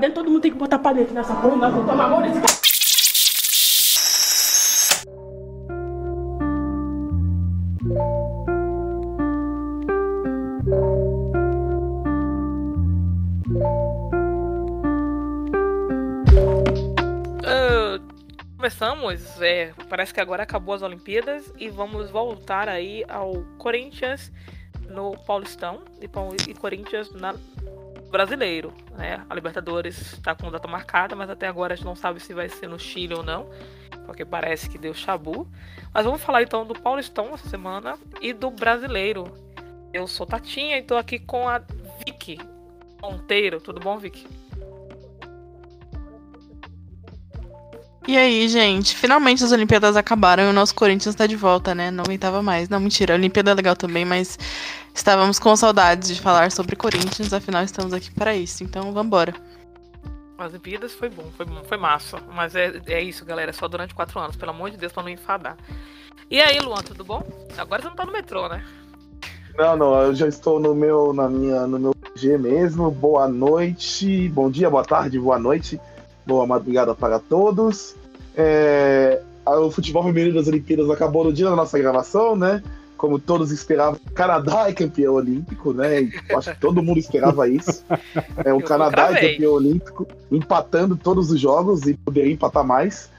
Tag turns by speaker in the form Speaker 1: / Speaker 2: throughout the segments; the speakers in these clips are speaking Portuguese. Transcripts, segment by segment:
Speaker 1: dentro. Todo mundo tem que botar pra dentro nessa porra. Nós vamos tomar amor nesse.
Speaker 2: Ah, começamos, é, parece que agora acabou as Olimpíadas e vamos voltar aí ao Corinthians no Paulistão e, e Corinthians na brasileiro, né? A Libertadores está com data marcada, mas até agora a gente não sabe se vai ser no Chile ou não, porque parece que deu chabu. Mas vamos falar então do Paulistão essa semana e do brasileiro. Eu sou Tatinha e tô aqui com a Vicky Monteiro. Tudo bom, Vicky?
Speaker 3: E aí, gente? Finalmente as Olimpíadas acabaram e o nosso Corinthians tá de volta, né? Não aguentava mais. Não, mentira. A Olimpíada é legal também, mas estávamos com saudades de falar sobre Corinthians, afinal estamos aqui para isso. Então, vambora.
Speaker 2: As Olimpíadas foi bom, foi bom, foi massa. Mas é, é isso, galera. É só durante quatro anos, pelo amor de Deus, pra não enfadar. E aí, Luan, tudo bom? Agora você não tá no metrô, né?
Speaker 4: Não, não, eu já estou no meu, na minha, no meu G mesmo. Boa noite, bom dia, boa tarde, boa noite, boa madrugada para todos. É, o futebol feminino das Olimpíadas acabou no dia da nossa gravação, né? Como todos esperavam, o Canadá é campeão olímpico, né? Acho que todo mundo esperava isso. É, o
Speaker 2: Eu
Speaker 4: Canadá é campeão olímpico, empatando todos os jogos e poderia empatar mais.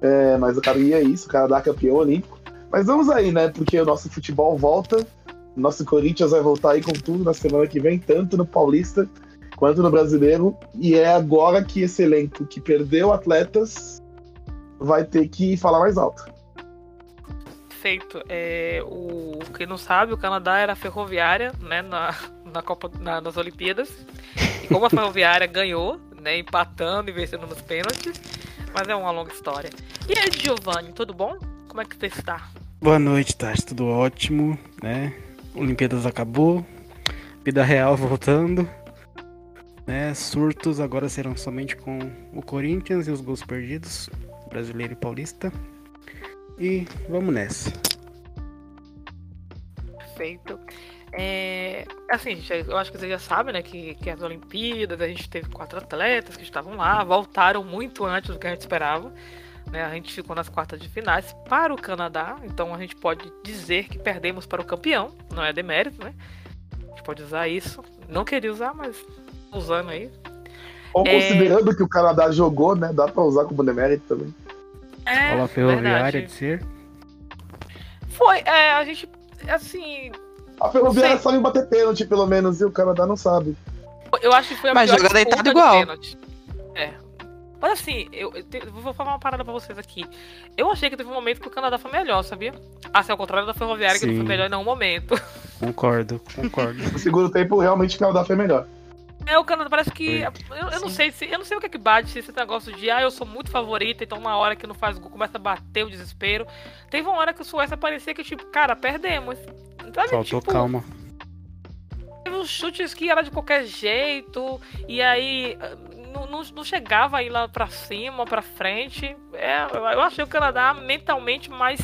Speaker 4: É, mas eu queria isso, o Canadá é campeão olímpico. Mas vamos aí, né? Porque o nosso futebol volta. Nosso Corinthians vai voltar aí com tudo na semana que vem, tanto no Paulista quanto no Brasileiro. E é agora que esse elenco que perdeu atletas vai ter que falar mais alto.
Speaker 2: Feito. É, o quem não sabe, o Canadá era ferroviária, né, na, na Copa, na- nas Olimpíadas. E como a ferroviária ganhou, né, empatando e vencendo nos pênaltis. Mas é uma longa história. E aí, Giovanni, tudo bom? Como é que você está?
Speaker 5: Boa noite, Tati. Tudo ótimo, né? Olimpíadas acabou. Vida real voltando. Né? Surtos agora serão somente com o Corinthians e os gols perdidos. Brasileiro e paulista. E vamos nessa.
Speaker 2: Perfeito. É, assim, gente, eu acho que vocês já sabem, né, que, que as Olimpíadas, a gente teve quatro atletas que estavam lá, voltaram muito antes do que a gente esperava. Né, a gente ficou nas quartas de finais para o Canadá, então a gente pode dizer que perdemos para o campeão, não é demérito, né? A gente pode usar isso. Não queria usar, mas usando aí.
Speaker 4: Ou
Speaker 2: É.
Speaker 4: considerando que o Canadá jogou, né? Dá pra usar como demérito também.
Speaker 2: É,
Speaker 5: Escola ferroviária
Speaker 2: verdade.
Speaker 5: de ser.
Speaker 2: Foi, é, a gente, assim,
Speaker 4: A Ferroviária sabe bater pênalti, pelo menos, e o Canadá não sabe.
Speaker 2: Eu acho que foi a
Speaker 3: Mas
Speaker 2: pior
Speaker 3: joga deitado
Speaker 2: disputa de
Speaker 3: igual.
Speaker 2: pênalti. É. Mas assim, eu, eu te- eu vou falar uma parada pra vocês aqui. Eu achei que teve um momento que o Canadá foi melhor, sabia? Assim, ao contrário da Ferroviária, que não foi
Speaker 5: Sim.
Speaker 2: melhor em nenhum momento.
Speaker 5: Concordo, concordo.
Speaker 4: No segundo tempo, realmente, o Canadá foi melhor.
Speaker 2: É, o Canadá parece que. Eu, eu não sei se. Eu não sei o que é que bate, se esse negócio de ah, eu sou muito favorita, então na hora que não faz gol, começa a bater o desespero. Teve uma hora que o Suécia parecia que, tipo, cara, perdemos. Sabe,
Speaker 5: Faltou
Speaker 2: tipo,
Speaker 5: calma.
Speaker 2: Teve uns chutes que era de qualquer jeito, e aí ah, não, não, não chegava aí lá pra cima, pra frente. É, eu achei o Canadá mentalmente mais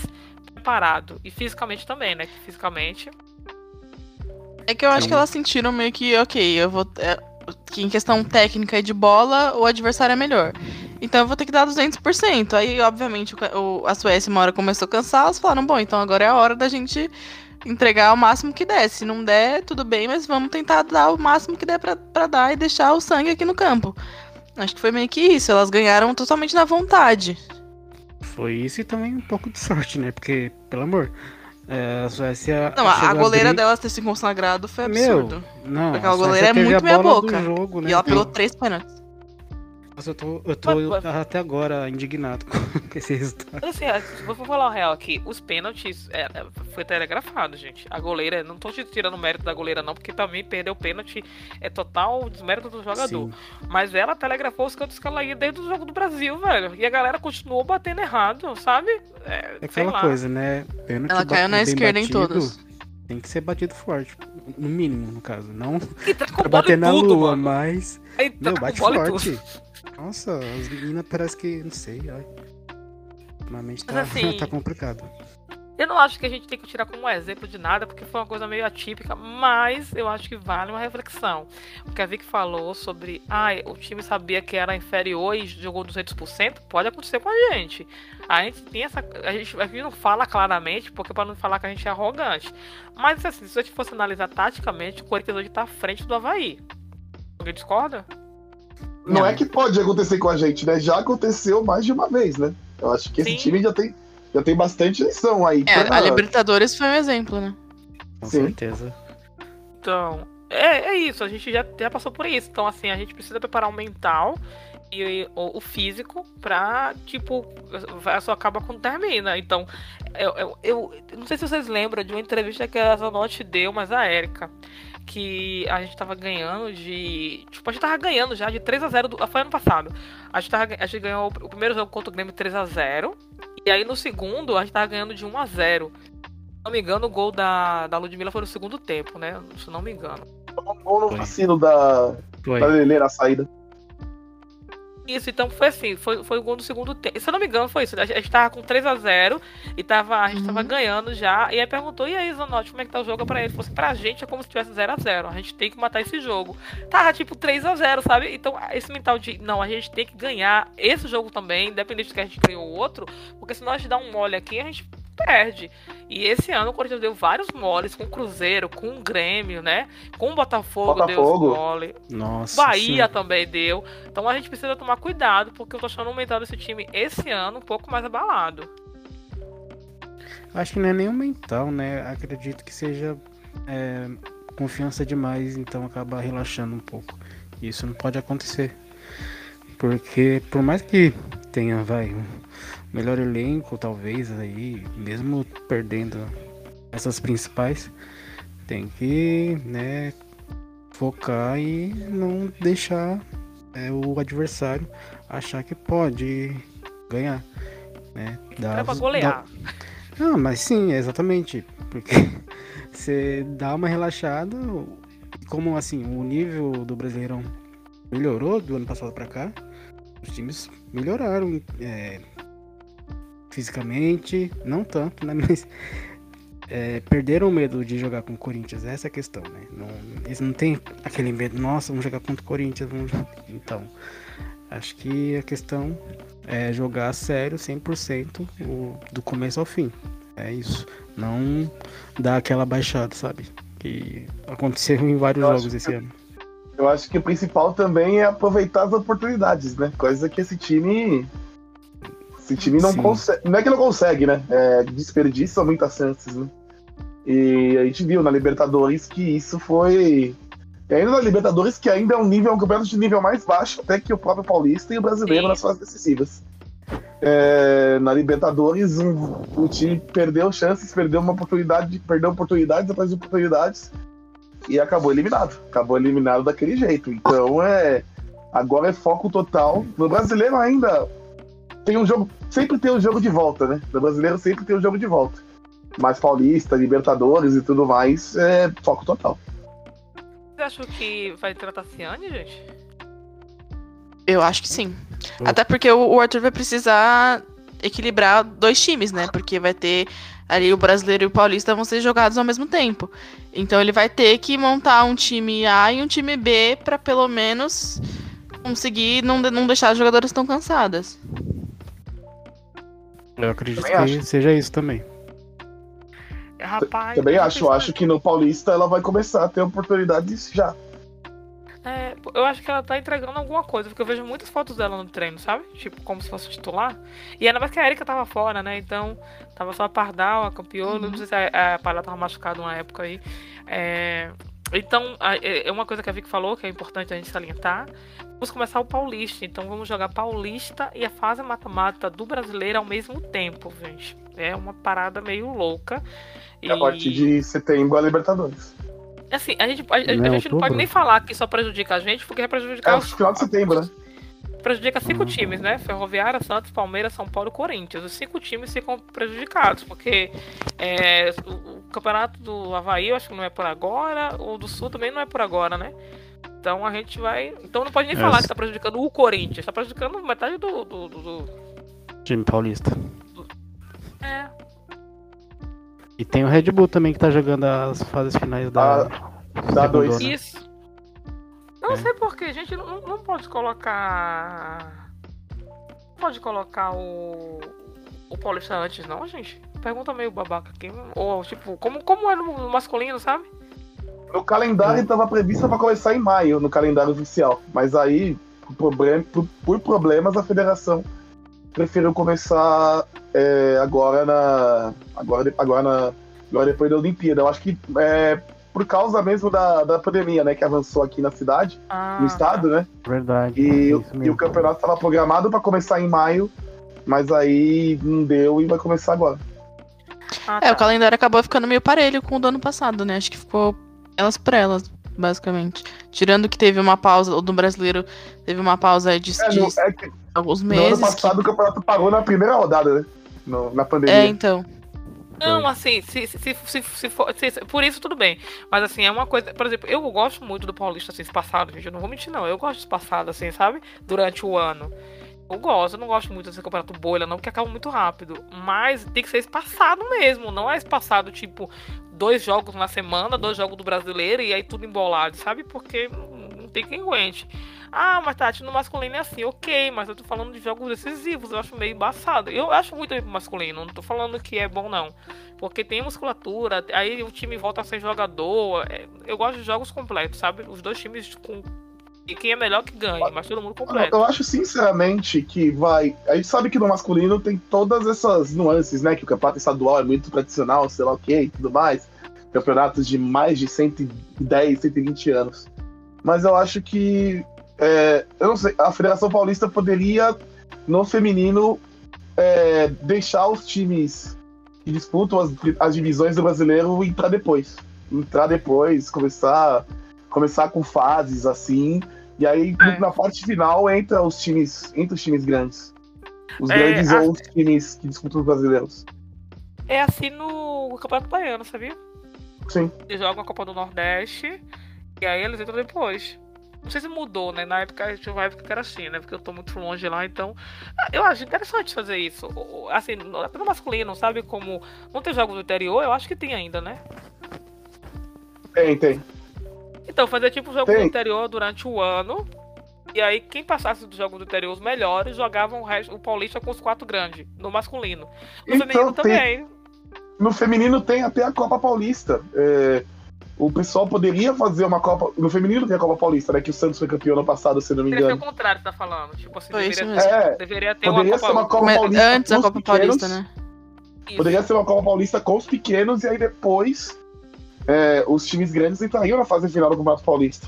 Speaker 2: preparado. E fisicamente também, né? Que fisicamente.
Speaker 3: É que eu acho
Speaker 5: Sim.
Speaker 3: que elas sentiram meio que, ok, eu vou. é, que em questão técnica e de bola, o adversário é melhor. Então eu vou ter que dar 200%. Aí, obviamente, o a Suécia uma hora começou a cansar, elas falaram, bom, então agora é a hora da gente entregar o máximo que der. Se não der, tudo bem, mas vamos tentar dar o máximo que der pra, pra dar e deixar o sangue aqui no campo. Acho que foi meio que isso. Elas ganharam totalmente na vontade.
Speaker 5: Foi isso e também um pouco de sorte, né? Porque, pelo amor, é, a Suécia.
Speaker 3: Não, a, a
Speaker 5: chegou
Speaker 3: goleira
Speaker 5: abrir-
Speaker 3: delas ter se consagrado foi
Speaker 5: Meu,
Speaker 3: absurdo.
Speaker 5: Não,
Speaker 3: Porque
Speaker 5: a
Speaker 3: a goleira é muito meia boca.
Speaker 5: Jogo, né?
Speaker 3: E ela pegou três pênaltis.
Speaker 5: Nossa, eu tô, eu tô
Speaker 2: Mas- mas-
Speaker 5: até agora indignado com esse resultado.
Speaker 2: Mas assim, se vou falar o real aqui, os pênaltis é, é, foi telegrafado, gente. A goleira, não tô te tirando o mérito da goleira, não, porque também perdeu o pênalti. É total desmérito do jogador.
Speaker 5: Sim.
Speaker 2: Mas ela telegrafou os cantos que ela ia desde o jogo do Brasil, velho. E a galera continuou batendo errado, sabe? É,
Speaker 5: É
Speaker 2: sei
Speaker 5: aquela
Speaker 2: lá.
Speaker 5: coisa, né? Pênalti
Speaker 3: Ela caiu na esquerda em
Speaker 5: batido,
Speaker 3: todos.
Speaker 5: Tem que ser batido forte. No mínimo, no caso. Não
Speaker 2: tá
Speaker 5: pra bater na
Speaker 2: tudo,
Speaker 5: lua,
Speaker 2: mano.
Speaker 5: mas.
Speaker 2: Aí tá
Speaker 5: Meu, bate forte. Nossa, as meninas parece que. Não sei, ai. Ultimamente
Speaker 2: Mas
Speaker 5: tá,
Speaker 2: assim-
Speaker 5: tá complicado.
Speaker 2: Eu não acho que a gente tem que tirar como exemplo de nada, porque foi uma coisa meio atípica, mas eu acho que vale uma reflexão. O que a Vic falou sobre, ah, o time sabia que era inferior e jogou 200%, pode acontecer com a gente. A gente tem essa. A gente, a gente não fala claramente, porque para não falar que a gente é arrogante. Mas assim, se a gente fosse analisar taticamente, o Corinthians hoje tá à frente do Havaí. Alguém discorda?
Speaker 4: Não, é que pode acontecer com a gente, né? Já aconteceu mais de uma vez, né? Eu acho que esse
Speaker 2: Sim.
Speaker 4: time já tem, já tem bastante lição aí.
Speaker 3: É,
Speaker 4: pra-
Speaker 3: a Libertadores foi um exemplo, né?
Speaker 5: Com
Speaker 4: Sim.
Speaker 5: certeza.
Speaker 2: Então, é, é isso, a gente já, já passou por isso. Então, assim, a gente precisa preparar o mental e o, o físico pra, tipo, vai- só acaba quando termina. Então, eu, eu, eu não sei se vocês lembram de uma entrevista que a Zanotti deu, mas a Érica. Que a gente tava ganhando de. Tipo, a gente tava ganhando já de 3x0. Do, foi ano passado. A gente, tava, a gente ganhou o primeiro jogo contra o Grêmio 3x0. E aí no segundo a gente tava ganhando de 1x0. Se não me engano, o gol da, da Ludmilla foi no segundo tempo, né? Se não me engano.
Speaker 4: um gol no vacilo da,
Speaker 5: Foi.
Speaker 4: da Lelê na saída.
Speaker 2: Isso, então foi assim, foi, foi o gol do segundo tempo. Se eu não me engano, foi isso. A gente, a gente tava com 3x0 e tava, a gente tava
Speaker 3: Uhum.
Speaker 2: ganhando já. E aí perguntou, e aí, Zanotti, como é que tá o jogo pra ele? Falou assim, pra gente é como se tivesse 0x0. A, gente tem que matar esse jogo. Tava tipo 3x0, sabe? Então, esse mental de, não, a gente tem que ganhar esse jogo também, independente de que a gente ganhou o outro, porque senão a gente dá um mole aqui, a gente perde. E esse ano o Corinthians deu vários moles com o Cruzeiro, com o Grêmio, né? Com o Botafogo, deu
Speaker 4: Botafogo.
Speaker 2: os mole.
Speaker 5: Nossa.
Speaker 2: Bahia
Speaker 5: sim.
Speaker 2: também deu. Então a gente precisa tomar cuidado, porque eu tô achando o mental desse time esse ano um pouco mais abalado.
Speaker 5: Acho que não é nem o mental, né? Acredito que seja é, confiança demais, então acaba relaxando um pouco. Isso não pode acontecer. Porque por mais que tenha, vai, um melhor elenco, talvez, aí, mesmo perdendo essas principais, tem que, né, focar e não deixar é, o adversário achar que pode ganhar. Né? Dá-
Speaker 2: Era pra
Speaker 5: dá-
Speaker 2: golear.
Speaker 5: não, mas sim, exatamente. Porque você dá uma relaxada, como assim, o nível do Brasileirão melhorou do ano passado pra cá, os times melhoraram é, fisicamente, não tanto, né? Mas é, perderam o medo de jogar com o Corinthians, essa é a questão, né? Não, eles não têm aquele medo, nossa, vamos jogar contra o Corinthians, vamos... então. Acho que a questão é jogar sério 100% o, do começo ao fim. É isso. Não dar aquela baixada, sabe? Que aconteceu em vários
Speaker 4: Eu
Speaker 5: jogos esse
Speaker 4: que-
Speaker 5: ano.
Speaker 4: Eu acho que o principal também é aproveitar as oportunidades, né? Coisa que esse time. Esse time não
Speaker 5: Sim.
Speaker 4: consegue. Não é que não consegue, né? É, desperdiça muitas chances, né? E a gente viu na Libertadores que isso foi. E ainda na Libertadores, que ainda é um nível, um campeonato de nível mais baixo até que o próprio Paulista e o brasileiro
Speaker 2: Sim.
Speaker 4: nas fases decisivas. É, na Libertadores, um- o time perdeu chances, perdeu uma oportunidade, perdeu oportunidades atrás de oportunidades e acabou eliminado. Acabou eliminado daquele jeito. Então é. Agora é foco total. No brasileiro ainda tem um jogo. Sempre tem um jogo de volta, né? No brasileiro sempre tem um jogo de volta. Mas Paulista, Libertadores e tudo mais, é foco total.
Speaker 2: Vocês acham que vai ter a Tassiane, gente?
Speaker 3: Eu acho que sim. Até porque o Arthur vai precisar equilibrar dois times, né? Porque vai ter ali o brasileiro e o paulista vão ser jogados ao mesmo tempo. Então ele vai ter que montar um time A e um time B pra pelo menos conseguir não, não deixar as jogadoras tão cansadas.
Speaker 5: Eu acredito
Speaker 4: Também
Speaker 5: que
Speaker 4: acho.
Speaker 5: seja isso também.
Speaker 2: Rapaz.
Speaker 4: Também
Speaker 2: eu
Speaker 4: acho.
Speaker 2: se-
Speaker 4: Acho que no Paulista ela vai começar a ter oportunidades já.
Speaker 2: É, eu acho que ela tá entregando alguma coisa, porque eu vejo muitas fotos dela no treino, sabe? Tipo, como se fosse titular. E ainda mais que a Erika tava fora, né? Então, tava só a Pardal, a campeã. Não sei se a, a Pardal tava machucada uma época aí. É, então, a- é é uma coisa que a Vicky falou, que é importante a gente salientar. Vamos começar o Paulista. Então, vamos jogar Paulista e a fase mata-mata do brasileiro ao mesmo tempo, gente. É uma parada meio louca.
Speaker 4: E a partir de setembro a Libertadores.
Speaker 2: Assim, a gente, a, a- a
Speaker 5: Não,
Speaker 2: gente não pode nem falar que só prejudica a gente, porque vai
Speaker 4: É
Speaker 2: prejudicar
Speaker 4: o final de setembro, né?
Speaker 2: prejudica cinco
Speaker 5: Uhum.
Speaker 2: times, né? Ferroviária, Santos, Palmeiras, São Paulo e Corinthians. Os cinco times ficam prejudicados, porque é, o, o campeonato do Havaí eu acho que não é por agora, o do Sul também não é por agora, né? Então a gente vai. Então não pode nem
Speaker 5: É.
Speaker 2: falar que tá prejudicando o Corinthians, tá prejudicando metade do. do, do- do-
Speaker 5: Time paulista.
Speaker 2: É.
Speaker 5: E tem o Red Bull também que tá jogando as fases finais da.
Speaker 4: da
Speaker 5: segunda
Speaker 4: dois.
Speaker 5: onda.
Speaker 2: Isso. Eu não
Speaker 5: É.
Speaker 2: sei porquê, gente. Não, não pode colocar. Não pode colocar o. O Paulista antes, não, gente? Pergunta meio babaca aqui. Ou, tipo, como, como é no masculino, sabe?
Speaker 4: No calendário estava previsto para começar em maio, no calendário oficial. Mas aí, por, problem- por- por problemas, a federação preferiu começar é, agora na. Agora, agora, na, agora depois da Olimpíada. Eu acho que é por causa mesmo da, da pandemia, né? Que avançou aqui na cidade,
Speaker 2: Ah,
Speaker 4: no estado, né?
Speaker 5: Verdade.
Speaker 4: E,
Speaker 5: é
Speaker 4: o- e o campeonato estava programado para começar em maio, mas aí não deu e vai começar agora.
Speaker 2: ah,
Speaker 3: É,
Speaker 2: tá.
Speaker 3: o calendário acabou ficando meio parelho com o do ano passado, né? Acho que ficou elas por elas, basicamente. Tirando que teve uma pausa, o do brasileiro teve uma pausa de,
Speaker 4: É,
Speaker 3: de
Speaker 4: no, é que
Speaker 3: alguns
Speaker 4: no ano
Speaker 3: meses.
Speaker 4: passado o campeonato parou na primeira rodada, né? No- na
Speaker 3: que...
Speaker 4: pandemia.
Speaker 3: É, então.
Speaker 2: Não, assim, se, se, se, se, se for- se- se- por isso tudo bem. Mas assim, é uma coisa. Por exemplo, eu gosto muito do Paulista assim, espaçado, gente. Eu não vou mentir, não. Eu gosto de espaçado, assim, sabe? Durante o ano. Eu gosto, eu não gosto muito desse campeonato bolha, não, porque acaba muito rápido. Mas tem que ser espaçado mesmo. Não é espaçado, tipo, dois jogos na semana, dois jogos do brasileiro e aí tudo embolado, sabe? Porque não tem quem aguente. Ah, mas Tati, no masculino é assim, ok, mas eu tô falando de jogos decisivos, eu acho meio embaçado. Eu acho muito bem pro masculino, não tô falando que é bom, não. Porque tem musculatura, aí o time volta a ser jogador. é, Eu gosto de jogos completos, sabe? Os dois times com. E quem é melhor que ganhe, mas todo mundo completo.
Speaker 4: Eu acho sinceramente que vai. A gente sabe que no masculino tem todas essas nuances, né? Que o campeonato estadual é muito tradicional, sei lá o que e tudo mais. Campeonatos de mais de 110, 120 anos. Mas eu acho que. é, eu não sei, a Federação Paulista poderia, no feminino, é, deixar os times que disputam as, as divisões do brasileiro entrar depois. Entrar depois, começar, começar com fases assim. E aí,
Speaker 2: É.
Speaker 4: na parte final, entra os times, entra os times grandes. Os
Speaker 2: É,
Speaker 4: grandes
Speaker 2: a-
Speaker 4: ou os times que disputam os brasileiros.
Speaker 2: É assim no Campeonato Baiano, sabia?
Speaker 4: Sim.
Speaker 2: Eles jogam a Copa do Nordeste e aí eles entram depois. Não sei se mudou, né? Na época tinha uma época que era assim, né? Porque eu tô muito longe lá, então. ah, Eu acho interessante fazer isso. Assim, até no masculino, sabe? Como não tem jogos do interior, eu acho que tem ainda, né?
Speaker 4: Tem, tem.
Speaker 2: Então, fazer tipo jogo
Speaker 4: Tem.
Speaker 2: do interior durante o ano. E aí, quem passasse dos jogos do interior os melhores, jogavam o, resto, o Paulista com os quatro grandes, no masculino. No
Speaker 4: Então,
Speaker 2: feminino
Speaker 4: tem-
Speaker 2: também.
Speaker 4: No feminino tem até a Copa Paulista. É, o pessoal poderia fazer uma Copa. No feminino tem a Copa Paulista, né? Que o Santos foi campeão ano passado, se não me
Speaker 2: Deveria ser o
Speaker 4: engano.
Speaker 2: contrário, tá falando. Tipo assim,
Speaker 3: Foi
Speaker 2: deveria,
Speaker 3: mesmo.
Speaker 4: É,
Speaker 2: deveria ter uma
Speaker 4: poderia
Speaker 2: Copa,
Speaker 4: ser uma Copa Paulista.
Speaker 3: antes
Speaker 4: os
Speaker 3: Copa
Speaker 4: pequenos.
Speaker 3: Paulista, né?
Speaker 2: Isso.
Speaker 4: Poderia ser uma Copa Paulista com os pequenos e aí depois é, os times grandes entrariam na fase final do Campeonato Paulista.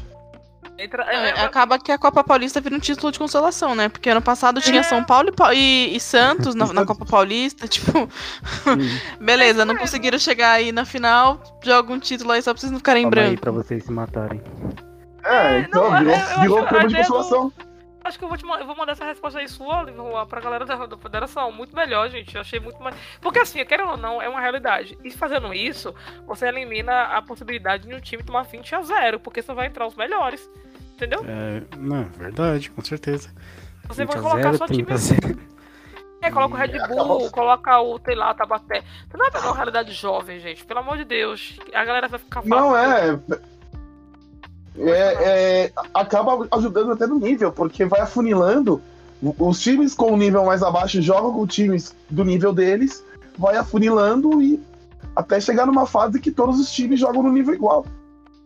Speaker 2: Entra-
Speaker 3: É,
Speaker 2: é, é,
Speaker 3: acaba que a Copa Paulista vira um título de consolação, né? Porque ano passado tinha São Paulo e, e- e Santos na, na Copa Paulista, tipo, beleza, não conseguiram chegar aí na final, joga um título aí só pra vocês não ficarem em
Speaker 5: Calma aí
Speaker 3: branco.
Speaker 5: pra vocês se matarem.
Speaker 4: É,
Speaker 2: É,
Speaker 4: então
Speaker 2: não,
Speaker 4: virou,
Speaker 2: eu- eu
Speaker 4: virou prêmio de
Speaker 2: ideia do-
Speaker 4: consolação.
Speaker 2: Acho que eu vou, te, eu vou mandar essa resposta aí sua Juan, pra galera da, da federação. Muito melhor, gente. Eu achei muito mais. Porque assim, querendo ou não, é uma realidade. E fazendo isso, você elimina a possibilidade de um time tomar 20 a 0, porque só vai entrar os melhores. Entendeu?
Speaker 5: É, não, verdade, com certeza.
Speaker 2: Você
Speaker 5: 20
Speaker 2: vai
Speaker 5: a
Speaker 2: colocar
Speaker 5: 0,
Speaker 2: só
Speaker 5: 30 a
Speaker 2: time.
Speaker 5: 0.
Speaker 2: É, coloca o Red Bull, coloca o, sei lá, Tabaté. Você não vai pegar uma realidade jovem, gente. Pelo amor de Deus. A galera vai ficar
Speaker 4: Não,
Speaker 2: fácil.
Speaker 4: é. É, é, acaba ajudando até no nível, porque vai afunilando. Os times com o nível mais abaixo jogam com times do nível deles, vai afunilando e até chegar numa fase que todos os times jogam no nível igual.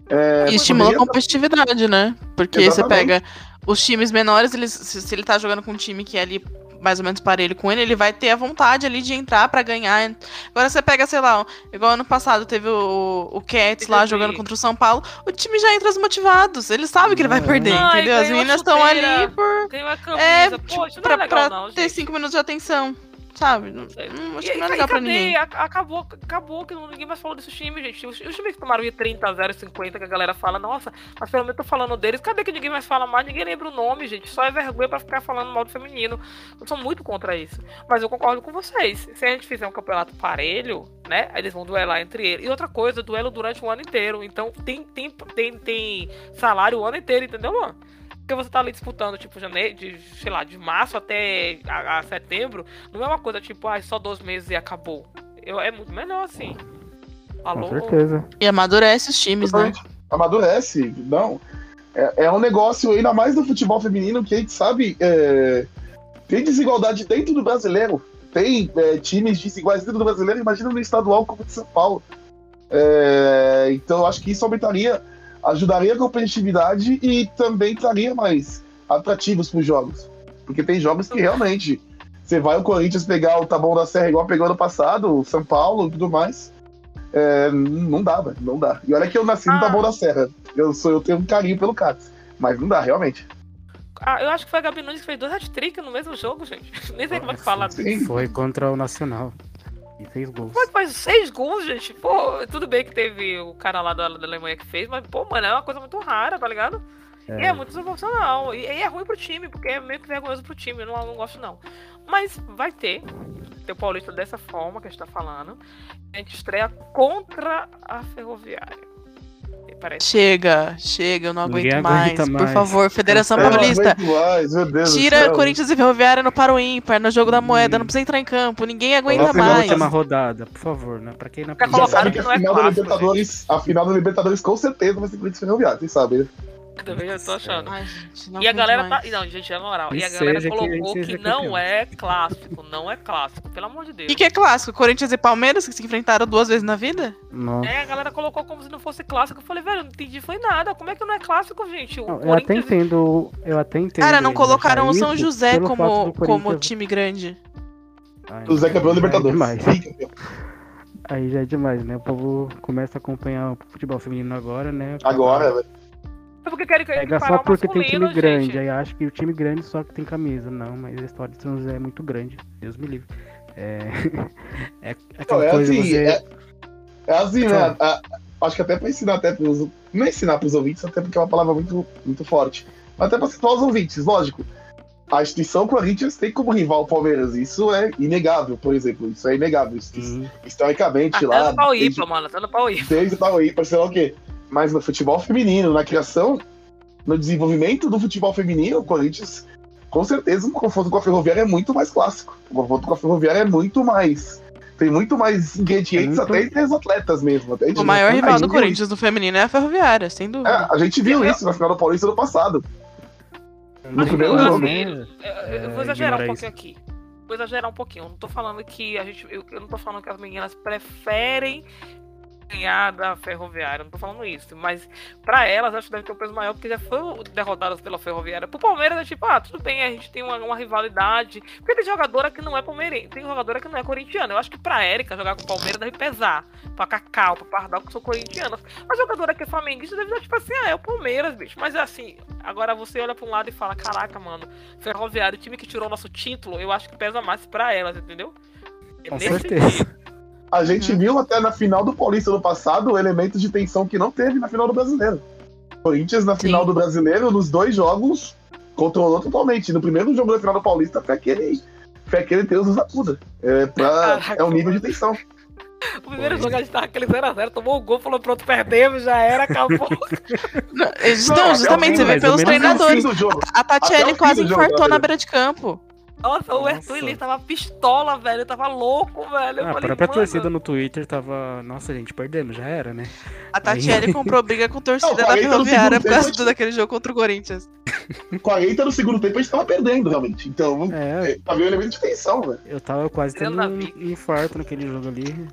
Speaker 4: É,
Speaker 3: E estimula a
Speaker 4: poderia-
Speaker 3: competitividade, né? Porque você
Speaker 4: Exatamente.
Speaker 3: pega os times menores, eles, se, se ele tá jogando com um time que é ali mais ou menos parelho com ele, ele vai ter a vontade ali de entrar pra ganhar. Agora você pega, sei lá, igual ano passado teve o, o Cats lá jogando contra o São Paulo, o time já entra desmotivados. Ele sabe que ele vai perder,
Speaker 2: Ai,
Speaker 3: entendeu? As meninas estão ali por.
Speaker 2: Ganhou a camisa.
Speaker 3: É,
Speaker 2: Pô,
Speaker 3: tipo,
Speaker 2: não é
Speaker 3: pra,
Speaker 2: legal,
Speaker 3: pra
Speaker 2: não,
Speaker 3: ter cinco minutos de atenção. Sabe? Não,
Speaker 2: sei.
Speaker 3: não- acho
Speaker 2: E,
Speaker 3: que não é legal pra ninguém.
Speaker 2: Acabou, acabou que ninguém mais falou desses times, gente. Os, os times que tomaram de 30 a 0 50, que a galera fala, nossa, mas pelo menos eu tô falando deles. Cadê que ninguém mais fala mais? Ninguém lembra o nome, gente. Só é vergonha pra ficar falando mal do feminino. Eu sou muito contra isso. Mas eu concordo com vocês. Se a gente fizer um campeonato parelho, né? Eles vão duelar entre eles. E outra coisa, duelo durante o ano inteiro. Então tem, tem, tem, tem salário o ano inteiro, entendeu, mano? Porque você tá ali disputando, tipo, janeiro, de, sei lá, de março até a, a setembro, não é uma coisa tipo, ah, só dois meses e acabou. Eu, é muito melhor assim. Alô?
Speaker 5: Com certeza.
Speaker 3: E amadurece os times, né?
Speaker 4: Amadurece, não. É, é um negócio, ainda mais no futebol feminino, que a gente sabe. é, tem desigualdade dentro do brasileiro. Tem é, times desiguais dentro do brasileiro, imagina no estadual como o de São Paulo. É, então eu acho que isso aumentaria, ajudaria a competitividade e também traria mais atrativos para os jogos. Porque tem jogos que realmente você vai o Corinthians pegar o Taboão da Serra igual pegou ano passado, o São Paulo e tudo mais. É, não dá, velho, não dá. E olha que eu nasci no
Speaker 2: Ah.
Speaker 4: Taboão da Serra. Eu, sou, eu tenho um carinho pelo Cats. Mas não dá, realmente.
Speaker 2: Ah, eu acho que foi a Gabi Nunes que fez dois hat-trick no mesmo jogo, gente. Nem sei como é que fala.
Speaker 4: Sim.
Speaker 5: Foi contra o Nacional. E fez gols.
Speaker 2: É que faz seis gols, gente? Pô, tudo bem que teve o cara lá da, da Alemanha que fez, mas, pô, mano, é uma coisa muito rara, tá ligado? E é muito desproporcional. E, e é ruim pro time, porque é meio que vergonhoso pro time. Eu não, não gosto, não. Mas vai ter. Ter o Paulista dessa forma que a gente tá falando. A gente estreia contra a Ferroviária. Parece.
Speaker 3: Chega, chega, eu não aguento mais.
Speaker 5: aguenta
Speaker 3: Por
Speaker 5: mais.
Speaker 3: favor, Federação
Speaker 4: Eu
Speaker 3: Paulista.
Speaker 4: mais, meu Deus do
Speaker 3: Tira
Speaker 4: céu.
Speaker 3: Corinthians e Ferroviária no para o ímpar, no jogo da moeda, não precisa entrar em campo, ninguém aguenta
Speaker 5: Vamos
Speaker 3: mais.
Speaker 5: uma rodada, por favor, né? Pra quem não
Speaker 4: Já sabe
Speaker 2: que
Speaker 4: que a
Speaker 2: não é
Speaker 4: final da
Speaker 2: clássico,
Speaker 4: Libertadores, a final da Libertadores com certeza vai ser Corinthians e Ferroviário, vocês sabem, né?
Speaker 2: Eu também já tô achando.
Speaker 3: Ai, gente, não
Speaker 2: E a galera tá.
Speaker 3: mais.
Speaker 2: Não, gente, é moral. E
Speaker 5: Que
Speaker 2: a galera
Speaker 5: que
Speaker 2: colocou
Speaker 5: seja
Speaker 2: que não é clássico. Não é clássico, pelo amor de Deus.
Speaker 3: O que, que é clássico? Corinthians e Palmeiras que se enfrentaram duas vezes na vida?
Speaker 5: Nossa.
Speaker 2: É, a galera colocou como se não fosse clássico. Eu falei, velho, não entendi, foi nada. Como é que não é clássico, gente? O
Speaker 5: Não, eu até
Speaker 2: Corinthians.
Speaker 5: entendo. Eu até entendo.
Speaker 3: Cara, não colocaram o São José como, como
Speaker 5: Corinthians-
Speaker 3: time grande.
Speaker 5: Ai,
Speaker 4: O Zé campeão
Speaker 5: é
Speaker 4: Libertadores. campeão.
Speaker 5: Aí já é demais, né? O povo começa a acompanhar o futebol feminino agora, né?
Speaker 4: Agora, velho.
Speaker 2: É porque querem que
Speaker 5: Pega só porque tem time grande.
Speaker 2: gente.
Speaker 5: Aí acho que o time grande só que tem camisa. Não, mas a história de São José é muito grande. Deus me livre. É. é
Speaker 4: Não,
Speaker 5: aquela
Speaker 4: é
Speaker 5: coisa
Speaker 4: assim,
Speaker 5: você.
Speaker 4: é, é assim, né? A- acho que até pra ensinar até pros. Não é ensinar pros ouvintes, até porque é uma palavra muito, muito forte. Mas até pra situar os ouvintes, lógico. A instituição Corinthians tem como rival o Palmeiras. Isso é inegável, por exemplo. Isso é inegável. Isso,
Speaker 5: Sim.
Speaker 4: historicamente, lá.
Speaker 2: no pau
Speaker 4: desde-
Speaker 2: ímpar, mano. Até no pau ímpar.
Speaker 4: desde o Pauí, para sei lá o quê. Mas no futebol feminino, na criação, no desenvolvimento do futebol feminino, o Corinthians, com certeza, o confronto com a Ferroviária é muito mais clássico. O confronto com a Ferroviária é muito mais. Tem muito mais ingredientes,
Speaker 5: Muito.
Speaker 4: até entre os atletas mesmo. Até
Speaker 3: O maior
Speaker 4: a
Speaker 3: rival
Speaker 4: gente
Speaker 3: do
Speaker 4: viu
Speaker 3: Corinthians no feminino é a Ferroviária, sem
Speaker 4: isso.
Speaker 3: dúvida.
Speaker 4: É, a gente viu isso na final do Paulista do passado. No primeiro jogo.
Speaker 2: eu- eu vou
Speaker 5: É,
Speaker 2: exagerar um pouquinho aqui. Vou exagerar um pouquinho. Eu não tô falando que a gente. Eu, eu não tô falando que as meninas preferem ganhar da ferroviária. Não tô falando isso. Mas pra elas, acho que deve ter um peso maior, porque já foram derrotadas pela ferroviária. Pro Palmeiras é tipo, ah, tudo bem, a gente tem uma, uma rivalidade. Porque tem jogadora que não é palmeirense, tem jogadora que não é corintiana. Eu acho que pra Érica jogar com o Palmeiras deve pesar. Pra Cacau, pra Pardal, que são corintianas. A jogadora que é flamenguista deve dar tipo assim, ah, é o Palmeiras, bicho. Mas assim, agora você olha pra um lado e fala, caraca, mano, Ferroviário, o time que tirou o nosso título, eu acho que pesa mais pra elas, entendeu? É
Speaker 5: Com
Speaker 2: nesse
Speaker 5: certeza.
Speaker 2: sentido.
Speaker 4: A gente viu até na final do Paulista do passado o elemento de tensão que não teve na final do Brasileiro. Corinthians na final
Speaker 3: Sim.
Speaker 4: do Brasileiro, nos dois jogos, controlou totalmente. No primeiro jogo da final do Paulista foi aquele. Foi aquele Deus nos acuda. É, pra, é um nível de tensão.
Speaker 2: O primeiro
Speaker 5: Foi.
Speaker 2: jogo a gente tava aquele 0x0, tomou o gol, falou, pronto, perdemos, já era, acabou.
Speaker 3: Não,
Speaker 4: Não, o
Speaker 3: justamente, você vê pelos
Speaker 4: o
Speaker 3: treinadores. A
Speaker 4: o fim
Speaker 3: quase
Speaker 4: do jogo,
Speaker 3: infartou
Speaker 4: tá
Speaker 3: na beira de campo.
Speaker 2: Nossa, o
Speaker 5: Nossa.
Speaker 2: Arthur ele tava pistola, velho, tava louco, velho. Eu
Speaker 5: Ah, a
Speaker 2: falei,
Speaker 5: própria
Speaker 2: mano,
Speaker 5: torcida no Twitter tava. Nossa, gente, perdemos, já era, né?
Speaker 3: A Tatiele comprou briga com a torcida
Speaker 4: Não,
Speaker 3: da
Speaker 4: 40 no
Speaker 3: Ferroviária por causa daquele jogo contra o Corinthians.
Speaker 4: 40 no segundo tempo a gente tava perdendo, realmente. Então,
Speaker 5: É,
Speaker 4: é, havia um elemento de tensão, velho.
Speaker 5: eu tava quase tendo um infarto naquele jogo ali.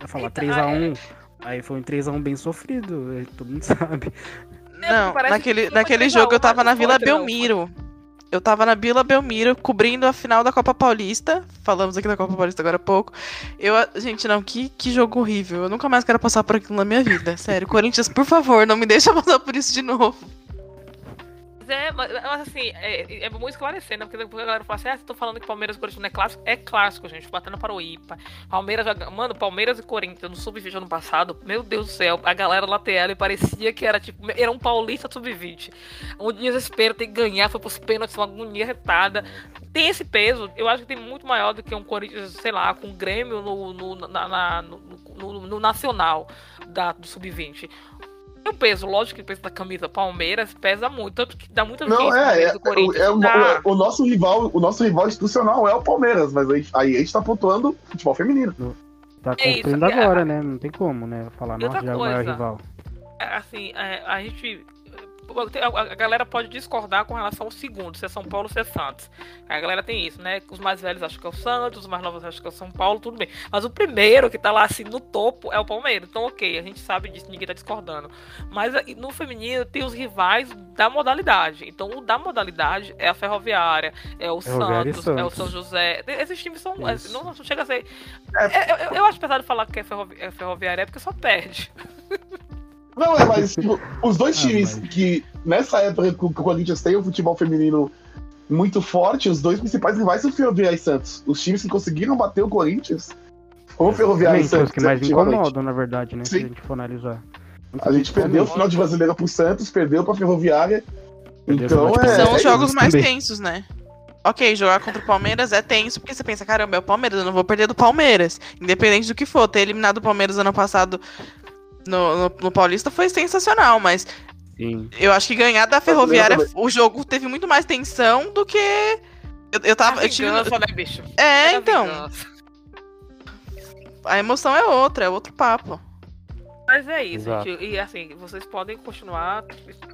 Speaker 5: Eu falar
Speaker 2: Eita,
Speaker 5: 3x1. Aí foi um 3x1 bem sofrido, é, todo mundo sabe.
Speaker 2: É,
Speaker 3: Não,
Speaker 2: parece
Speaker 3: naquele, naquele
Speaker 2: 3 a 1,
Speaker 3: jogo eu tava na
Speaker 2: não
Speaker 3: Vila
Speaker 2: 3 a 1,
Speaker 3: Belmiro. Eu tava na Vila Belmiro cobrindo a final da Copa Paulista. Falamos aqui da Copa Paulista agora há pouco. Eu, gente, não, que, que jogo horrível. Eu nunca mais quero passar por aquilo na minha vida. Sério, Corinthians, por favor, não me deixa passar por isso de novo.
Speaker 2: Mas é, mas, assim, é, é bom esclarecer, né? Porque a galera fala assim, ah, tá falando que Palmeiras e Corinthians não é clássico? É clássico, gente, batendo para o IPA. Palmeiras, mano, Palmeiras e Corinthians no Sub-20 ano passado, meu Deus do céu, a galera lateral e parecia que era tipo, era um paulista Sub-20. Um desespero, tem que ganhar, foi pros pênaltis, uma agonia retada. Tem esse peso, eu acho que tem muito maior do que um Corinthians, sei lá, com o Grêmio no, no, na- na- no, no- no Nacional da, do Sub-20. O peso, lógico que o peso da camisa Palmeiras pesa muito, tanto que dá muita
Speaker 4: Não,
Speaker 2: gente
Speaker 4: é, é,
Speaker 2: Corinthians.
Speaker 4: é o,
Speaker 2: dá.
Speaker 4: o nosso rival, o nosso rival institucional é o Palmeiras, mas aí, aí a gente tá pontuando futebol feminino.
Speaker 5: tá
Speaker 2: É isso,
Speaker 5: construindo
Speaker 2: é,
Speaker 5: agora, né? Não tem como, né? Falar, nossa, já é o maior rival.
Speaker 2: É, assim, é, a gente. A galera pode discordar com relação ao segundo, se é São Paulo ou se é Santos. A galera tem isso, né? Os mais velhos acham que é o Santos, os mais novos acham que é o São Paulo, tudo bem. Mas o primeiro que tá lá assim no topo é o Palmeiras. Então, ok, a gente sabe disso, ninguém tá discordando. Mas aí, no feminino tem os rivais da modalidade. Então, o da modalidade é a Ferroviária, é o
Speaker 5: e
Speaker 2: Santos, é o
Speaker 5: Santos.
Speaker 2: São José. Esses times são.
Speaker 5: Isso.
Speaker 2: Não, não chega a ser. É, eu, eu- eu acho pesado falar que é, ferrovi é Ferroviária é porque só perde.
Speaker 4: Não, é, mas tipo, os dois
Speaker 5: Ah,
Speaker 4: times
Speaker 5: mas-
Speaker 4: que nessa época que o Corinthians tem o futebol feminino muito forte, os dois principais rivais são Ferroviária e Santos. Os times que conseguiram bater o Corinthians foram Ferroviária e
Speaker 5: Exatamente,
Speaker 4: Santos.
Speaker 5: os que mais incomodam, na verdade, né? Se
Speaker 4: Sim.
Speaker 5: a gente for analisar.
Speaker 4: A gente perdeu o final de brasileira pro Santos, perdeu pra Ferroviária.
Speaker 5: Perdeu
Speaker 4: Então é.
Speaker 3: São
Speaker 4: é
Speaker 3: os jogos
Speaker 5: isso
Speaker 3: mais
Speaker 5: também.
Speaker 3: tensos, né? Ok, jogar contra o Palmeiras é tenso, porque você pensa, caramba, é o Palmeiras, eu não vou perder do Palmeiras. Independente do que for, ter eliminado o Palmeiras ano passado no, no, no Paulista foi sensacional, mas
Speaker 5: Sim.
Speaker 3: eu acho que ganhar da Ferroviária, o jogo teve muito mais tensão do que. Eu, eu tava.
Speaker 2: É
Speaker 3: Eu tive...
Speaker 2: vingança, né, bicho?
Speaker 3: É,
Speaker 2: a
Speaker 3: então.
Speaker 2: vingança.
Speaker 3: A emoção é outra, é outro papo.
Speaker 2: Mas é isso,
Speaker 5: Exato.
Speaker 2: gente. E assim, vocês podem continuar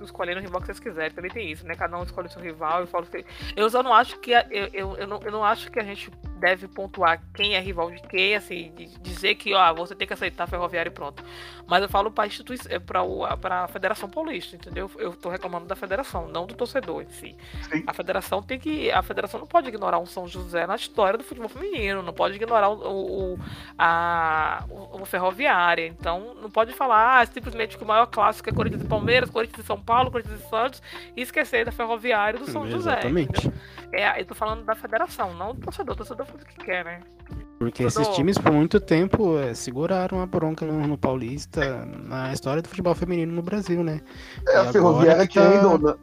Speaker 2: escolhendo o rival que vocês quiserem. Também tem isso, né? Cada um escolhe seu rival e fala que. Eu só não acho que. a- Eu, eu, eu, não, eu não acho que a gente deve pontuar quem é rival de quem, assim, de dizer que, ó, você tem que aceitar a ferroviária e pronto. Mas eu falo instituição, pra, o- pra Federação Paulista, entendeu? Eu tô reclamando da federação, não do torcedor em si.
Speaker 4: Sim.
Speaker 2: A federação tem que. A federação não pode ignorar um São José na história do futebol feminino, não pode ignorar o, o, a, o, o ferroviária. Então, não pode falar ah, simplesmente que o maior clássico é Corinthians e Palmeiras, Corinthians e São Paulo, Corinthians e Santos, e esquecer da ferroviária do São José.
Speaker 5: Exatamente.
Speaker 2: É, eu tô falando da federação, não do torcedor. O torcedor faz o que quer, né?
Speaker 5: Porque esses times, por muito tempo, é, seguraram a bronca no, no Paulista, na história do futebol feminino no Brasil, né?
Speaker 4: É
Speaker 5: E
Speaker 4: a Ferroviária
Speaker 5: que
Speaker 4: é
Speaker 5: tá-
Speaker 4: dona.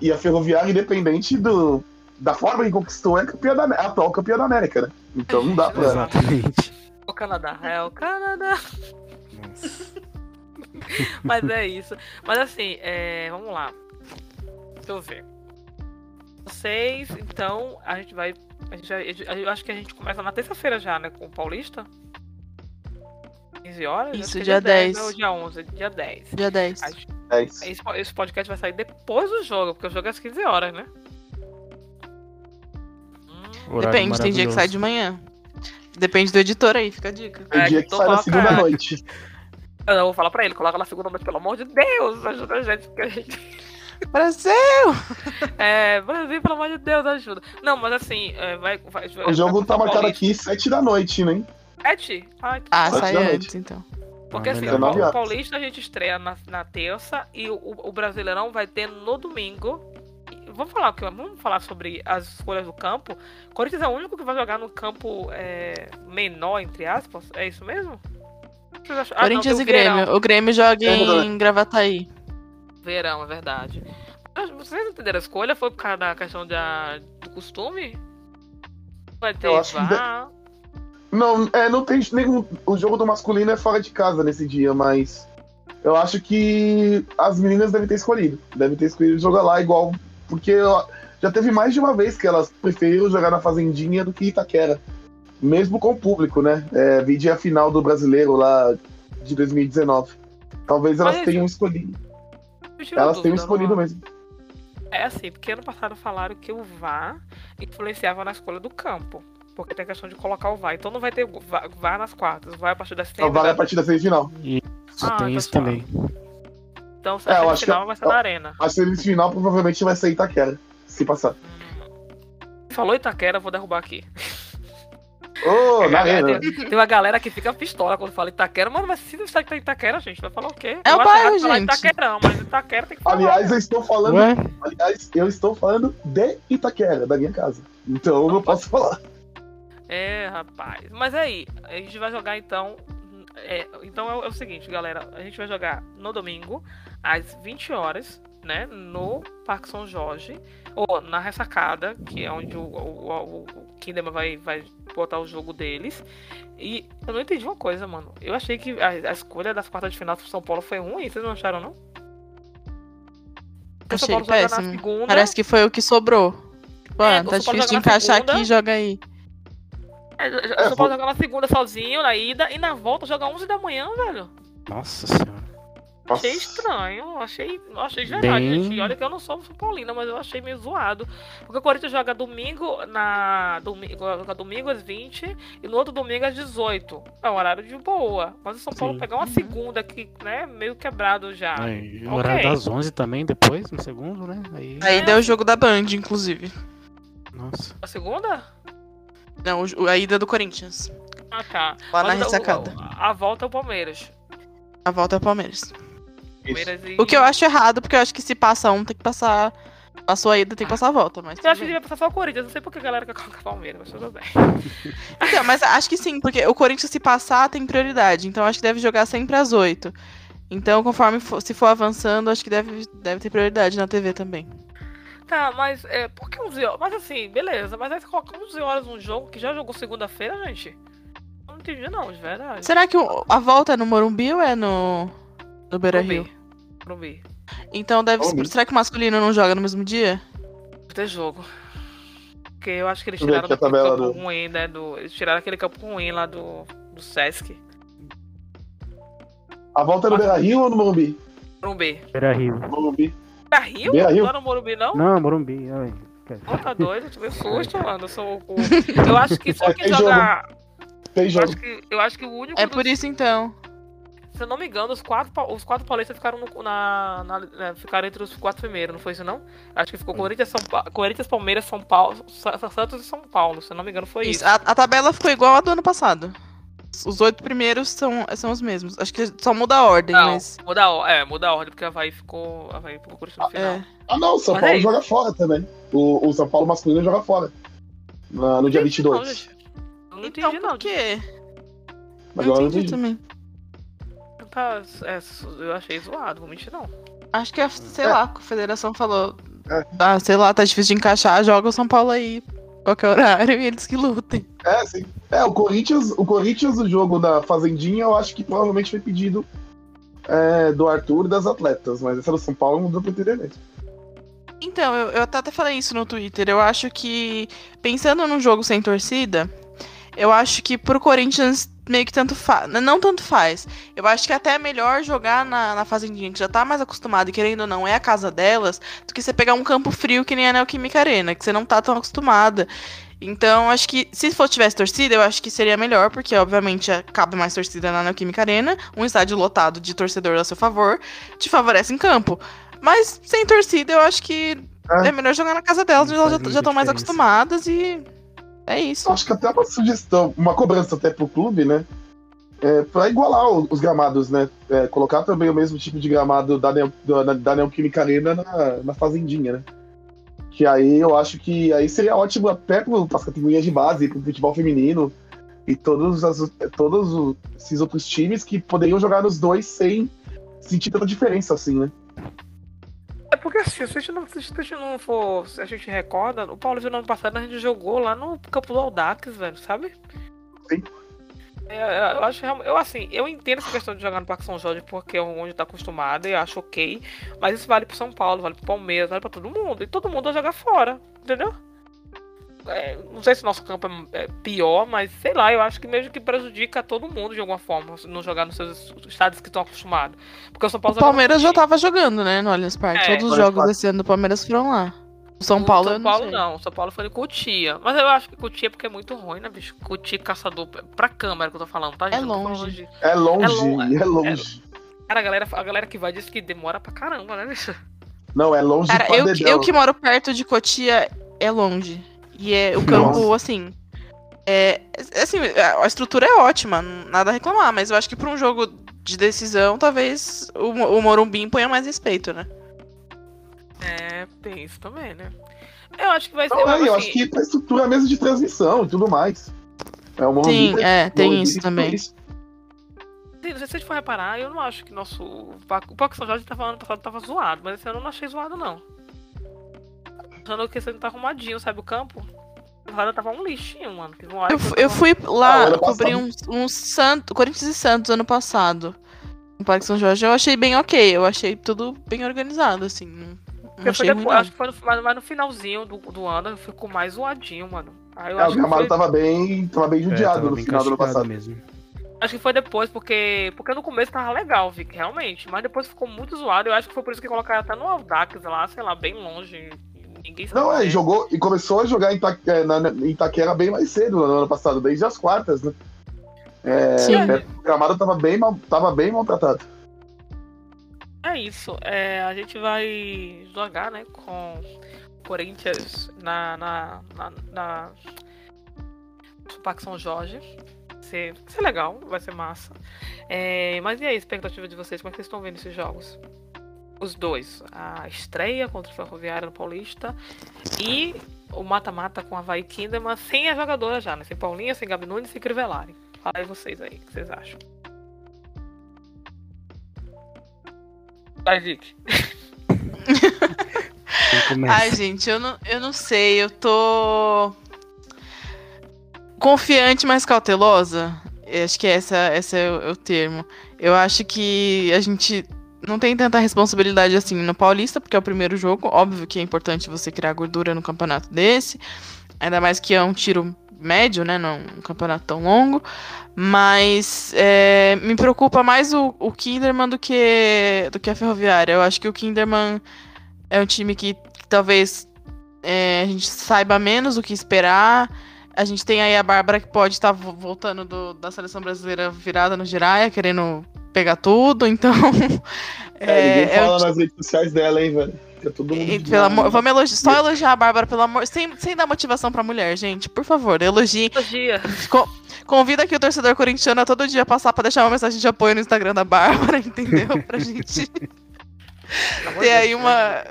Speaker 4: E a Ferroviária, independente do, da forma que conquistou, é campeã da, é a atual campeã da América, né? Então não dá pra.
Speaker 5: Exatamente.
Speaker 2: O Canadá, é o Canadá.
Speaker 5: Nossa.
Speaker 2: Mas é isso. Mas assim, é, vamos lá. Deixa eu ver. Vocês, então, a gente vai. A gente vai- eu acho que a gente começa na terça-feira já, né? Com o Paulista. 15 horas?
Speaker 3: Isso,
Speaker 2: Acho que é
Speaker 3: dia 10.
Speaker 2: Ou dia 11, dia 10.
Speaker 3: Dia 10.
Speaker 2: A gente-
Speaker 4: É isso.
Speaker 2: Esse, po- esse podcast vai sair depois do jogo, porque o jogo é às 15 horas, né? Hum,
Speaker 3: Depende, tem dia que sai de manhã. Depende do editor aí, fica a dica.
Speaker 4: Tem
Speaker 2: É,
Speaker 4: dia que sai na segunda noite.
Speaker 2: eu vou falar pra ele, coloca na segunda noite, pelo amor de Deus, ajuda a gente, porque a gente.
Speaker 3: Brasil!
Speaker 2: É, Brasil, pelo amor de Deus, ajuda. Não, mas assim, é, vai. vai
Speaker 4: O jogo tá
Speaker 2: vai-
Speaker 4: marcado aqui sete da noite, né?
Speaker 2: Sete? Ai,
Speaker 3: Ah,
Speaker 4: Sete
Speaker 3: sai
Speaker 4: da
Speaker 3: antes,
Speaker 4: noite.
Speaker 3: então.
Speaker 2: Porque
Speaker 5: Ah,
Speaker 2: assim,
Speaker 5: melhor.
Speaker 2: o. Paulista a gente estreia na, na terça e o, o Brasileirão vai ter no domingo. Vamos falar, vamos falar sobre as escolhas do campo. Corinthians é o único que vai jogar no campo é, menor, entre aspas. É isso mesmo? Vocês acham- Ah, não,
Speaker 3: Corinthians
Speaker 2: tem
Speaker 3: e
Speaker 2: Verão.
Speaker 3: Grêmio. O Grêmio joga
Speaker 4: É,
Speaker 3: em Gravataí.
Speaker 2: Verão, é verdade. Vocês entenderam a escolha? Foi por causa da questão da, do costume? Vai ter
Speaker 4: Eu acho que
Speaker 2: VAR?
Speaker 4: Não, é, não tem nenhum. O jogo do masculino é fora de casa nesse dia, mas eu acho que as meninas devem ter escolhido. Devem ter escolhido jogar lá igual. Porque já teve mais de uma vez que elas preferiram jogar na Fazendinha do que Itaquera. Mesmo com o público, né? É, vide a final do brasileiro lá de 2019. Talvez elas
Speaker 2: Mas-
Speaker 4: tenham escolhido. Elas
Speaker 2: dúvida,
Speaker 4: escolhido mesmo.
Speaker 2: É assim, porque ano passado falaram que o VAR influenciava na escolha do campo. Porque tem a questão de colocar o VAR. Então não vai ter VAR, VAR nas quartas, vai a partir das
Speaker 4: Então vale a partir da semifinal.
Speaker 5: Só
Speaker 2: Ah,
Speaker 5: tem isso
Speaker 2: pessoal.
Speaker 5: também.
Speaker 2: Então
Speaker 4: É,
Speaker 2: a
Speaker 4: eu acho
Speaker 2: semifinal
Speaker 4: que-
Speaker 2: vai ser na arena.
Speaker 4: A semifinal provavelmente vai ser Itaquera, se passar.
Speaker 2: Falou Itaquera, eu vou derrubar aqui.
Speaker 4: Ô, na
Speaker 2: galera-
Speaker 4: arena.
Speaker 2: tem, tem uma galera que fica pistola quando fala Itaquera, mano, mas se não está em Itaquera, gente, vai falar o quê?
Speaker 3: É
Speaker 2: Eu
Speaker 3: o bairro, gente.
Speaker 2: Itaquerão, mas Itaquera tem que falar.
Speaker 4: Aliás, eu estou falando
Speaker 5: Ué?
Speaker 4: Aliás, eu estou falando de Itaquera, da minha casa. Então eu não posso falar.
Speaker 2: É, rapaz. Mas aí, a gente vai jogar então. é, então é, o- é o seguinte, galera. A gente vai jogar no domingo, às 20 horas, né? No Parque São Jorge. Ou na ressacada, que é onde o, o, o, o Kinderman vai, vai botar o jogo deles. E eu não entendi uma coisa, mano. Eu achei que a, a escolha das quartas de final pro São Paulo foi ruim. Vocês não acharam, não? Porque
Speaker 3: Achei
Speaker 2: Paulo joga na
Speaker 3: péssimo.
Speaker 2: segunda.
Speaker 3: Parece que foi o que sobrou.
Speaker 2: É,
Speaker 3: tá difícil de encaixar
Speaker 2: segunda.
Speaker 3: aqui, joga aí.
Speaker 2: É, o São Paulo joga na segunda sozinho, na ida, e na volta joga 11 da manhã, velho.
Speaker 5: Nossa senhora.
Speaker 2: Achei estranho, achei, achei de verdade,
Speaker 5: Bem-
Speaker 2: gente. Olha que eu não sou São Paulina, mas eu achei meio zoado. Porque o Corinthians joga domingo na. Domingo, joga domingo às 20 e no outro domingo às 18. É um horário de boa. Mas o São Paulo
Speaker 5: Sim.
Speaker 2: pegar uma segunda que, né, meio quebrado já.
Speaker 5: Aí, o
Speaker 2: ok.
Speaker 5: horário das 11 também, depois, no segundo, né? Aí,
Speaker 3: Aí deu o jogo da Band, inclusive.
Speaker 5: nossa.
Speaker 2: A segunda?
Speaker 3: Não, a ida do Corinthians.
Speaker 2: Ah, tá.
Speaker 3: Lá na
Speaker 2: Mas o-
Speaker 3: ressacada.
Speaker 2: A, a volta é o Palmeiras.
Speaker 3: A volta é o Palmeiras.
Speaker 2: Palmeiras e...
Speaker 3: O que eu acho errado, porque eu acho que se passa um, tem que passar. Passou a ida, tem que passar a volta. Mas
Speaker 2: Eu acho que devia passar só o Corinthians. Não sei porque a galera quer colocar Palmeiras, mas tudo bem.
Speaker 3: Então, mas acho que sim, porque o Corinthians, se passar, tem prioridade. Então acho que deve jogar sempre às oito. Então, conforme for- se for avançando, acho que deve, deve ter prioridade na TV também.
Speaker 2: Tá, mas é, por que 11 horas? Mas assim, beleza, mas aí você coloca 11 horas num jogo que já jogou segunda-feira, gente? Eu não entendi não, de verdade.
Speaker 3: Será que o- a volta é no Morumbi ou é no, no Beira Rio?
Speaker 2: Morumbi.
Speaker 3: Então deve
Speaker 4: Morumbi.
Speaker 3: Será que o masculino não joga no mesmo dia?
Speaker 2: Ter jogo. Porque eu acho que eles
Speaker 4: eu
Speaker 2: tiraram aquele
Speaker 4: tabela
Speaker 2: campo
Speaker 4: do-
Speaker 2: ruim, né? Do, eles tiraram aquele campo ruim lá do, do Sesc.
Speaker 4: A volta é no Beira Rio ou no Morumbi?
Speaker 2: Morumbi.
Speaker 5: Beira Rio.
Speaker 4: Morumbi.
Speaker 2: Beira Rio?
Speaker 4: Beira Rio?
Speaker 2: Não era Morumbi, não?
Speaker 5: Não, Morumbi. Ai.
Speaker 2: Pô, tá doido? Tu me susto, mano. Eu sou o. Eu acho que só
Speaker 4: É,
Speaker 2: quem
Speaker 4: tem
Speaker 2: joga.
Speaker 4: Tem
Speaker 2: Eu
Speaker 4: jogo.
Speaker 2: acho que, eu acho que o único.
Speaker 3: É
Speaker 2: dos-
Speaker 3: por isso então.
Speaker 2: Se eu não me engano, os quatro, os quatro paulistas ficaram no- na, na- né, ficaram entre os quatro primeiros, não foi isso não? Acho que ficou Corinthians, São Pa- Corinthians Palmeiras, São Paulo, Sa- Santos e São Paulo. Se eu não me engano, foi isso.
Speaker 3: Isso, A, a tabela ficou igual a do ano passado. Os oito primeiros são, são os mesmos. Acho que só muda a ordem,
Speaker 2: Não,
Speaker 3: mas.
Speaker 2: muda a, é, muda a ordem, porque a Havaí ficou. A Havaí ficou Corinthians no final.
Speaker 3: É.
Speaker 4: Ah, não, o São
Speaker 2: Mas
Speaker 4: Paulo
Speaker 2: é
Speaker 4: joga fora também. O, o São Paulo masculino joga fora. Na- no dia
Speaker 2: Não,
Speaker 4: 22.
Speaker 2: gente. Eu não
Speaker 3: Então,
Speaker 2: entendi, não.
Speaker 3: por quê?
Speaker 4: Mas
Speaker 3: Não
Speaker 4: agora eu
Speaker 3: entendi
Speaker 4: entendi.
Speaker 3: também.
Speaker 2: Tá, é, eu achei zoado, vou mentir, não.
Speaker 3: Acho que, a, sei
Speaker 4: É.
Speaker 3: lá, a federação falou.
Speaker 4: É.
Speaker 3: Ah, sei lá, tá difícil de encaixar, joga o São Paulo aí. Qualquer horário e eles que lutem.
Speaker 4: É, sim. É, o Corinthians, o Corinthians, o jogo da Fazendinha, eu acho que provavelmente foi pedido é, do Arthur e das atletas, mas essa do São Paulo não deu pra entender mesmo.
Speaker 3: Então, eu, eu até falei isso no Twitter. Eu acho que, pensando num jogo sem torcida, eu acho que pro Corinthians meio que tanto faz. Não tanto faz. Eu acho que até é melhor jogar na, na Fazendinha, que já tá mais acostumado, e querendo ou não, é a casa delas, do que você pegar um campo frio que nem a Neoquímica Arena, que você não tá tão acostumada. Então, acho que se for tivesse torcida, eu acho que seria melhor, porque obviamente é- cabe mais torcida na Neoquímica Arena, um estádio lotado de torcedor a seu favor, te favorece em campo. Mas sem torcida, eu acho que
Speaker 4: É.
Speaker 3: é melhor jogar na casa delas,
Speaker 5: Não
Speaker 3: elas já estão mais acostumadas e é isso.
Speaker 4: Acho que até uma sugestão, uma cobrança até pro clube, né? É, pra igualar os gramados, né? É, colocar também o mesmo tipo de gramado da, Neo, da, da Neoquímica Arena na, na Fazendinha, né? Que aí eu acho que aí seria ótimo até para as categorias de base, pro futebol feminino e todos, as, todos o- esses outros times que poderiam jogar nos dois sem sentir tanta diferença assim, né?
Speaker 2: É porque assim, se a gente não, se a gente não for. Se a gente recorda, o Paulo no ano passado a gente jogou lá no campo do Aldax, velho, sabe?
Speaker 4: Sim.
Speaker 2: É, eu acho eu assim, eu entendo essa questão de jogar no Parque São Jorge porque é onde tá acostumado e acho ok. Mas isso vale pro São Paulo, vale pro Palmeiras, vale pra todo mundo. E todo mundo vai jogar fora, entendeu? É, não sei se o nosso campo é, é pior, mas sei lá, eu acho que mesmo que prejudica todo mundo de alguma forma, não jogar nos seus estados que estão acostumados. Porque o São
Speaker 3: O
Speaker 2: Paulo no
Speaker 3: Palmeiras já
Speaker 2: Curitiba.
Speaker 3: tava jogando, né, no Allianz Parque.
Speaker 2: É,
Speaker 3: Todos os jogos
Speaker 4: Parque.
Speaker 3: desse ano do Palmeiras foram lá. O São
Speaker 2: O
Speaker 3: Paulo,
Speaker 2: São
Speaker 3: eu não
Speaker 2: Paulo
Speaker 3: sei.
Speaker 2: não, São Paulo foi em Cotia. Mas eu acho que Cotia é porque é muito ruim, né, bicho? Cotia pra pra câmera que eu tô falando, tá?
Speaker 3: É
Speaker 2: gente? Eu não tô
Speaker 3: longe.
Speaker 2: falando de-
Speaker 4: É longe,
Speaker 2: É lo-
Speaker 4: é, longe.
Speaker 2: Cara, a galera, a galera que vai diz que demora pra caramba, né, bicho?
Speaker 4: Não, é longe
Speaker 3: Cara,
Speaker 4: pra
Speaker 3: eu, eu que moro perto de Cotia é longe. E é o campo,
Speaker 4: Nossa.
Speaker 3: assim. É, é, assim, a estrutura é ótima, nada a reclamar, mas eu acho que pra um jogo de decisão, talvez o, o Morumbi ponha mais respeito, né?
Speaker 2: É, tem isso também, né? Eu acho que vai ser.
Speaker 4: Não, é, eu
Speaker 2: assim,
Speaker 4: acho que a estrutura mesmo de transmissão e tudo mais. É uma
Speaker 3: Sim, é, tem
Speaker 4: Morumbi
Speaker 3: isso também.
Speaker 2: assim, se a gente for reparar, eu não acho que nosso. O o Parque São Jorge tava ano passado tava zoado, mas esse ano eu não achei zoado, não. Achando que esse ano tá arrumadinho, sabe? O campo. O lado tava um lixinho, mano.
Speaker 3: Eu,
Speaker 2: tava-
Speaker 3: eu fui
Speaker 4: Ah,
Speaker 3: lá
Speaker 4: ano
Speaker 3: cobrir um, um Santos, Corinthians e Santos ano passado. No Parque São Jorge, eu achei bem ok. Eu achei tudo bem organizado, assim. Não, não achei ruim,
Speaker 2: depois,
Speaker 3: não.
Speaker 2: acho que foi no, mas, mas no finalzinho do, do ano ficou mais zoadinho, mano. Aí eu
Speaker 4: É, o
Speaker 2: acho, que
Speaker 4: gramado
Speaker 2: foi,
Speaker 4: tava bem, tava bem
Speaker 5: É,
Speaker 4: judiado
Speaker 5: tava
Speaker 4: no
Speaker 5: bem
Speaker 4: final do ano passado.
Speaker 5: mesmo.
Speaker 2: acho que foi depois, porque. Porque no começo tava legal, Vic, realmente. Mas depois ficou muito zoado. Eu acho que foi por isso que colocaram até no Aldax lá, sei lá, bem longe. Ninguém sabe.
Speaker 4: Não, é, jogou e começou a jogar em, Ita- é, na, em Itaquera bem mais cedo no ano passado, desde as quartas, né? É,
Speaker 3: Sim.
Speaker 4: é, o gramado tava bem, mal, tava bem maltratado.
Speaker 2: É isso. É, a gente vai jogar, né, com Corinthians na, na, na, na Parque São Jorge. Vai ser, vai ser legal, vai ser massa. É, mas e aí, a expectativa de vocês? Como é que vocês estão vendo esses jogos? Os dois. A estreia contra o Ferroviário no Paulista e o mata-mata com a Havaí Kinderman sem a jogadora já, né? Sem Paulinha, sem Gabi Nunes, sem Crivellari. Fala aí vocês aí, o que vocês acham? Vai, Vic.
Speaker 3: Ai, gente, eu não, eu não sei. Eu tô. Confiante, mas cautelosa. Eu Acho que essa, esse é o, é o termo. Eu acho que a gente não tem tanta responsabilidade assim no Paulista, porque é o primeiro jogo. Óbvio que é importante você criar gordura no campeonato desse. Ainda mais que é um tiro médio, né? Não um campeonato tão longo. Mas é, me preocupa mais o, o Kinderman do que, do que a Ferroviária. Eu acho que o Kinderman é um time que, que talvez é, a gente saiba menos o que esperar. A gente tem aí a Bárbara que pode estar vo- voltando do- da seleção brasileira virada no Jiraya, querendo pegar tudo, então.
Speaker 4: É, ninguém
Speaker 3: é um
Speaker 4: fala nas redes sociais dela, hein, velho. Fica todo mundo.
Speaker 3: e, pelo amor, vamos elogi- só elogiar a Bárbara, pelo amor. Sem, sem dar motivação pra mulher, gente. Por favor, elogie.
Speaker 2: Dia.
Speaker 3: Co- convida aqui o torcedor corintiano a todo dia passar pra deixar uma mensagem de apoio no Instagram da Bárbara, entendeu? Pra gente ter aí uma,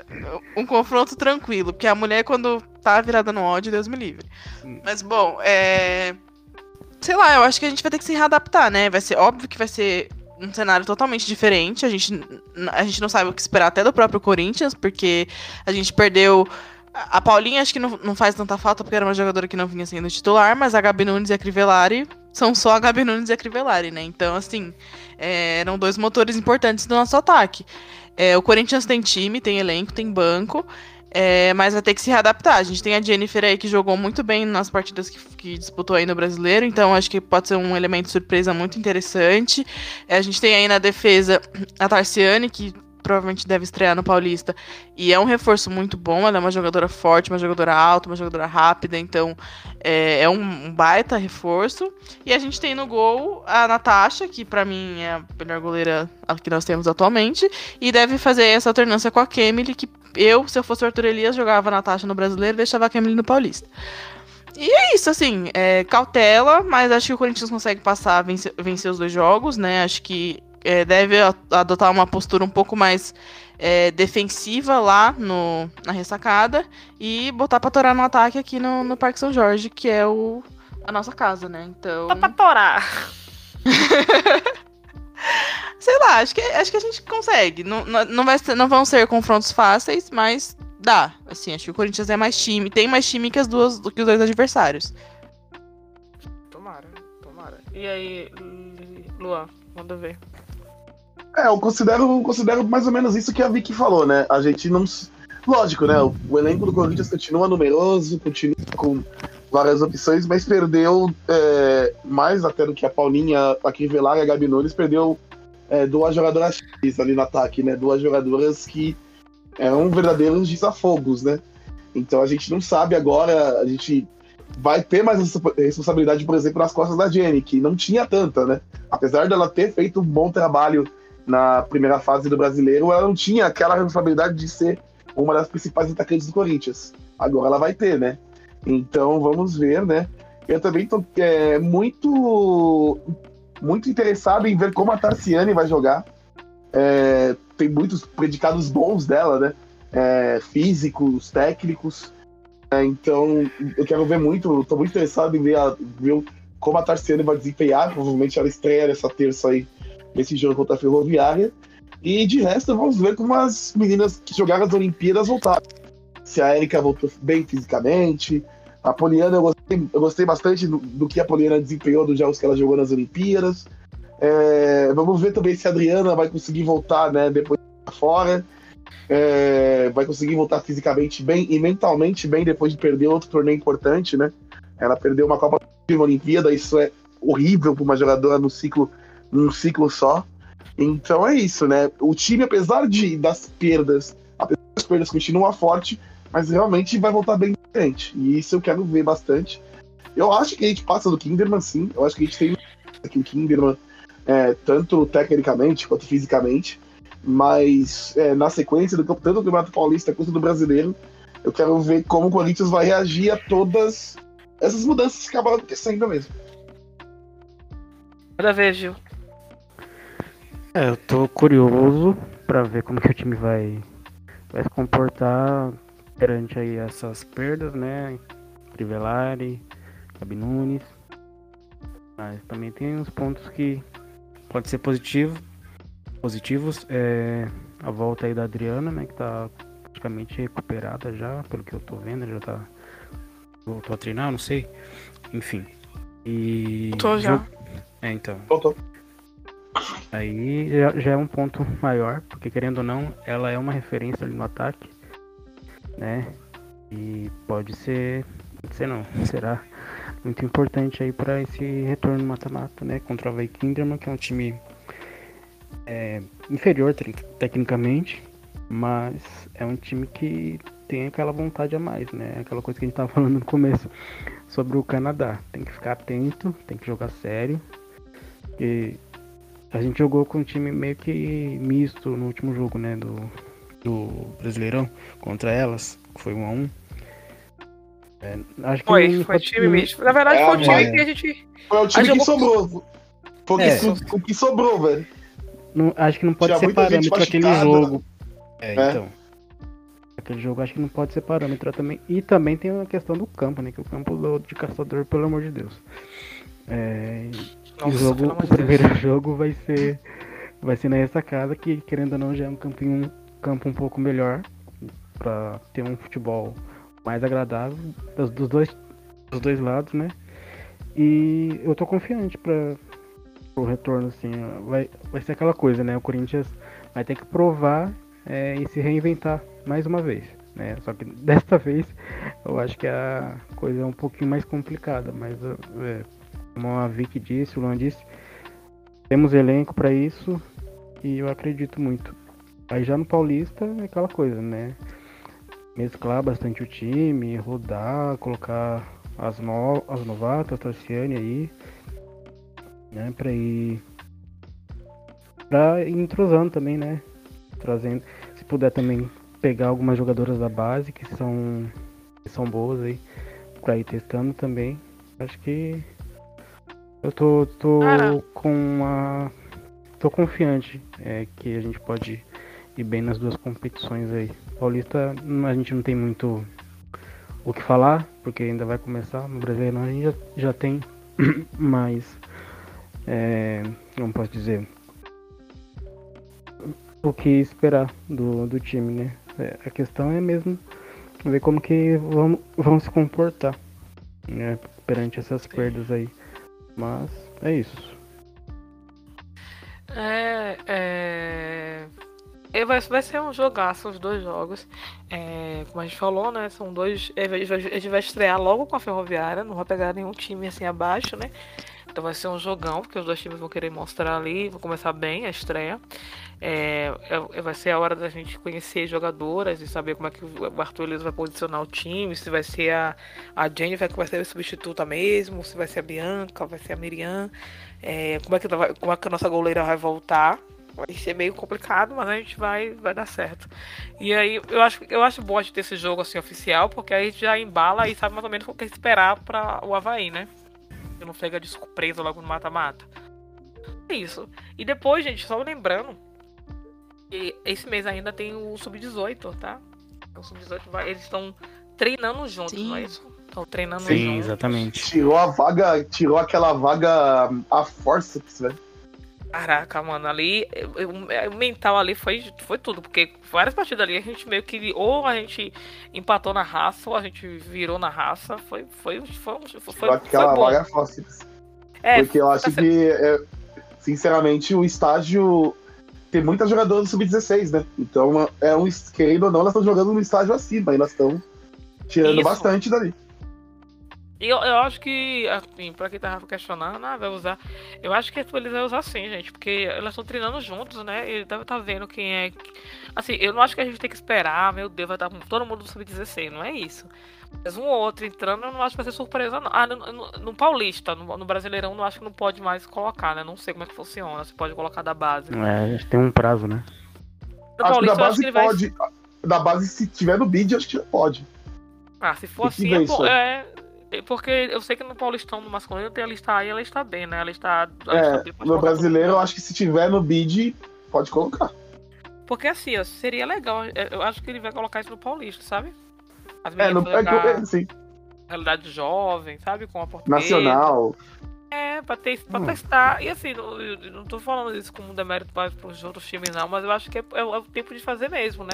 Speaker 3: um confronto tranquilo. Porque a mulher, quando tá virada no ódio, Deus me livre.
Speaker 5: Hum.
Speaker 3: Mas, bom, é. Sei lá, eu acho que a gente vai ter que se readaptar, né? Vai ser óbvio que vai ser um cenário totalmente diferente. A gente, a gente não sabe o que esperar até do próprio Corinthians, porque a gente perdeu. A Paulinha acho que não, não faz tanta falta porque era uma jogadora que não vinha sendo titular, mas a Gabi Nunes e a Crivellari são só a Gabi Nunes e a Crivellari, né? Então, assim, é, eram dois motores importantes do nosso ataque. É, o Corinthians tem time, tem elenco, tem banco, é, mas vai ter que se readaptar. A gente tem a Jennifer aí que jogou muito bem nas partidas que, que disputou aí no brasileiro, então acho que pode ser um elemento surpresa muito interessante. É, a gente tem aí na defesa a Tarciane, que provavelmente deve estrear no Paulista, e é um reforço muito bom. Ela é uma jogadora forte, uma jogadora alta, uma jogadora rápida, então é, é um, baita reforço. E a gente tem no gol a Natasha, que pra mim é a melhor goleira que nós temos atualmente, e deve fazer essa alternância com a Kemily, que eu, se eu fosse o Arthur Elias, jogava a Natasha no brasileiro e deixava a Kemily no Paulista. E é isso, assim, é, cautela, mas acho que o Corinthians consegue passar, vencer, vencer os dois jogos, né? Acho que é, deve adotar uma postura um pouco mais é, defensiva lá no, na ressacada e botar pra torar no ataque aqui no, no Parque São Jorge, que é o, a nossa casa, né? Então.
Speaker 2: Tá pra torar.
Speaker 3: Sei lá, acho que, acho que a gente consegue. Não, não, não vai ser- não vão ser confrontos fáceis, mas dá. Assim, acho que o Corinthians é mais time, tem mais time que as duas do que os dois adversários.
Speaker 2: Tomara, tomara. E aí, Luan, manda ver.
Speaker 4: É, eu considero, considero mais ou menos isso que a Vicky falou, né? A gente não. Lógico, né? O, o elenco do Corinthians continua numeroso, continua com várias opções, mas perdeu é, mais até do que a Paulinha, a Crivellari e a Gabi Nunes, perdeu é, duas jogadoras X ali no ataque, né? Duas jogadoras que eram verdadeiros desafogos, né? Então a gente não sabe agora, a gente vai ter mais responsabilidade, por exemplo, nas costas da Jenny, que não tinha tanta, né? Apesar dela ter feito um bom trabalho na primeira fase do brasileiro, ela não tinha aquela responsabilidade de ser uma das principais atacantes do Corinthians. Agora ela vai ter, né? Então vamos ver, né? Eu também tô é, muito, muito interessado em ver como a Tarciane vai jogar. É, tem muitos predicados bons dela, né? É, físicos, técnicos. É, então eu quero ver muito, tô muito interessado em ver, a- ver como a Tarciane vai desempenhar. Provavelmente ela estreia nessa terça aí, nesse jogo contra a Ferroviária. E de resto, vamos ver como as meninas que jogaram as Olimpíadas voltaram. Se a Erika voltou bem fisicamente. A Poliana, eu gostei, eu gostei bastante do, do que a Poliana desempenhou dos jogos que ela jogou nas Olimpíadas. É, vamos ver também se a Adriana vai conseguir voltar, né, depois de fora. É, vai conseguir voltar fisicamente bem e mentalmente bem depois de perder outro torneio importante, né? Ela perdeu uma Copa de uma Olimpíada, isso é horrível para uma jogadora no ciclo, num ciclo só. Então é isso, né? O time, apesar de das perdas, apesar das perdas, continua forte, mas realmente vai voltar bem diferente. E isso eu quero ver bastante. Eu acho que a gente passa do Kinderman, sim. Eu acho que a gente tem aqui o Kinderman, é, tanto tecnicamente quanto fisicamente. Mas é, na sequência, do, tanto do Campeonato Paulista quanto do Brasileiro, eu quero ver como o Corinthians vai reagir a todas essas mudanças que acabaram acontecendo mesmo.
Speaker 2: Manda ver, Gil.
Speaker 5: É, eu tô curioso pra ver como que o time vai, vai se comportar perante aí essas perdas, né? Crivellari, Gabi Nunes. Mas também tem uns pontos que pode ser positivo, positivos. É a volta aí da Adriana, né? Que tá praticamente recuperada já, pelo que eu tô vendo, já tá. Voltou a treinar, não sei. Enfim. E.
Speaker 2: Tô já.
Speaker 5: É, então.
Speaker 4: Voltou.
Speaker 5: Aí já, já é um ponto maior, porque querendo ou não, ela é uma referência ali no ataque, né? E pode ser, pode ser não, será muito importante aí para esse retorno mata-mata, né? Contra o Havaí Kinderman, que é um time é, inferior tec- tecnicamente, mas é um time que tem aquela vontade a mais, né? Aquela coisa que a gente tava falando no começo sobre o Canadá. Tem que ficar atento, tem que jogar sério. E a gente jogou com um time meio que misto no último jogo, né? Do, do Brasileirão contra elas, que foi um a um. É, acho que
Speaker 2: Foi,
Speaker 5: não
Speaker 2: foi time misto. Na verdade,
Speaker 4: É,
Speaker 2: foi o time
Speaker 5: mas-
Speaker 2: que a gente.
Speaker 4: Foi o time que sobrou. Foi o que,
Speaker 5: É.
Speaker 4: o que sobrou, velho.
Speaker 5: não- acho que não pode
Speaker 4: Tinha
Speaker 5: ser parâmetro aquele jogo. É,
Speaker 4: É.
Speaker 5: então. Aquele jogo acho que não pode ser parâmetro também. E também tem a questão do campo, né? Que o campo do, de caçador, pelo amor de Deus. É, o
Speaker 2: Nossa,
Speaker 5: jogo,
Speaker 2: pelo amor
Speaker 5: o
Speaker 2: de Deus.
Speaker 5: primeiro jogo vai ser vai ser nessa casa que querendo ou não já é um campinho, campo um pouco melhor para ter um futebol mais agradável dos, dois dos dois lados, né? E eu tô confiante para o retorno assim, vai vai ser aquela coisa, né? O Corinthians vai ter que provar é, e se reinventar mais uma vez, né? Só que desta vez eu acho que a coisa é um pouquinho mais complicada, mas é, como a Vicky disse, o Luan disse, temos elenco para isso e eu acredito muito. Aí já no Paulista é aquela coisa, né? Mesclar bastante o time, rodar, colocar as, no... as novatas, Tarciane aí, né? Pra ir. Pra ir entrosando também, né? Trazendo. Se puder também pegar algumas jogadoras da base que são, que são boas aí, pra ir testando também. Acho que eu tô, tô
Speaker 2: Cara.
Speaker 5: com uma. tô confiante é, que a gente pode ir bem nas duas competições aí. Paulista a gente não tem muito o que falar, porque ainda vai começar. No brasileiro a gente já, já tem, mas é, não posso dizer o que esperar do, do time, né? É, a questão é mesmo ver como que vão, vão se comportar né, perante essas perdas aí. Mas é isso.
Speaker 2: É, é... é, Vai, vai ser um jogaço os dois jogos. É, como a gente falou, né? São dois. A gente vai- a gente vai estrear logo com a Ferroviária, não vai pegar nenhum time assim abaixo, né? Então vai ser um jogão, porque os dois times vão querer mostrar ali, vão começar bem a estreia. É, é- vai ser a hora da gente conhecer jogadoras e saber como é que o Arthur Elias vai posicionar o time, se vai ser a, a Jennifer que vai ser a substituta mesmo, se vai ser a Bianca, vai ser a Miriam, é, como, é que, como é que a nossa goleira vai voltar. Vai ser meio complicado, mas a gente vai, vai dar certo. E aí, eu acho, eu acho bom de ter esse jogo assim oficial, porque aí a gente já embala e sabe mais ou menos o que esperar para o Havaí, né? Eu não pega de surpresa logo no mata-mata. É isso. E depois, gente, só lembrando que esse mês ainda tem o Sub-18, tá? O Sub-18 vai. Eles estão treinando juntos,
Speaker 3: Sim.
Speaker 2: não é isso? Estão treinando
Speaker 5: Sim,
Speaker 2: juntos.
Speaker 5: exatamente.
Speaker 4: Tirou a vaga, tirou aquela vaga a força, velho.
Speaker 2: Caraca, mano, ali eu- o mental ali foi, foi tudo, porque várias partidas ali a gente meio que ou a gente empatou na raça ou a gente virou na raça, foi foi foi foi, foi,
Speaker 4: aquela
Speaker 2: bom.
Speaker 4: vaga força.
Speaker 2: É,
Speaker 4: Porque eu acho
Speaker 2: tá
Speaker 4: que, é, sinceramente, o estágio. Tem muitas jogadoras do Sub-16, né? Então, é um, querendo ou não, elas estão jogando no estágio acima. E elas estão tirando
Speaker 2: Isso.
Speaker 4: bastante dali.
Speaker 2: E eu, eu acho que, assim, pra quem tava questionando, ah, vai usar. Eu acho que eles vão usar sim, gente, porque elas estão treinando juntos, né? E deve estar vendo quem é. Assim, eu não acho que a gente tem que esperar, meu Deus, vai estar com todo mundo do sub-16, não é isso. Mas um ou outro entrando, eu não acho que vai ser surpresa, não. Ah, no, no, no Paulista, no, no Brasileirão, não acho que não pode mais colocar, né? Não sei como é que funciona, se pode colocar da base.
Speaker 5: É, a gente tem um prazo, né?
Speaker 2: No
Speaker 4: Acho que da
Speaker 2: Paulista, eu acho
Speaker 4: base
Speaker 2: que ele vai.
Speaker 4: pode. Da base, se tiver no bid, acho que já pode.
Speaker 2: Ah, se for assim, é, é, é Porque eu sei que no Paulistão do masculino tem a lista A e a lista B, né? A lista A. a lista
Speaker 4: É, no brasileiro, eu acho que se tiver no bid, pode colocar.
Speaker 2: Porque assim, ó, seria legal. é, Eu acho que ele vai colocar isso no Paulista, sabe? As
Speaker 4: É, no, é, sim,
Speaker 2: realidade jovem, sabe? Com a portuguesa.
Speaker 4: nacional.
Speaker 2: É, pra, ter, pra
Speaker 5: Hum.
Speaker 2: testar. E assim, não, não tô falando isso como um demérito para os outros times, não, mas eu acho que é, é o é o tempo de fazer mesmo, né?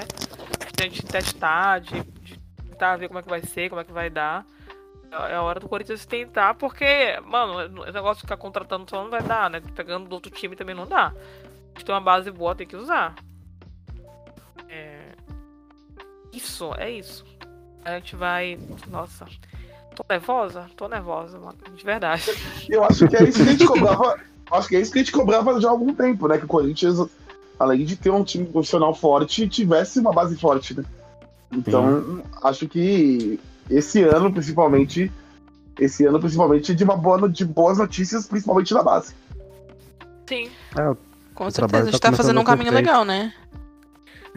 Speaker 2: De a gente testar, de, de tentar ver como é que vai ser, como é que vai dar. É é a hora do Corinthians tentar, porque, mano, esse negócio de ficar contratando só não vai dar, né? Pegando do outro time também não dá. Se tem uma base boa, tem que usar. É... Isso, é isso. A gente vai. Nossa. Tô nervosa? Tô nervosa, mano. De verdade.
Speaker 4: Eu acho que é isso que a gente cobrava. acho que é isso que a gente cobrava já há algum tempo, né? Que o Corinthians, além de ter um time profissional forte, tivesse uma base forte, né? Então, acho que esse ano, principalmente, esse ano, principalmente, de uma boa, de boas notícias, principalmente na base.
Speaker 2: Sim.
Speaker 3: Com
Speaker 5: O
Speaker 3: certeza, a gente
Speaker 5: tá
Speaker 3: tá fazendo um caminho legal, né?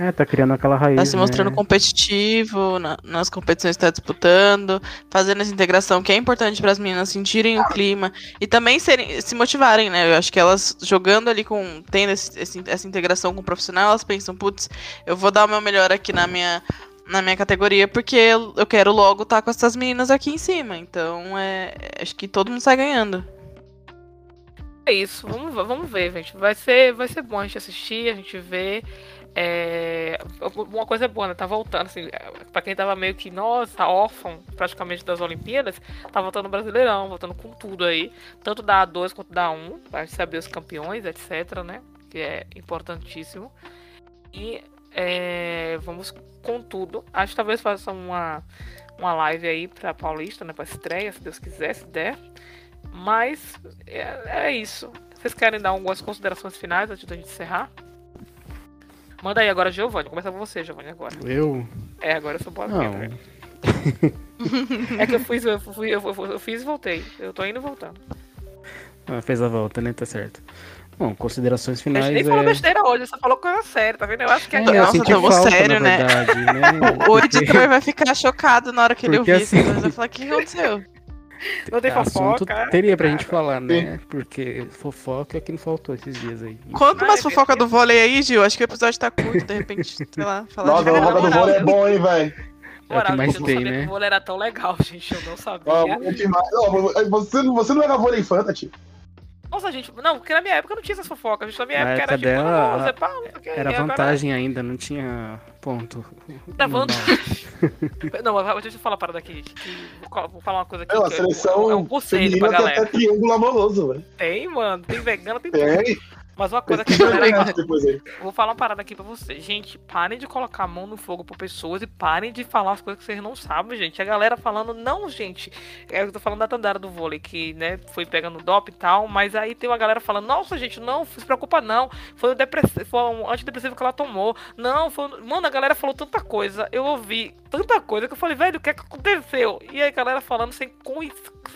Speaker 5: É, tá criando aquela raiz.
Speaker 3: Tá se mostrando
Speaker 5: né?
Speaker 3: competitivo na- nas competições que tá disputando, fazendo essa integração que é importante para as meninas sentirem o clima e também serem, se motivarem, né? Eu acho que elas jogando ali com. tendo esse- esse- essa integração com o profissional, elas pensam, putz, eu vou dar o meu melhor aqui na minha. Na minha categoria, porque eu quero logo estar com essas meninas aqui em cima. Então, é, acho que todo mundo sai ganhando.
Speaker 2: É isso, vamos, vamos ver, gente. Vai ser, vai ser bom a gente assistir, a gente ver. É, uma coisa boa, né? Tá voltando, assim, pra quem tava meio que, nossa, órfão praticamente das Olimpíadas, tá voltando o Brasileirão, voltando com tudo aí. Tanto da A2 quanto da A1, pra gente saber os campeões, etc, né? Que é importantíssimo. E é, vamos com tudo. Acho que talvez faça uma, uma live aí pra Paulista, né? Pra estreia, se Deus quiser, se der. Mas é, é isso. Vocês querem dar algumas considerações finais antes da gente encerrar? Manda aí agora, Giovanni. Começa com você, Giovanni, agora.
Speaker 5: Eu?
Speaker 2: É, agora eu sou boa
Speaker 5: Não.
Speaker 2: né? É que eu fiz, eu, fui, eu, eu- eu fiz e voltei. Eu tô indo e voltando.
Speaker 5: Ah, fez a volta, né? Tá certo. Bom, considerações
Speaker 2: A
Speaker 5: finais.
Speaker 2: gente nem falou
Speaker 5: é...
Speaker 2: besteira hoje, você falou coisa séria, tá vendo? Eu acho que é
Speaker 5: É,
Speaker 3: Nossa,
Speaker 5: eu
Speaker 3: tamo
Speaker 5: falta,
Speaker 3: sério,
Speaker 5: na
Speaker 3: né?
Speaker 5: verdade, né?
Speaker 3: O
Speaker 5: Porque
Speaker 3: editor vai ficar chocado na hora que ele
Speaker 5: Porque
Speaker 3: ouvir isso.
Speaker 5: assim-
Speaker 3: Ele vai falar: o que aconteceu?
Speaker 2: Não tem
Speaker 5: assunto
Speaker 2: fofoca.
Speaker 5: teria pra gente falar, né? Porque fofoca é que não faltou esses dias aí.
Speaker 3: Conta umas fofoca do vôlei aí, Gil. Acho que o episódio tá curto, de repente, sei lá, falar
Speaker 4: Nossa,
Speaker 3: de
Speaker 4: a roda do vôlei é
Speaker 2: eu-
Speaker 4: bom, hein, velho?
Speaker 5: É o que mais
Speaker 2: não
Speaker 5: tem,
Speaker 2: sabia
Speaker 5: né?
Speaker 2: que o vôlei era tão legal, gente. Eu não sabia.
Speaker 4: Ó, o que mais- ó, você, não- você não era vôlei infanta, tio?
Speaker 2: Nossa, gente, não, porque na minha época não tinha essas fofocas. gente, Na minha
Speaker 5: Na
Speaker 2: época era
Speaker 5: época
Speaker 2: tipo,
Speaker 5: dela,
Speaker 2: nossa, pá, não sei o quê,
Speaker 5: Era
Speaker 2: agora-
Speaker 5: vantagem ainda, não tinha ponto.
Speaker 2: Era
Speaker 5: Não dá.
Speaker 2: vantagem. Não, mas deixa eu falar uma parada aqui, gente. que- vou, falar uma coisa aqui.
Speaker 4: Não, a
Speaker 2: que é-
Speaker 4: seleção
Speaker 2: é um conselho pra
Speaker 4: tem
Speaker 2: galera.
Speaker 4: até triângulo amoroso, velho.
Speaker 2: Tem, mano, tem vegano, tem tudo.
Speaker 4: Tem.
Speaker 2: Mas uma coisa que
Speaker 4: aí.
Speaker 2: Vou falar uma parada aqui pra vocês. Gente, parem de colocar a mão no fogo por pessoas e parem de falar as coisas que vocês não sabem, gente. A galera falando, não, gente. É, Eu tô falando da Tandara do vôlei, que, né, foi pegando dop e tal, mas aí tem uma galera falando, nossa, gente, não, se preocupa não. Foi, o depress... foi um antidepressivo que ela tomou. Não, foi. Mano, a galera falou tanta coisa. Eu ouvi tanta coisa que eu falei, velho, o que é que aconteceu? E aí a galera falando sem,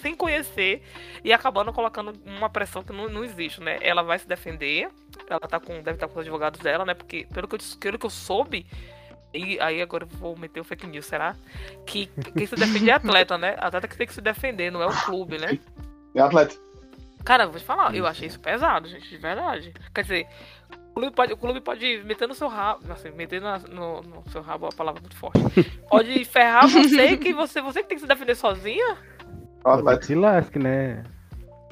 Speaker 2: sem conhecer e acabando colocando uma pressão que não, não existe, né? Ela vai se defender. Ela tá com, deve estar com os advogados dela, né? Porque pelo que eu, pelo que eu soube, e aí agora eu vou meter o fake news, será? Que quem se defende é atleta, né? Atleta que tem que se defender, não é o clube, né?
Speaker 4: É atleta.
Speaker 2: Cara, eu vou te falar, eu achei isso pesado, gente, de verdade. Quer dizer, o clube pode, o clube pode meter no seu rabo, assim, meter na- no, no seu rabo é uma palavra muito forte. Pode ferrar você que você, você que tem que se defender sozinha.
Speaker 4: É atleta.
Speaker 5: Se lasque, né?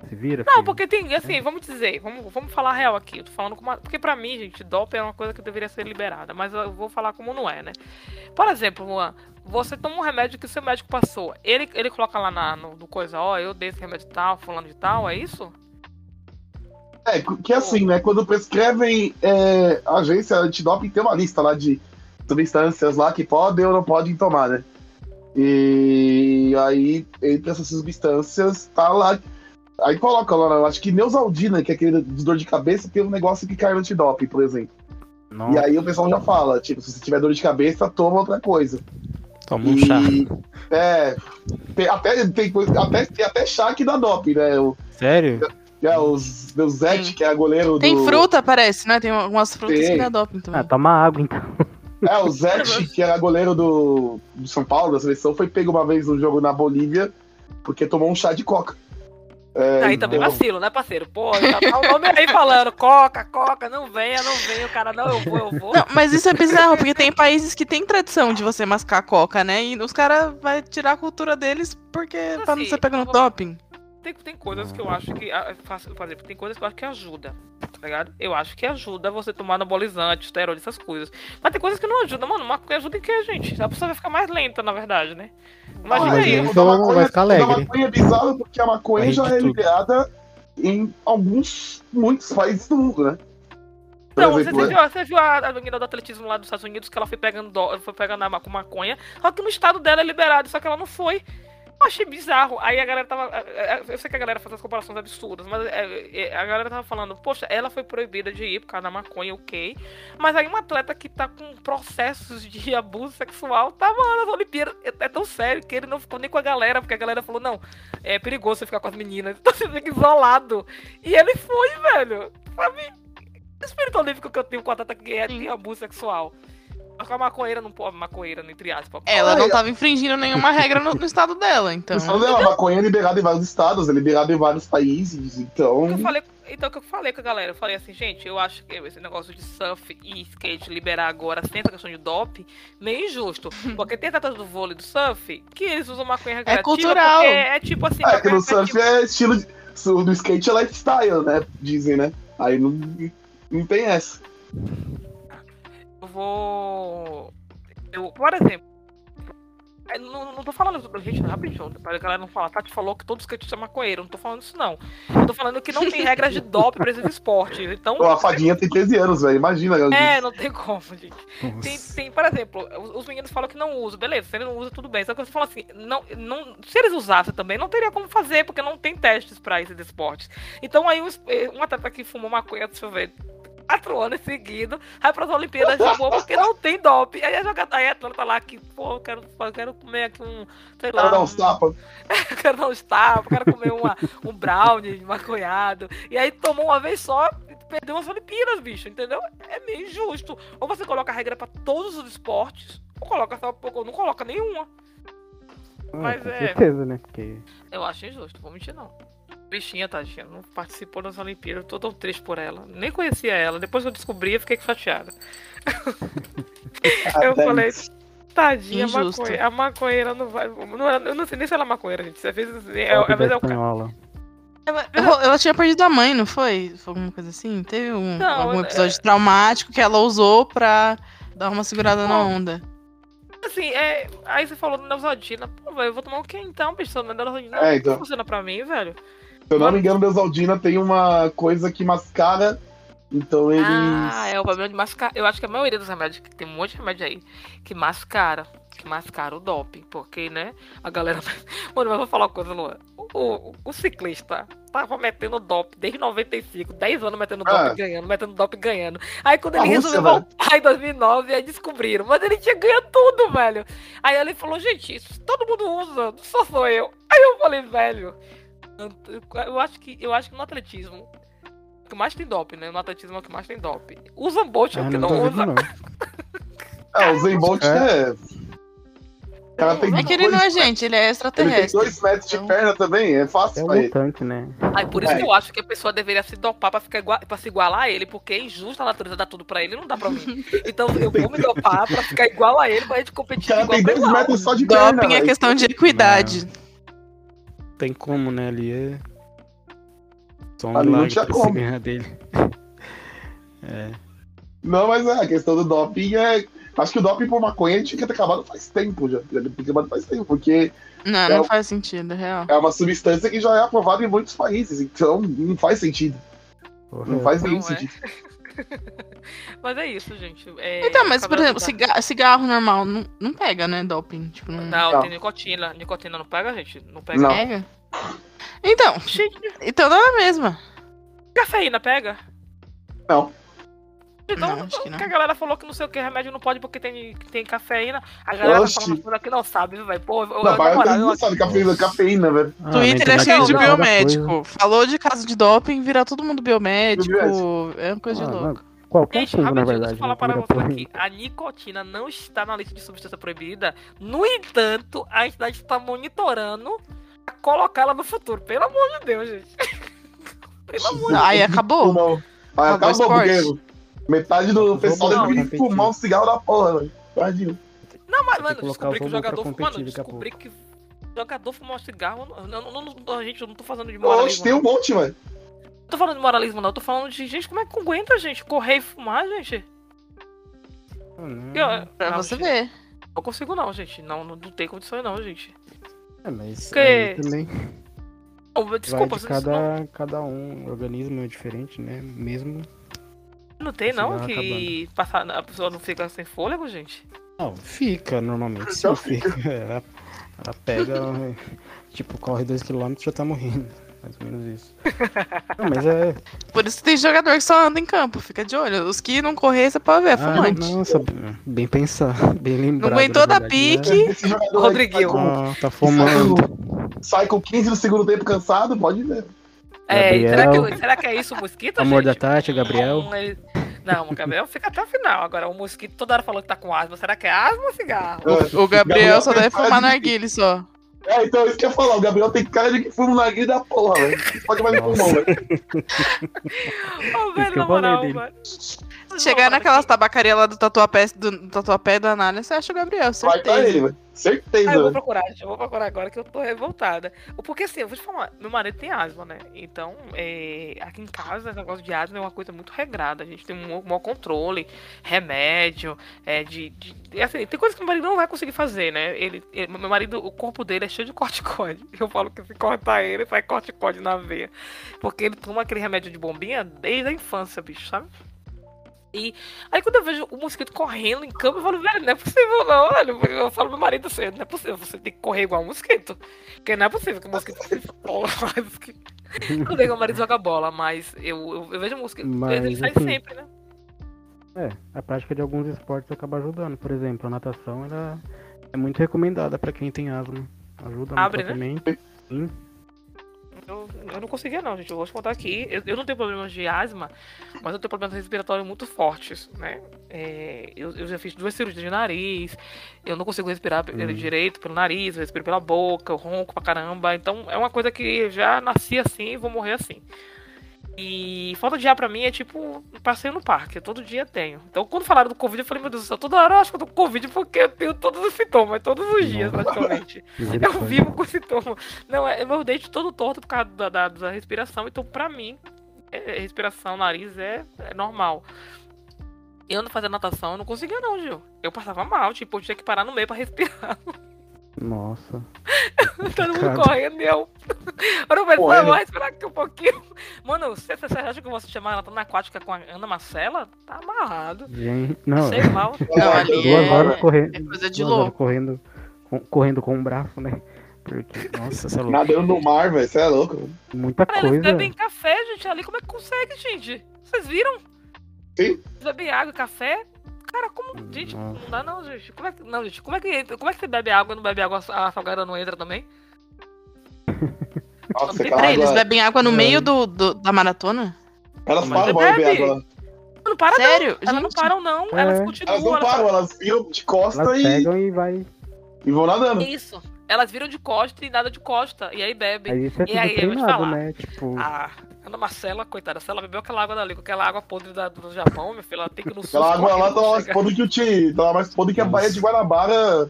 Speaker 5: Se vira.
Speaker 2: Não,
Speaker 5: filho.
Speaker 2: porque tem, assim, vamos dizer, vamos, vamos falar real aqui. Eu tô falando com uma. Porque pra mim, gente, doping é uma coisa que deveria ser liberada, mas eu vou falar como não é, né? Por exemplo, Luan, você toma um remédio que o seu médico passou. Ele, ele coloca lá na, no, no coisa, ó, eu dei esse remédio tal, fulano de tal, é isso?
Speaker 4: É, que assim, né? Quando prescrevem é, a agência antidoping, tem uma lista lá de substâncias lá que podem ou não podem tomar, né? E aí, entre essas substâncias, tá lá. Aí coloca lá, eu acho que Neusaldina, que é aquele de dor de cabeça, tem um negócio que cai no antidoping, por exemplo.
Speaker 5: Não,
Speaker 4: E aí o pessoal já fala, tipo, se você tiver dor de cabeça, toma outra coisa.
Speaker 5: toma um
Speaker 4: E-
Speaker 5: chá.
Speaker 4: É. Tem até, tem, coisa- até, tem até chá que dá doping, né? O,
Speaker 5: Sério?
Speaker 4: é, os, o Zete,
Speaker 3: Tem.
Speaker 4: que é goleiro
Speaker 3: Tem
Speaker 4: do.
Speaker 3: fruta, parece, né? Tem algumas frutas
Speaker 4: Tem.
Speaker 3: que dá doping também.
Speaker 5: Ah, toma água então.
Speaker 4: É, o Zete, que era goleiro do, do São Paulo, da seleção, foi pego uma vez no jogo na Bolívia porque tomou um chá de coca. É,
Speaker 2: Aí também
Speaker 4: então-
Speaker 2: vacilo, né, parceiro? Pô, tá o nome aí falando, coca, coca, não venha, não venha, o cara, não, eu vou, eu vou.
Speaker 3: Não, mas isso é bizarro, porque tem países que tem tradição de você mascar coca, né? E os caras vão tirar a cultura deles porque pra não
Speaker 2: Assim,
Speaker 3: ser no
Speaker 2: eu vou-
Speaker 3: doping.
Speaker 2: Tem, tem coisas que eu acho que. Por exemplo, tem coisas que eu acho que ajuda. Tá ligado? Eu acho que ajuda você tomar anabolizante, esteroide, essas coisas. Mas tem coisas que não ajudam, mano. Maconha ajuda em quê, gente? A pessoa vai ficar mais lenta, na verdade, né? Imagina
Speaker 5: mas
Speaker 2: aí.
Speaker 5: ele-
Speaker 4: o da
Speaker 5: Então
Speaker 4: maconha-
Speaker 5: vai ficar alegre.
Speaker 4: maconha é bizarro porque a maconha já é
Speaker 5: tudo.
Speaker 4: liberada em alguns, muitos países do mundo, né? Por
Speaker 2: Não, você,
Speaker 4: exemplo,
Speaker 2: você viu, você viu a, a menina do atletismo lá dos Estados Unidos que ela foi pegando, foi pegando a maconha, só que no estado dela é liberado, só que ela não foi. Eu achei bizarro. Aí a galera tava. é, é, Eu sei que a galera faz as comparações absurdas, mas é, a galera tava falando, poxa, ela foi proibida de ir por causa da maconha, ok. Mas aí um atleta que tá com processos de abuso sexual tá, mano, nas Olimpíadas. É, tão sério que ele não ficou nem com a galera, porque a galera falou, não, é perigoso você ficar com as meninas, então você fica isolado. E ele foi, velho. Sabe? O espírito olímpico que eu tenho com a atleta que é, tem abuso sexual. Mas com a maconheira não pode, maconheira, entre aspas.
Speaker 3: Ela não tava infringindo nenhuma regra no, no estado dela, então.
Speaker 4: Então, não, a maconha é liberada em vários estados, é liberada em vários países, então.
Speaker 2: Eu falei, então, o que eu falei com a galera, eu falei assim, gente, eu acho que esse negócio de surf e skate liberar agora sem essa questão de doping, meio injusto. Porque tem atletas do vôlei do surf que eles usam maconha recreativa
Speaker 3: cultural.
Speaker 2: porque É tipo assim,
Speaker 4: É, que
Speaker 2: maconha
Speaker 4: no surf é estilo. De, no skate é lifestyle, né? Dizem, né? Aí não, não tem essa.
Speaker 2: Eu vou. Eu, por exemplo. eu Não, não tô falando, gente, rapidinho, para a galera não falar, Tati falou que todo skatista é maconheiro, eu não tô falando isso não. Eu tô falando que não tem regras de doping pra esses esportes, então...
Speaker 4: Pô, a fadinha tem 13 anos, velho. Imagina.
Speaker 2: É, não tem como, gente. Tem, tem, por exemplo, os, os meninos falam que não usam, beleza, se ele não usa, tudo bem. Só que você fala assim, não, não, se eles usassem também, não teria como fazer, porque não tem testes pra esses esportes. Então aí um, eh, um atleta que fumou maconha, deixa eu ver, quatro anos seguidos, vai pras Olimpíadas de boa porque não tem doping. Aí a jogada, aí a atleta lá que, pô, eu quero, eu quero comer aqui um, sei lá,
Speaker 4: dá
Speaker 2: um,
Speaker 4: uns tapas.
Speaker 2: eu quero dar uns tapas, quero comer uma, um brownie maconhado. E aí tomou uma vez só e perdeu as Olimpíadas, bicho, entendeu? É meio injusto. Ou você coloca a regra pra todos os esportes, ou coloca só ou não coloca nenhuma. mas
Speaker 5: com
Speaker 2: é-
Speaker 5: certeza, né? Porque
Speaker 2: Eu acho injusto, vou mentir não. Bichinha, tadinha, não participou das Olimpíadas, eu tô tão triste por ela. Nem conhecia ela, depois que eu descobri, eu fiquei chateada. eu
Speaker 4: Até
Speaker 2: falei,
Speaker 4: isso.
Speaker 2: tadinha, a
Speaker 3: Injusto.
Speaker 2: maconheira, a maconheira não vai. Não, era- eu não sei nem se ela é maconheira, gente. Você fez. É, é,
Speaker 5: é,
Speaker 2: às vezes é o cara.
Speaker 3: Ela, ela tinha perdido a mãe, não foi? Foi alguma coisa assim? Teve um,
Speaker 2: Não,
Speaker 3: algum
Speaker 2: é-
Speaker 3: episódio traumático que ela usou pra dar uma segurada na onda.
Speaker 2: Assim, é, aí você falou do Neusaldina. Pô, velho, eu vou tomar o quê então, bicho? Não, Neusaldina
Speaker 4: É,
Speaker 2: não
Speaker 4: então.
Speaker 2: funciona pra mim, velho.
Speaker 4: Se eu não me engano, Neusaldina tem uma coisa que mascara. Então eles.
Speaker 2: Ah, é o problema de mascarar. Eu acho que a maioria dos remédios, que tem um monte de remédio aí, que mascara. Que mascara o doping. Porque, né? A galera. Mano, mas vou falar uma coisa, Luan. O, o, o ciclista tava metendo doping desde 95, 10 anos metendo
Speaker 4: Ah.
Speaker 2: doping ganhando, metendo doping ganhando. Aí quando
Speaker 4: A
Speaker 2: ele
Speaker 4: Rússia,
Speaker 2: resolveu
Speaker 4: velho.
Speaker 2: voltar em 2009, aí descobriram. Mas ele tinha ganho tudo, velho. Aí ele falou, gente, isso todo mundo usa, só sou eu. Aí eu falei, velho. Eu acho que, eu acho que no atletismo. O que mais tem doping, né? No atletismo é o que mais tem doping. O Zambolt é
Speaker 5: Ah,
Speaker 2: o que
Speaker 5: não
Speaker 2: não,
Speaker 5: tô vendo,
Speaker 2: usa.
Speaker 5: não.
Speaker 4: É, o Zen Bolt é. O cara tem
Speaker 3: É que ele não é gente, ele é
Speaker 4: Ele tem
Speaker 3: extraterrestre.
Speaker 4: dois metros de
Speaker 3: Então-
Speaker 4: perna também, é fácil
Speaker 5: É um
Speaker 4: pra ele.
Speaker 5: mutante, né?
Speaker 2: Aí por isso
Speaker 4: É.
Speaker 2: que eu acho que a pessoa deveria se dopar pra, ficar igual, pra se igualar a ele, porque é injusto a natureza dar tudo pra ele, não dá pra mim. Então eu vou me dopar pra ficar igual a ele, pra gente
Speaker 4: O
Speaker 2: competir
Speaker 4: cara
Speaker 2: igual
Speaker 4: tem dois
Speaker 2: igual.
Speaker 4: metros só de perna.
Speaker 3: Doping é questão de equidade.
Speaker 5: Tem como, né? Ali é. Só um
Speaker 4: Ali não
Speaker 5: milagre pra ganhar dele. É.
Speaker 4: Não, mas é, a questão do doping é. Acho que o doping por maconha tinha que ter acabado faz tempo já. Tinha acabado faz tempo, porque
Speaker 3: Não,
Speaker 4: É
Speaker 3: não
Speaker 4: o-
Speaker 3: faz sentido, é real.
Speaker 4: é uma substância que já é aprovada em muitos países, então não faz sentido.
Speaker 5: Porra,
Speaker 4: Não faz
Speaker 2: Não
Speaker 4: nenhum
Speaker 2: é.
Speaker 4: sentido.
Speaker 2: Mas é isso, gente. É,
Speaker 3: Então, mas, por exemplo, cigarro, cigarro normal não, não pega, né, doping? Tipo, não,
Speaker 2: Não,
Speaker 4: Não.
Speaker 2: tem nicotina. Nicotina não pega, gente? Não pega.
Speaker 4: Não.
Speaker 3: pega. Então,
Speaker 2: Gente,
Speaker 3: então dá na mesma.
Speaker 2: cafeína pega?
Speaker 4: Não.
Speaker 2: Então,
Speaker 3: Não, acho que não.
Speaker 2: a galera falou que não sei o que, remédio não pode porque tem, tem cafeína. A galera
Speaker 4: Oxi.
Speaker 2: tá falando aqui não sabe, viu, velho. Pô, eu, eu,
Speaker 4: Não,
Speaker 2: moral, eu
Speaker 4: não sabe cafeína, cafeína, velho.
Speaker 5: Ah, na
Speaker 3: Twitter é cheio de
Speaker 2: não,
Speaker 3: biomédico.
Speaker 5: coisa.
Speaker 3: Falou de caso de doping, vira todo mundo biomédico.
Speaker 4: Biomédico.
Speaker 3: É uma coisa de
Speaker 5: Ah,
Speaker 3: louco.
Speaker 5: não, Qualquer
Speaker 2: Gente,
Speaker 5: fungo, na
Speaker 2: rapidinho, deixa
Speaker 5: verdade.
Speaker 2: eu falar
Speaker 5: né,
Speaker 2: para você aqui. A nicotina não está na lista de substância proibida. No entanto, a entidade está monitorando a colocá-la no futuro. Pelo amor de Deus, gente. Pelo amor de
Speaker 3: Não, aí acabou.
Speaker 4: Fumou. Aí
Speaker 3: Acabou o
Speaker 4: acabou, porque. Metade do pessoal
Speaker 2: pra
Speaker 4: deve fumar um cigarro da porra, velho.
Speaker 2: Não, mas, mano, descobri que o jogador. Mano, descobri que o jogador fumou cigarro. Não, não, não- gente, eu não tô falando de moralismo.
Speaker 4: Oxe, tem um
Speaker 2: não.
Speaker 4: monte, velho.
Speaker 2: Não tô falando de moralismo, não. Eu tô falando de gente, como é que aguenta, gente? Correr e fumar, gente?
Speaker 5: Ah, não.
Speaker 2: Eu,
Speaker 3: Pra
Speaker 2: não,
Speaker 3: você
Speaker 2: gente,
Speaker 3: ver.
Speaker 2: Não consigo, não, gente. Não, não, não tem condições, não, gente.
Speaker 5: É, mas
Speaker 2: Porque-
Speaker 5: também
Speaker 2: Não, desculpa,
Speaker 5: vai de
Speaker 2: vocês não,
Speaker 5: cada, cada um. O organismo é diferente, né? Mesmo.
Speaker 2: Não tem, não,
Speaker 5: Cigarro
Speaker 2: que passar, a pessoa não fica sem fôlego, gente?
Speaker 5: Não, fica normalmente. Sim,
Speaker 4: Não
Speaker 5: fica. Ela, ela pega, tipo, corre 2km e já tá morrendo. Mais ou menos isso. Não, mas é.
Speaker 3: Por isso tem jogador que só anda em campo, fica de olho. Os que não correr, você pode ver, é
Speaker 5: Ah,
Speaker 3: fumante.
Speaker 5: nossa, bem pensar, bem lembrado.
Speaker 3: não aguentou da
Speaker 5: né?
Speaker 3: pique.
Speaker 4: Aí
Speaker 2: Rodriguinho.
Speaker 4: Sai com,
Speaker 5: Ah, tá fumando.
Speaker 4: sai com 15 no segundo tempo cansado, pode ver.
Speaker 2: É, será que, será que é isso o mosquito,
Speaker 5: Amor da
Speaker 2: gente?
Speaker 5: Tati, Gabriel.
Speaker 2: Não, ele- Não, o Gabriel fica até o final. Agora, o mosquito toda hora falou que tá com asma. Será que é asma ou cigarro?
Speaker 3: O Gabriel só deve fumar
Speaker 4: de-
Speaker 3: narguile só.
Speaker 4: É, então isso que eu ia falar. O Gabriel tem cara de que fuma na guia da porra, velho. Pode mais no
Speaker 5: Nossa.
Speaker 4: pulmão, velho.
Speaker 2: Ô, velho,
Speaker 5: que
Speaker 2: na moral.
Speaker 3: Se chegar naquelas tabacarias lá do tatuapé do, do tatuapé da Anália, você acha o Gabriel,
Speaker 4: Vai
Speaker 3: certeza.
Speaker 4: pra ele, velho. Certeza,
Speaker 2: Ah, eu vou procurar. Eu vou procurar agora que eu tô revoltada. Porque assim, eu vou te falar, meu marido tem asma, né? Então, é, aqui em casa, esse negócio de asma é uma coisa muito regrada. A gente tem um maior controle, remédio, é, de- de- assim, tem coisas que meu marido não vai conseguir fazer, né? Ele, ele- meu marido, o corpo dele é cheio de corticóide. Eu falo que se cortar ele, sai corticóide na veia. Porque ele toma aquele remédio de bombinha desde a infância, bicho, sabe? E aí quando eu vejo o mosquito correndo em campo, eu falo, velho, não é possível não, velho. Eu falo pro meu marido assim, não é possível, você tem que correr igual um mosquito. Porque não é possível que o mosquito explora mais que. Quando meu marido joga bola, mas eu, eu, eu vejo o mosquito.
Speaker 5: Mas,
Speaker 2: ele sai
Speaker 5: assim,
Speaker 2: sempre, né?
Speaker 5: É, a prática de alguns esportes acaba ajudando. Por exemplo, a natação ela é muito recomendada pra quem tem asma. Ajuda no
Speaker 2: Abre, né?
Speaker 5: Sim.
Speaker 2: Eu, eu não conseguia não, gente. Eu vou te contar aqui. Eu, eu não tenho problemas de asma, mas eu tenho problemas respiratórios muito fortes, né? É, eu, eu já fiz duas cirurgias de nariz. Eu não consigo respirar pe-
Speaker 5: Hum.
Speaker 2: direito pelo nariz, eu respiro pela boca, eu ronco pra caramba. Então é uma coisa que eu já nasci assim e vou morrer assim. E falta de ar pra mim é tipo passeio no parque, eu todo dia tenho. Então quando falaram do Covid, eu falei, meu Deus do céu, toda hora eu acho que eu tô com Covid porque eu tenho todos os sintomas, todos os dias praticamente. Eu vivo com sintoma. Não, é meu dente todo torto por causa da, da, da respiração. Então, pra mim, é- é respiração, nariz é, é normal. Eu não fazia natação, eu não conseguia não, Gil. Eu passava mal, tipo, eu tinha que parar no meio pra respirar.
Speaker 5: Nossa.
Speaker 2: Todo mundo correndo e eu. Pensava,
Speaker 4: Correndo.
Speaker 2: vou respirar aqui um pouquinho. Mano, você, você acha que eu vou chamar ela na aquática com a Ana Marcela? Tá amarrado.
Speaker 5: Gente, não.
Speaker 2: Sei mal.
Speaker 3: Não, ali
Speaker 5: duas
Speaker 3: é-
Speaker 5: horas correndo.
Speaker 3: é coisa de louco.
Speaker 5: correndo, com, correndo com um braço, né? Porque, nossa, você é louco.
Speaker 4: Nadando no mar, velho. Você é louco.
Speaker 5: Muita
Speaker 2: Cara, eles
Speaker 5: coisa.
Speaker 2: bebem café, gente, ali. Como é que consegue, gente? Vocês viram?
Speaker 4: Sim.
Speaker 2: Eles bebem água e café? Cara, como. Gente, não dá não, gente. Como é que. Não, gente, como é que entra? Como é que você bebe água e não bebe água, a salgada não entra também?
Speaker 4: Nossa,
Speaker 2: Peraí,
Speaker 3: eles bebem água no
Speaker 5: É.
Speaker 3: meio do, do- da maratona?
Speaker 4: Elas
Speaker 5: Mas
Speaker 4: param pra beber
Speaker 2: bebe.
Speaker 4: água.
Speaker 2: Não para
Speaker 3: Sério?
Speaker 2: não. Elas não param, não.
Speaker 5: É.
Speaker 2: Elas
Speaker 4: Elas
Speaker 2: continuam.
Speaker 4: não
Speaker 2: elas
Speaker 4: param, elas viram de costa
Speaker 5: Elas
Speaker 4: e,
Speaker 5: pegam e vai.
Speaker 4: e vão nadando.
Speaker 2: Isso. Elas viram de costa e nada de costa. E aí bebem.
Speaker 5: Aí isso é
Speaker 2: E aí, eu vou te
Speaker 5: treinado,
Speaker 2: falar.
Speaker 5: né? Tipo,
Speaker 2: A Ana Marcela, coitada, se ela bebeu aquela água dali, com aquela água podre da- do Japão, meu filho, ela tem que ir no sul.
Speaker 4: Aquela água lá tá mais podre que o Ti. Tá mais podre que a. Baía de Guanabara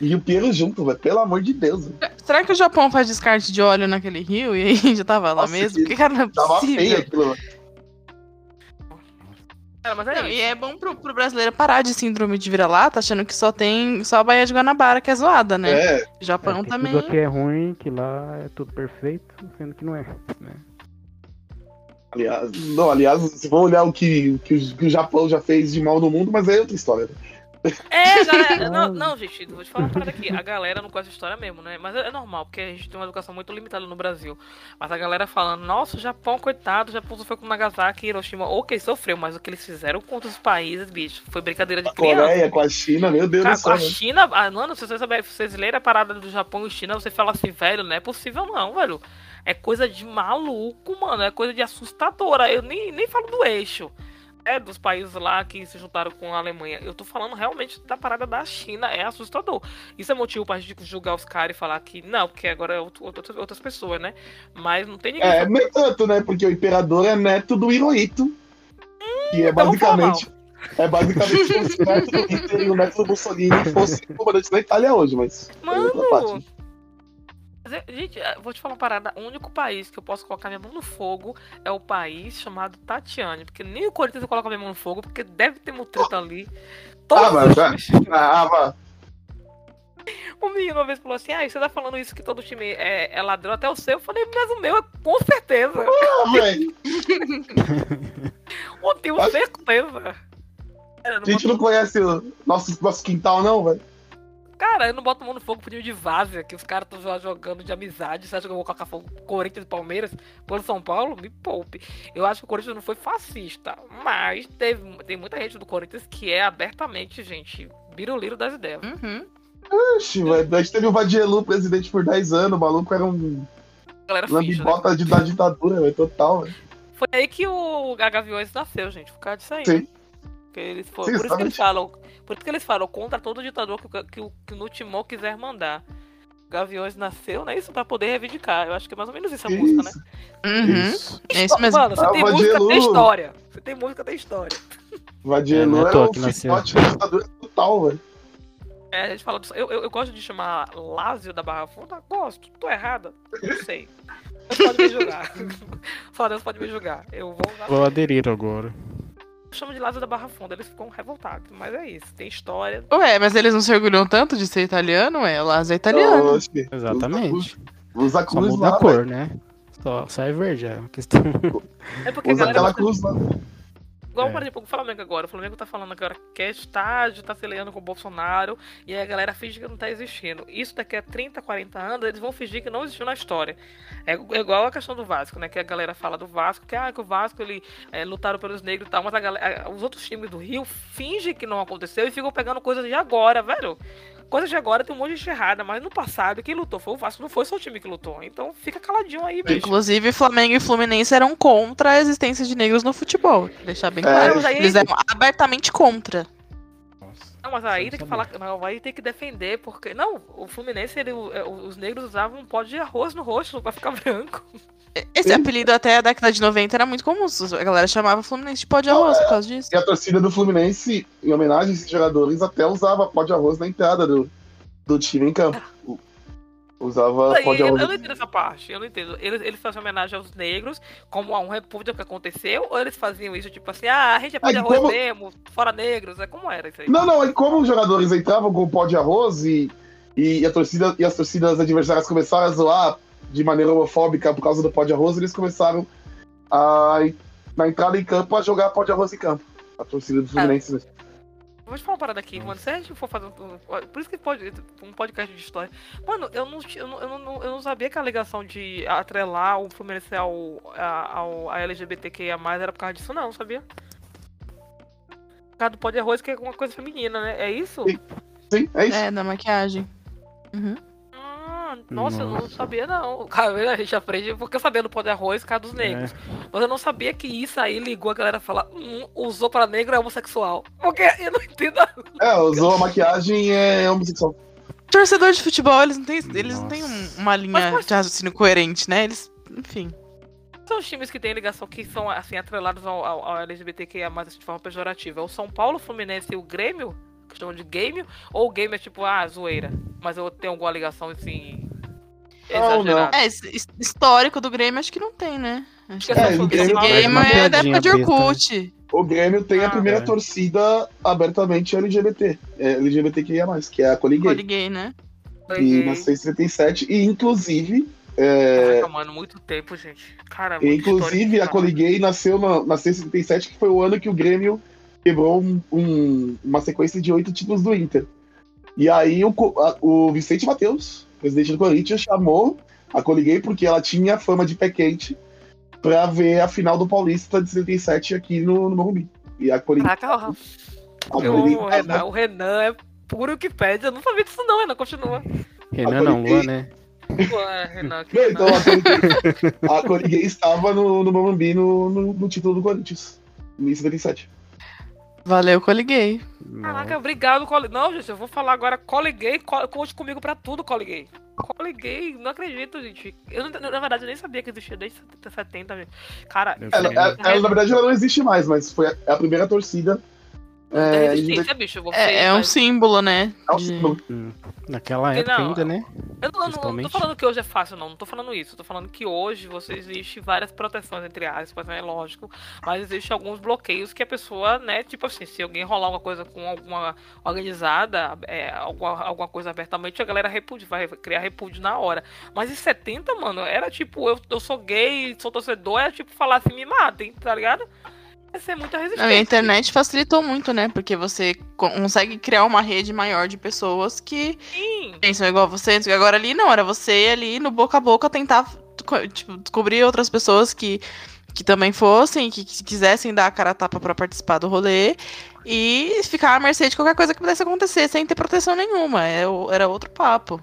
Speaker 4: e o Pinheiro junto, velho. Pelo amor de Deus. velho.
Speaker 3: Será que o Japão faz descarte de óleo naquele rio e aí já tava lá
Speaker 4: Nossa,
Speaker 3: mesmo?
Speaker 4: que-
Speaker 3: Porque, cara, não é
Speaker 4: Tava feio
Speaker 3: possível.
Speaker 4: aquilo, velho.
Speaker 2: Cara, mas é
Speaker 3: Não,
Speaker 2: isso.
Speaker 3: e é bom pro, pro brasileiro parar de síndrome de vira-lata, achando que só tem só a Baía de Guanabara que é zoada, né?
Speaker 4: É,
Speaker 3: Japão
Speaker 5: é, que
Speaker 3: também.
Speaker 5: tudo aqui é ruim, que lá é tudo perfeito, sendo que não é. Né?
Speaker 4: Aliás, não, aliás, se for olhar o que, o que, o, que o Japão já fez de mal no mundo, mas é outra história.
Speaker 2: É, galera. Não, não, gente, vou te falar uma parada aqui. A galera não conhece a história mesmo, né? Mas é, normal, porque a gente tem uma educação muito limitada no Brasil. Mas a galera falando, nossa, o Japão, coitado, o Japão sofreu com Nagasaki e Hiroshima. Ok, sofreu, mas o que eles fizeram com outros países, bicho, foi brincadeira de
Speaker 4: A
Speaker 2: criança.
Speaker 4: Coreia com a China, meu Deus
Speaker 2: Cara,
Speaker 4: do
Speaker 2: com a
Speaker 4: céu. né?
Speaker 2: China, ah, mano, se vocês, saber- se vocês lerem a parada do Japão e China, você fala assim, velho, não é possível não, velho. É coisa de maluco, mano. É coisa de assustadora. Eu nem, nem falo do eixo. É dos países lá que se juntaram com a Alemanha. Eu tô falando realmente da parada da China. É assustador. Isso é motivo pra gente julgar os caras e falar que não, porque agora é outro- outro- outras pessoas, né? Mas não tem ninguém.
Speaker 4: É, nem tanto, né? Porque o imperador é neto do Hirohito. Que é
Speaker 2: então vamos falar
Speaker 4: basicamente. É basicamente como se o neto do Hitler e o neto do Mussolini fossem comandantes da Itália hoje, mas. é
Speaker 2: Mano! Mas é- Gente, eu vou te falar uma parada. O único país que eu posso colocar minha mão no fogo é o país chamado Tatiane. Porque nem o Corinthians eu coloco minha mão no fogo, porque deve ter mutreta ali. Todos
Speaker 4: Ah, mas
Speaker 2: os
Speaker 4: já-
Speaker 2: times-
Speaker 4: Ah.
Speaker 2: O menino uma vez falou assim: Ah, você tá falando isso que todo time é, é ladrão até o seu? Eu falei, mas o meu é com certeza.
Speaker 4: Ah, velho.
Speaker 2: Eu tenho
Speaker 4: Mas-
Speaker 2: certeza. Cara,
Speaker 4: A gente não conhece o nosso, nosso quintal, não, velho.
Speaker 2: Cara, eu não boto mão no fogo pro time de Várzea, que os caras estão jogando de amizade. Você acha que eu vou colocar fogo Corinthians e Palmeiras pelo São Paulo? Me poupe. Eu acho que o Corinthians não foi fascista, mas teve, tem muita gente do Corinthians que é abertamente, gente, biruliro das ideias.
Speaker 3: Uhum.
Speaker 4: Oxi, velho. A gente teve o Vadielu presidente por 10 anos, o maluco era um
Speaker 2: Galera finge, né?
Speaker 4: lambibota de, da ditadura, velho, total, velho.
Speaker 2: Foi aí que o Gaviões nasceu, gente. Por causa disso aí.
Speaker 4: Sim.
Speaker 2: Né? Porque eles foram,
Speaker 4: Sim,
Speaker 2: por isso que eles falam. Por isso que eles falam contra todo ditador que, o- que, o- que no Timor quiser mandar. Gaviões nasceu, né? Isso pra poder reivindicar. Eu acho que é mais ou menos isso a música, né?
Speaker 4: Isso,
Speaker 3: Uhum.
Speaker 4: isso.
Speaker 3: É isso mesmo.
Speaker 2: Mano, você
Speaker 4: Ah,
Speaker 2: tem
Speaker 4: o
Speaker 2: música, tem história. Você tem música, tem história.
Speaker 4: Vadielu
Speaker 5: É, é
Speaker 4: era
Speaker 5: toa
Speaker 4: o
Speaker 5: que nasceu.
Speaker 4: filhote da ditadura total, velho.
Speaker 2: É, a gente fala disso. Eu, eu, eu gosto de chamar Lázio da Barra Funda. Gosto. Tô errada. Não sei. Deus pode me julgar. Só Deus pode me julgar. Eu vou.
Speaker 5: Vou aderir agora.
Speaker 2: Eu chamo de Lázio da Barra Funda. Eles ficam revoltados. Mas é isso. Tem história.
Speaker 3: Ué, mas eles não se orgulham tanto de ser italiano? O Lázaro é italiano.
Speaker 5: Exatamente.
Speaker 4: Usa a
Speaker 5: Só
Speaker 4: cruz
Speaker 5: muda
Speaker 4: lá,
Speaker 5: a cor, né? Só, só é verde, é uma questão.
Speaker 2: É porque
Speaker 4: Usa aquela cruz lá.
Speaker 2: Igual,
Speaker 5: É.
Speaker 2: por exemplo, o Flamengo agora. O Flamengo tá falando agora que é estádio, tá se aliando com o Bolsonaro, e aí a galera finge que não tá existindo. Isso daqui a 30, 40 anos, eles vão fingir que não existiu na história. É, é igual a questão do Vasco, né? Que a galera fala do Vasco, que, ah, que o Vasco, ele é, lutaram pelos negros e tal, mas a galera, os outros times do Rio fingem que não aconteceu e ficam pegando coisas de agora, velho. Coisas de agora tem um monte de gente errada, mas no passado quem lutou foi o Vasco, não foi só o time que lutou. Então fica caladinho aí, bicho.
Speaker 3: Inclusive, Flamengo e Fluminense eram contra a existência de negros no futebol. Deixar bem
Speaker 4: É,
Speaker 3: claro.
Speaker 2: aí-
Speaker 3: Eles eram abertamente contra.
Speaker 2: Não, mas aí tem que falar, não, aí tem que defender, porque. Não, o Fluminense, ele, é, os negros usavam um pó de arroz no rosto pra ficar branco.
Speaker 3: Esse apelido até a década de 90 era muito comum. A galera chamava Fluminense de pó de arroz por causa disso.
Speaker 4: E a torcida do Fluminense, em homenagem a esses jogadores, até usava pó de arroz na entrada do, do time em campo. Usava
Speaker 2: Aí,
Speaker 4: pó de
Speaker 2: eu,
Speaker 4: arroz.
Speaker 2: eu não entendo essa parte, eu não entendo. Eles, eles faziam homenagem aos negros como a um repúdio que aconteceu, ou eles faziam isso tipo assim, ah, a gente é pó
Speaker 4: É
Speaker 2: de arroz
Speaker 4: como-
Speaker 2: mesmo, fora negros, é como era isso aí.
Speaker 4: Não, não, aí como os jogadores entravam com pó de arroz e, e, a torcida, e as torcidas adversárias começaram a zoar de maneira homofóbica por causa do pó de arroz, eles começaram a, na entrada em campo, a jogar pó de arroz em campo. A torcida do Fluminense. mesmo.
Speaker 2: Vou te falar uma parada aqui, mano. Se a gente for fazer um. Por isso que pode. Um podcast de história. Mano, eu não, eu não, eu não, eu não sabia que a alegação de atrelar o Fluminense ao, a- ao a LGBTQIA era por causa disso, não, sabia? Por causa do pó de arroz, que é uma coisa feminina, né? É isso?
Speaker 4: Sim. Sim, é isso.
Speaker 3: É, da maquiagem. Uhum.
Speaker 2: Ah, nossa, eu não
Speaker 5: Nossa.
Speaker 2: sabia, não. Cara, a gente aprende porque eu sabia do pó de arroz causa dos negros. Mas eu não sabia que isso aí ligou a galera a falar, hum, usou pra negro é homossexual. Porque eu não entendo.
Speaker 4: É, usou a maquiagem é homossexual.
Speaker 3: Torcedor de futebol, eles não têm, eles não têm um-
Speaker 5: Nossa.
Speaker 3: uma linha
Speaker 2: Mas, mas-
Speaker 3: de raciocínio coerente, né? Eles, enfim.
Speaker 2: São os times que têm ligação que são assim atrelados ao, ao, ao LGBTQIA assim, de forma pejorativa. É o São Paulo, o Fluminense e o Grêmio, chamam de game, ou o game é tipo, ah, zoeira. Mas eu tenho alguma ligação assim.
Speaker 4: Não,
Speaker 2: Exagerada.
Speaker 3: É, histórico do Grêmio, acho que não tem, né? Acho
Speaker 2: que é só
Speaker 4: o Grêmio,
Speaker 3: é da época de
Speaker 5: besta, né?
Speaker 3: Orkut.
Speaker 4: o Grêmio tem a
Speaker 2: Ah,
Speaker 4: primeira
Speaker 5: é.
Speaker 4: torcida abertamente LGBT. É, LGBTQIA+, que é a Coliguei.
Speaker 3: Gay, né?
Speaker 4: E nasceu em 77, e inclusive É,
Speaker 2: Caraca, mano, muito tempo, gente. Cara, muito
Speaker 4: inclusive, a Coliguei nasceu na, na C77, que foi o ano que o Grêmio quebrou um- um- uma sequência de oito títulos do Inter. E aí o, a- o Vicente Matheus, presidente do Corinthians, chamou a Coliguei porque ela tinha fama de pé quente pra ver a final do Paulista de 77 aqui no, no Morumbi. E a Coliguei.
Speaker 2: Caraca,
Speaker 4: a
Speaker 2: o,
Speaker 4: Coliguei
Speaker 2: o
Speaker 4: tava-
Speaker 2: Renan, o Renan é puro que pede. Eu não sabia disso, não, Renan. Continua.
Speaker 5: Renan não, Luan, né?
Speaker 2: Pô, é, Renan,
Speaker 4: então a Coliguei, a Coliguei estava no, no Morumbi no, no, no título do Corinthians, em 77.
Speaker 3: Valeu que eu liguei.
Speaker 2: Caraca, obrigado, Coli. Não, gente, eu vou falar agora. Coliguei, co- conte comigo pra tudo, Coliguei. Coliguei, não acredito, gente. Eu, na verdade, eu nem sabia que existia desde 70, gente. Cara,
Speaker 5: Eu
Speaker 4: Ela, ela- ela, na verdade, ela não existe mais, mas foi a, a primeira torcida.
Speaker 2: É
Speaker 4: É,
Speaker 2: resistência, bicho. Você,
Speaker 3: É, é um
Speaker 2: mas-
Speaker 3: símbolo, né?
Speaker 4: é um
Speaker 3: de-
Speaker 4: símbolo.
Speaker 5: Naquela
Speaker 2: Porque
Speaker 5: época
Speaker 2: não,
Speaker 5: ainda, né?
Speaker 2: Eu não, eu não- tô falando que hoje é fácil, não. Não tô falando isso. Eu tô falando que hoje você existe várias proteções, entre aspas, né? Lógico. Mas existe alguns bloqueios que a pessoa, né? Tipo assim, se alguém rolar alguma coisa com alguma organizada, é, alguma, alguma coisa abertamente, a galera repúdio, vai criar repúdio na hora. Mas em 70, mano, era tipo, eu, eu sou gay, sou torcedor, era tipo falar assim, me matem, tá ligado? Essa é muita resistência.
Speaker 3: Não, e a internet facilitou muito, né? Porque você co- consegue criar uma rede maior de pessoas que
Speaker 2: Sim.
Speaker 3: pensam igual você. Agora ali não, era você ali no boca a boca tentar tipo, descobrir outras pessoas que, que também fossem, que, que quisessem dar a cara a tapa pra participar do rolê e ficar à mercê de qualquer coisa que pudesse acontecer sem ter proteção nenhuma. É Era outro papo.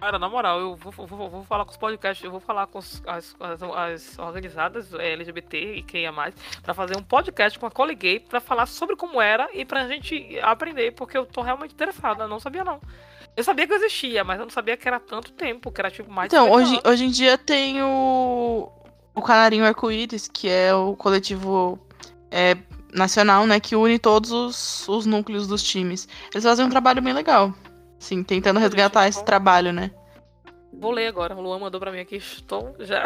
Speaker 2: Cara, na moral, eu vou, vou, vou- falar com os podcasts, eu vou falar com as, as, as organizadas é, LGBT e quem é mais, pra fazer um podcast com a Colligay pra falar sobre como era e pra gente aprender, porque eu tô realmente interessada, eu não sabia não. Eu sabia que existia, mas eu não sabia que era tanto tempo, que era tipo mais
Speaker 3: Então,
Speaker 2: 50
Speaker 3: hoje,
Speaker 2: anos.
Speaker 3: hoje em dia tem o, o Canarinho Arco-Íris, que é o coletivo é, nacional, né? Que une todos os, os núcleos dos times. Eles fazem um trabalho bem legal. Sim, tentando resgatar esse trabalho, né?
Speaker 2: Vou ler agora, o Luan mandou pra mim aqui, estou já...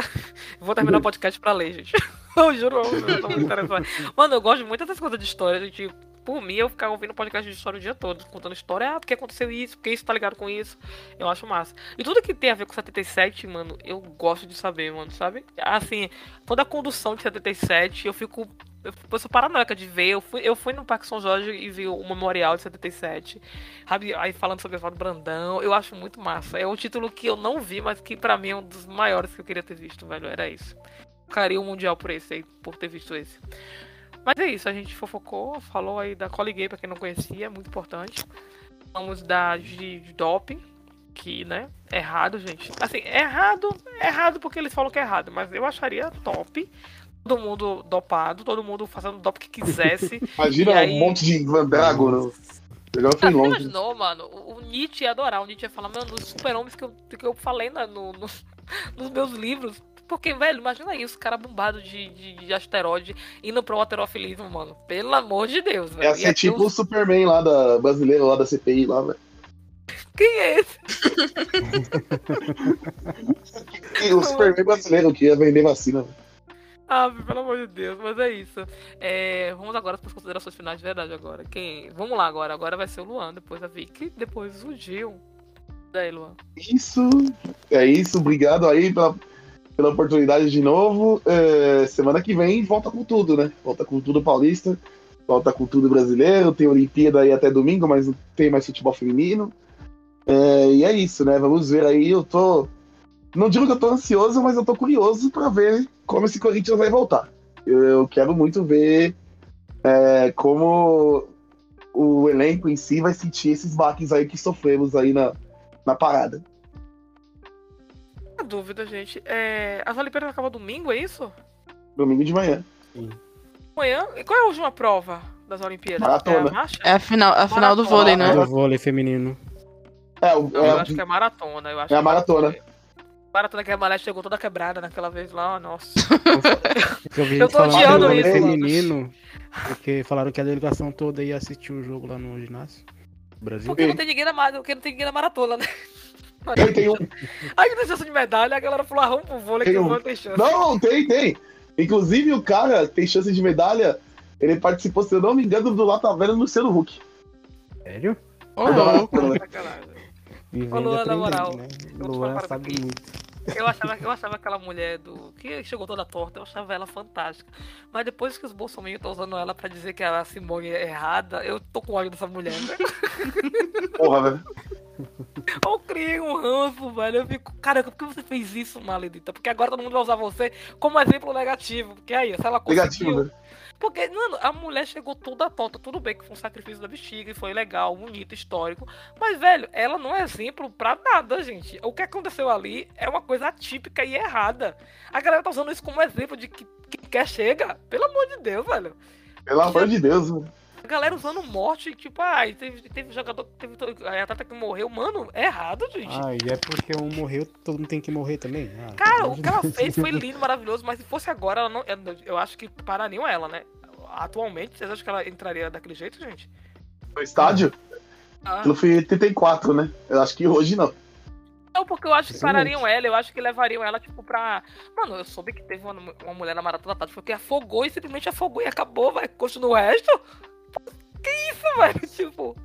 Speaker 2: Vou terminar o podcast pra ler, gente. Eu juro, eu tô muito interessado. Mano, eu gosto muito dessas coisas de história, gente. Por mim, eu ficava ouvindo podcast de história o dia todo, contando história, ah, porque aconteceu isso, porque isso tá ligado com isso. Eu acho massa. E tudo que tem a ver com 77, mano, eu gosto de saber, mano, sabe? Assim, toda a condução de 77, eu fico. Eu, sou paranoica de ver. Eu fui, eu fui no Parque São Jorge e vi o Memorial de 77. Sabe? Aí falando sobre Oswaldo Brandão. Eu acho muito massa. É um título que eu não vi, mas que pra mim é um dos maiores que eu queria ter visto, velho. Era isso. Ficaria um mundial por esse aí, por ter visto esse. Mas é isso, a gente fofocou, falou aí da Colligay, pra quem não conhecia, é muito importante. Falamos da de, de doping, que, né, é errado, gente. Assim, é errado, é errado porque eles falam que é errado, mas eu acharia top. Todo mundo dopado, todo mundo fazendo o dop que quisesse.
Speaker 4: Imagina
Speaker 2: aí-
Speaker 4: um monte de Drago. No... Jogando
Speaker 2: Ah,
Speaker 4: longe.
Speaker 2: imaginou, mano? O, Nietzsche ia adorar. O Nietzsche ia falar, mano, os super-homens que eu, que eu falei na- no, no- nos meus livros. Porque, velho, imagina isso, cara bombado de, de, de asteroide indo pro alterofilismo, mano. Pelo amor de Deus, velho.
Speaker 4: Ia
Speaker 2: Ia
Speaker 4: ser
Speaker 2: ter
Speaker 4: tipo
Speaker 2: os-
Speaker 4: o Superman lá da brasileiro, lá da CPI, lá, velho.
Speaker 2: Quem é esse?
Speaker 4: O Superman brasileiro que ia vender vacina, velho.
Speaker 2: Ah, pelo amor de Deus, mas é isso. É, vamos agora para as considerações finais de verdade agora. Quem... Vamos lá agora. Agora vai ser o Luan, depois a Vicky, depois o Gil. Daí, Luan.
Speaker 4: Isso, é isso. Obrigado aí pela, pela oportunidade de novo. É, semana que vem volta com tudo, né? Volta com tudo paulista, volta com tudo brasileiro. Tem Olimpíada aí até domingo, mas não tem mais futebol feminino. É, e é isso, né? Vamos ver aí. Eu tô. Não digo que eu tô ansioso, mas eu tô curioso pra ver como esse Corinthians vai voltar. Eu, eu quero muito ver é, como o elenco em si vai sentir esses baques aí que sofremos aí na, na parada.
Speaker 2: A dúvida, gente. É... As Olimpíadas acabam domingo, é isso?
Speaker 4: Domingo de manhã.
Speaker 2: Amanhã? E qual é a última prova das Olimpíadas?
Speaker 4: Maratona.
Speaker 2: É a marcha?
Speaker 3: É a final, a final do
Speaker 2: Maratona.
Speaker 3: vôlei, né?
Speaker 5: Do vôlei feminino.
Speaker 4: É, o-
Speaker 2: Não,
Speaker 4: é,
Speaker 2: eu acho que é maratona. Eu acho
Speaker 4: é a
Speaker 2: que
Speaker 4: maratona.
Speaker 2: Maratona que a Malé chegou toda quebrada naquela vez lá, nossa.
Speaker 5: Eu vi
Speaker 2: Eu tô odiando
Speaker 4: isso,
Speaker 5: feminino. Porque falaram que a delegação toda ia assistir o jogo lá no ginásio. Brasil.
Speaker 2: Porque não tem ninguém na, porque não tem ninguém na maratona, né?
Speaker 4: Tem, um-
Speaker 2: Aí que tem chance de medalha, a galera falou, ah, vamos pro vôlei que
Speaker 4: Tem
Speaker 2: o
Speaker 4: um-
Speaker 2: vôlei tem chance.
Speaker 4: Não, tem, tem. Inclusive o cara tem chance de medalha. Ele participou, se eu não me engano, do Lata Velha no Luciano Huck.
Speaker 5: Sério?
Speaker 3: Ô, louco.
Speaker 5: Vivendo
Speaker 2: Ô, Luan, na moral,
Speaker 5: né? Luan sabe muito.
Speaker 2: Eu achava, eu achava aquela mulher do. que chegou toda torta, eu achava ela fantástica. Mas depois que os bolsominions estão usando ela pra dizer que a Simone é errada, eu tô com ódio dessa mulher, velho.
Speaker 4: Porra, velho.
Speaker 2: Eu criei um ranço, velho. Eu fico, cara, por que você fez isso, maledita? Porque agora todo mundo vai usar você como exemplo negativo. Porque aí, se ela conseguiu.
Speaker 4: Negativo, velho.
Speaker 2: Porque, mano, a mulher chegou toda torta. Tudo bem que foi um sacrifício da bexiga e foi legal, bonito, histórico. Mas, velho, ela não é exemplo pra nada, gente. O que aconteceu ali é uma coisa atípica e errada. A galera tá usando isso como exemplo de que, que quer chega. Pelo amor de Deus, velho.
Speaker 4: Pelo amor de Deus, velho.
Speaker 2: A galera usando morte, tipo, ai, teve, teve jogador, teve a atleta que morreu. Mano, é errado, gente.
Speaker 5: Ah, e é porque um morreu, todo mundo tem que morrer também. Ah,
Speaker 2: Cara, o que ela
Speaker 5: de
Speaker 2: fez foi lindo, maravilhoso, mas se fosse agora, ela não, eu- acho que parariam ela, né? Atualmente, vocês acham que ela entraria daquele jeito, gente?
Speaker 4: No estádio,
Speaker 2: Ah,
Speaker 4: foi em 84, né? Eu acho que hoje não.
Speaker 2: não, porque eu acho que parariam ela, eu acho que levariam ela, tipo, pra. Mano, eu soube que teve uma, uma mulher na maratona tática que afogou e simplesmente afogou e acabou, vai. Continua o resto? Que isso, velho? Tipo.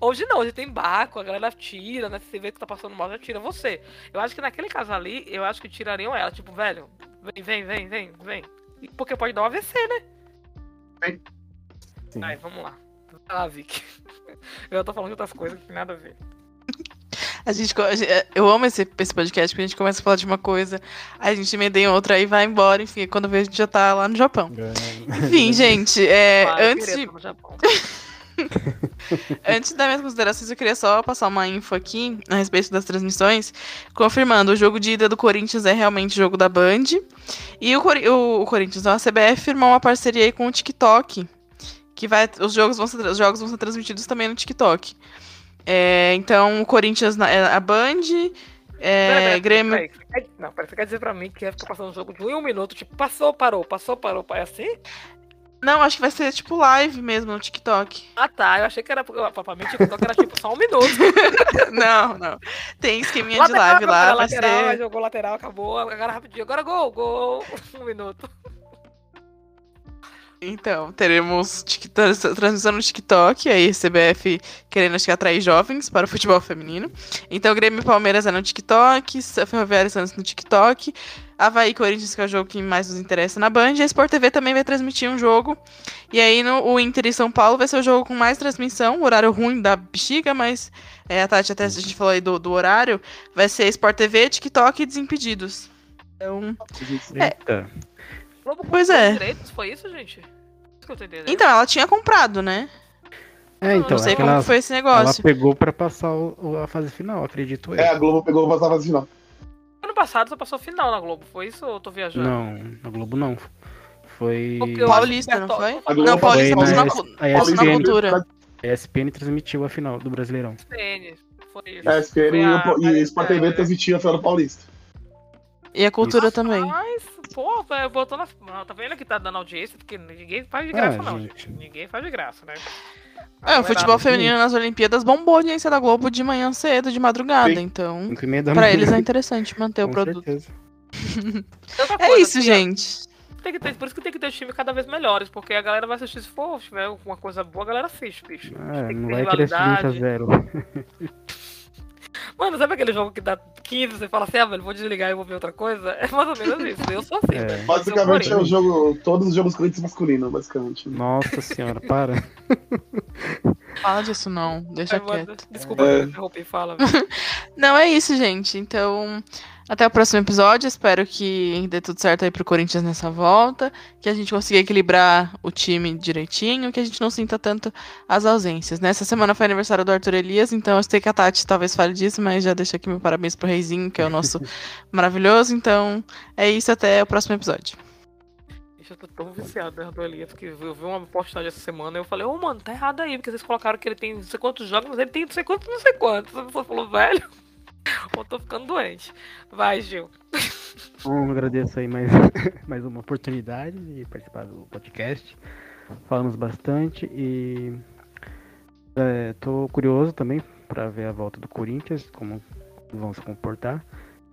Speaker 2: Hoje não, hoje tem barco, a galera tira, né? Se você vê que tá passando mal, já tira você. Eu acho que naquele caso ali, eu acho que tirariam ela, tipo, velho, vem, vem, vem, vem, vem. Porque pode dar um AVC, né?
Speaker 5: Sim.
Speaker 2: Ai, vamos lá. Vai lá, Vic. Eu tô falando de outras coisas que tem nada a ver.
Speaker 3: A gente, é, eu amo esse, esse podcast, porque a gente começa a falar de uma coisa, aí a gente emenda em outra, aí vai embora, enfim, quando vê a gente já tá lá no Japão. Enfim, gente, é,
Speaker 2: eu
Speaker 3: antes, de, antes das minhas considerações, eu queria só passar uma info aqui a respeito das transmissões, confirmando, o jogo de ida do Corinthians é realmente jogo da Band, e o, Cori- o, o Corinthians, não, a CBF, firmou uma parceria aí com o TikTok, que vai, os jogos vão ser, os jogos vão ser transmitidos também no TikTok. É, então, o Corinthians, na, é a Band, é,
Speaker 2: Pera, pera,
Speaker 3: Grêmio...
Speaker 2: você quer- Não, peraí, você quer dizer pra mim que ia ficar passando um jogo de um em um minuto, tipo, passou, parou, passou, parou, é assim?
Speaker 3: Não, acho que vai ser tipo live mesmo no TikTok.
Speaker 2: Ah tá, eu achei que era, pra mim TikTok era tipo só um minuto.
Speaker 3: não, não. Tem esqueminha de live lá,
Speaker 2: lateral,
Speaker 3: ser...
Speaker 2: jogou lateral, acabou, agora rapidinho, agora gol, gol, um minuto.
Speaker 3: Então, teremos transmissão no TikTok, aí CBF querendo acho que atrair jovens para o futebol feminino. Então, Grêmio e Palmeiras é no TikTok, Ferroviária Santos no TikTok, Havaí e Corinthians, que é o jogo que mais nos interessa na Band, e a Sport TV também vai transmitir um jogo. E aí, no, o Inter e São Paulo vai ser o jogo com mais transmissão, horário ruim da bexiga, mas é, a Tati até a gente falou aí do, do horário, vai ser Sport TV, TikTok e Desimpedidos. Então,
Speaker 5: Eita.
Speaker 2: Globo
Speaker 3: Pois é.
Speaker 2: os direitos, foi isso, gente? Isso que eu tô entendendo.
Speaker 3: então, ela tinha comprado, né?
Speaker 5: É, então,
Speaker 3: Não sei
Speaker 5: é
Speaker 3: como
Speaker 5: ela,
Speaker 3: foi esse
Speaker 5: ela
Speaker 3: negócio.
Speaker 5: pegou pra passar o- a fase final, acredito eu.
Speaker 4: É, a Globo pegou pra passar a fase final.
Speaker 2: Ano passado só passou final na Globo, foi isso ou eu tô viajando?
Speaker 5: Não, na Globo não. Foi.
Speaker 2: Porque
Speaker 3: Paulista,
Speaker 2: que
Speaker 3: não foi?
Speaker 4: A
Speaker 3: Não, Paulista
Speaker 5: Foi na
Speaker 3: na,
Speaker 5: a
Speaker 3: passou na
Speaker 5: ESPN.
Speaker 3: cultura.
Speaker 5: A ESPN transmitiu a final do Brasileirão.
Speaker 2: ESPN, Foi isso.
Speaker 4: É, SPN
Speaker 2: Foi
Speaker 4: e,
Speaker 2: a-
Speaker 4: o- e Sport TV
Speaker 2: é.
Speaker 4: transmitia a final do Paulista.
Speaker 3: E a cultura
Speaker 5: Isso.
Speaker 3: também.
Speaker 2: Mas, pô, velho, botou na. Tá vendo que tá dando audiência? Porque ninguém faz de
Speaker 5: Ah,
Speaker 2: graça, não,
Speaker 5: gente.
Speaker 2: Ninguém faz de graça, né?
Speaker 3: É, o futebol
Speaker 2: Galera,
Speaker 3: feminino nas Olimpíadas bombou a audiência da Globo de manhã cedo, de madrugada.
Speaker 4: Sim.
Speaker 3: Então,
Speaker 5: 5 meia da
Speaker 3: pra eles é interessante manter o
Speaker 5: Com
Speaker 3: produto.
Speaker 5: certeza.
Speaker 2: outra
Speaker 3: É isso,
Speaker 2: assim,
Speaker 3: gente.
Speaker 2: Tem que ter, por isso que tem que ter time cada vez melhores, porque a galera vai assistir se for, se tiver alguma coisa boa, a galera assiste, bicho. Que
Speaker 5: não vai 20 a
Speaker 2: rivalidade.
Speaker 5: 0.
Speaker 2: Mano, sabe aquele jogo que dá 15 você fala assim, ah, velho, vou desligar e vou ver outra coisa? É mais ou menos isso. Eu sou assim,
Speaker 5: É.
Speaker 2: velho.
Speaker 4: Basicamente é o jogo. Todos os jogos Corinthians masculino, basicamente.
Speaker 5: Nossa senhora, para.
Speaker 3: Fala disso não, deixa
Speaker 2: Corinthians.
Speaker 3: quieto.
Speaker 2: Desculpa,
Speaker 4: É.
Speaker 2: eu interrompi, fala. velho.
Speaker 3: Não, é isso, gente. Então, até o próximo episódio. Espero que dê tudo certo aí pro Corinthians nessa volta. Que a gente consiga equilibrar o time direitinho. Que a gente não sinta tanto as ausências. né? Essa semana foi aniversário do Arthur Elias. Então, eu sei que a Tati talvez fale disso. Mas já deixo aqui meu parabéns pro Reizinho, que é o nosso maravilhoso. Então, é isso. Até o próximo episódio.
Speaker 2: Eu tô tão viciado né, do Elias, porque eu vi uma postagem essa semana e eu falei, ô mano, tá errado aí, porque vocês colocaram que ele tem não sei quantos jogos, mas ele tem não sei quantos, não sei quantos. A pessoa falou, velho, eu tô ficando doente. Vai, Gil.
Speaker 5: Bom, agradeço aí mais, mais uma oportunidade de participar do podcast. Falamos bastante e é, tô curioso também para ver a volta do Corinthians, como vão se comportar.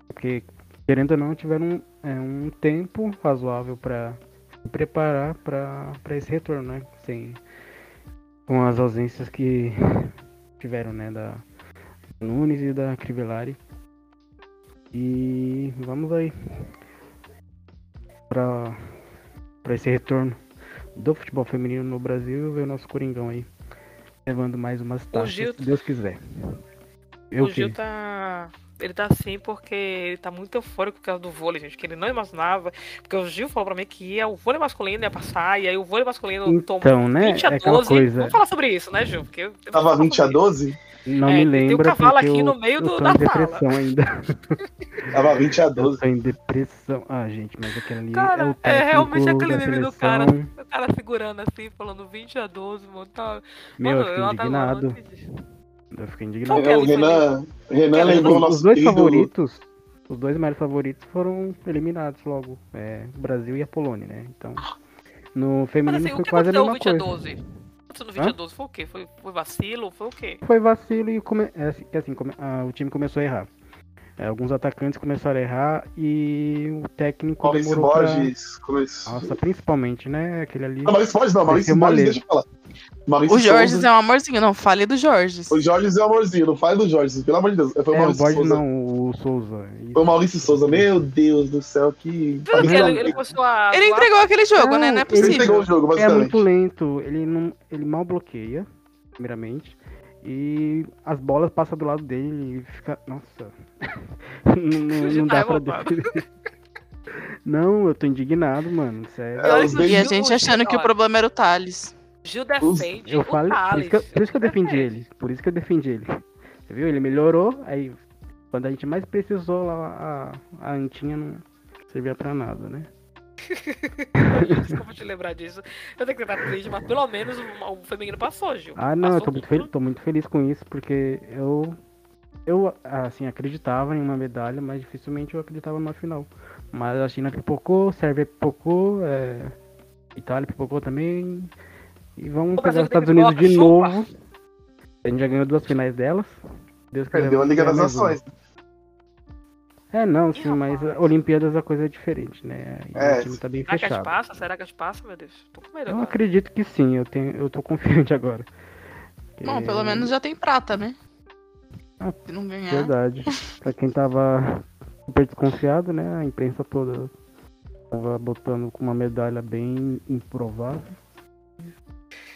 Speaker 5: Porque, querendo ou não, tiveram é, um tempo razoável para se preparar para esse retorno, né? Sem, com as ausências que tiveram, né? Da Nunes e da Crivellari. E vamos aí pra, pra esse retorno do futebol feminino no Brasil e ver o nosso Coringão aí levando mais umas taças,
Speaker 2: Gil-
Speaker 5: se Deus quiser. Eu
Speaker 2: o Gil
Speaker 5: que
Speaker 2: tá. Ele tá assim porque ele tá muito eufórico por causa do vôlei, gente, que ele não imaginava. Porque o Gil falou pra mim que ia, o vôlei masculino ia passar, e aí o vôlei masculino tomou
Speaker 5: Então, né?
Speaker 2: 20 a
Speaker 5: É aquela
Speaker 2: 12.
Speaker 5: coisa.
Speaker 2: Vamos falar sobre isso, né, Gil? Porque
Speaker 4: Tava
Speaker 2: falar
Speaker 4: 20 a
Speaker 2: sobre isso.
Speaker 4: 12?
Speaker 5: não
Speaker 2: É,
Speaker 5: me
Speaker 2: tem um cavalo aqui
Speaker 5: eu,
Speaker 2: no meio
Speaker 5: eu
Speaker 2: do- da
Speaker 5: em depressão ainda.
Speaker 4: Tava 20 a
Speaker 5: Eu
Speaker 4: 12.
Speaker 5: tô em depressão. Ah, gente, mas aquele ali é
Speaker 2: Cara,
Speaker 5: o
Speaker 2: é realmente aquele meme do cara. O cara segurando assim, falando 20 a 12, mano. Tá...
Speaker 5: Meu, eu
Speaker 2: mano,
Speaker 5: fiquei
Speaker 2: ela tá
Speaker 5: indignado. Eu fiquei indignado.
Speaker 2: é
Speaker 4: É, o Renan, Renan lembrou nosso
Speaker 5: os dois
Speaker 4: querido-
Speaker 5: favoritos, os dois maiores favoritos foram eliminados logo. É, o Brasil e a Polônia, né? Então, no
Speaker 2: Mas
Speaker 5: feminino
Speaker 2: assim, o
Speaker 5: foi quase a mesma
Speaker 2: 20 a
Speaker 5: coisa.
Speaker 2: 12? Aconteceu no 20 a 12 foi o quê? Foi, foi vacilo? Foi o quê?
Speaker 5: Foi vacilo e come... é assim, come- ah, o time começou a errar. É, alguns atacantes começaram a errar e o técnico
Speaker 4: Maurício
Speaker 5: demorou pra...
Speaker 4: Borges começou.
Speaker 5: Nossa, principalmente, né? Aquele ali.
Speaker 4: Não, Maurício Borges não, Maurício Borges, deixa eu falar. Maurício
Speaker 3: O Jorge
Speaker 4: Souza-
Speaker 3: é um amorzinho. Não, fale do Jorge.
Speaker 4: O Jorge é um amorzinho, não fale do Jorge, pelo amor de Deus. Foi o
Speaker 5: É, o
Speaker 4: Maurício
Speaker 5: Borges
Speaker 4: Souza.
Speaker 5: não, o Souza. Isso.
Speaker 4: Foi o Maurício Souza, meu Deus do céu, que.
Speaker 2: Ele, ele, ele a.
Speaker 3: Ele entregou aquele jogo, né? Não é
Speaker 5: Não, ele
Speaker 3: possível.
Speaker 4: o jogo,
Speaker 5: É
Speaker 4: basicamente.
Speaker 5: muito lento, ele não, ele mal bloqueia, primeiramente. E as bolas passam do lado dele e fica. Nossa. não, não- dá pra defender. Não, eu tô indignado, mano. Sério.
Speaker 4: É,
Speaker 3: E a gente achando que o problema era o Thales.
Speaker 2: Gil defende
Speaker 5: Eu
Speaker 2: o
Speaker 5: falei, por isso, que eu, por isso que eu defendi ele. Por isso que eu defendi ele. Você viu? Ele melhorou, aí quando a gente mais precisou lá, a, a Antinha não servia pra nada, né?
Speaker 2: Desculpa te lembrar disso. Eu tenho que tentar triste, mas pelo menos o, o feminino passou, Gil.
Speaker 5: Ah, não, eu
Speaker 2: Passou
Speaker 5: tô muito, feliz, tô muito feliz com isso, porque eu, eu, assim, acreditava em uma medalha, mas dificilmente eu acreditava numa final. Mas a China pipocou, Sérvia pipocou, é, Itália pipocou também, e vamos
Speaker 2: O
Speaker 5: pegar os Estados Unidos de
Speaker 2: chupa.
Speaker 5: novo. A gente já ganhou duas finais delas. Deus
Speaker 4: Perdeu a
Speaker 5: vamos
Speaker 4: Liga das
Speaker 5: uma. É, não,
Speaker 2: Ih,
Speaker 5: sim, mas. Olimpíadas a coisa é diferente, né? E
Speaker 4: É,
Speaker 5: o time tá bem
Speaker 2: Será que a gente
Speaker 5: fechado.
Speaker 2: passa? Será que a gente passa, meu Deus? Tô com medo
Speaker 5: Eu
Speaker 2: agora.
Speaker 5: acredito que sim, eu, tenho, eu tô confiante agora.
Speaker 3: Bom,
Speaker 5: É,
Speaker 3: pelo menos já tem prata, né?
Speaker 5: Ah,
Speaker 3: Se não ganhar.
Speaker 5: Verdade. pra quem tava super desconfiado, né? A imprensa toda tava botando com uma medalha bem improvável.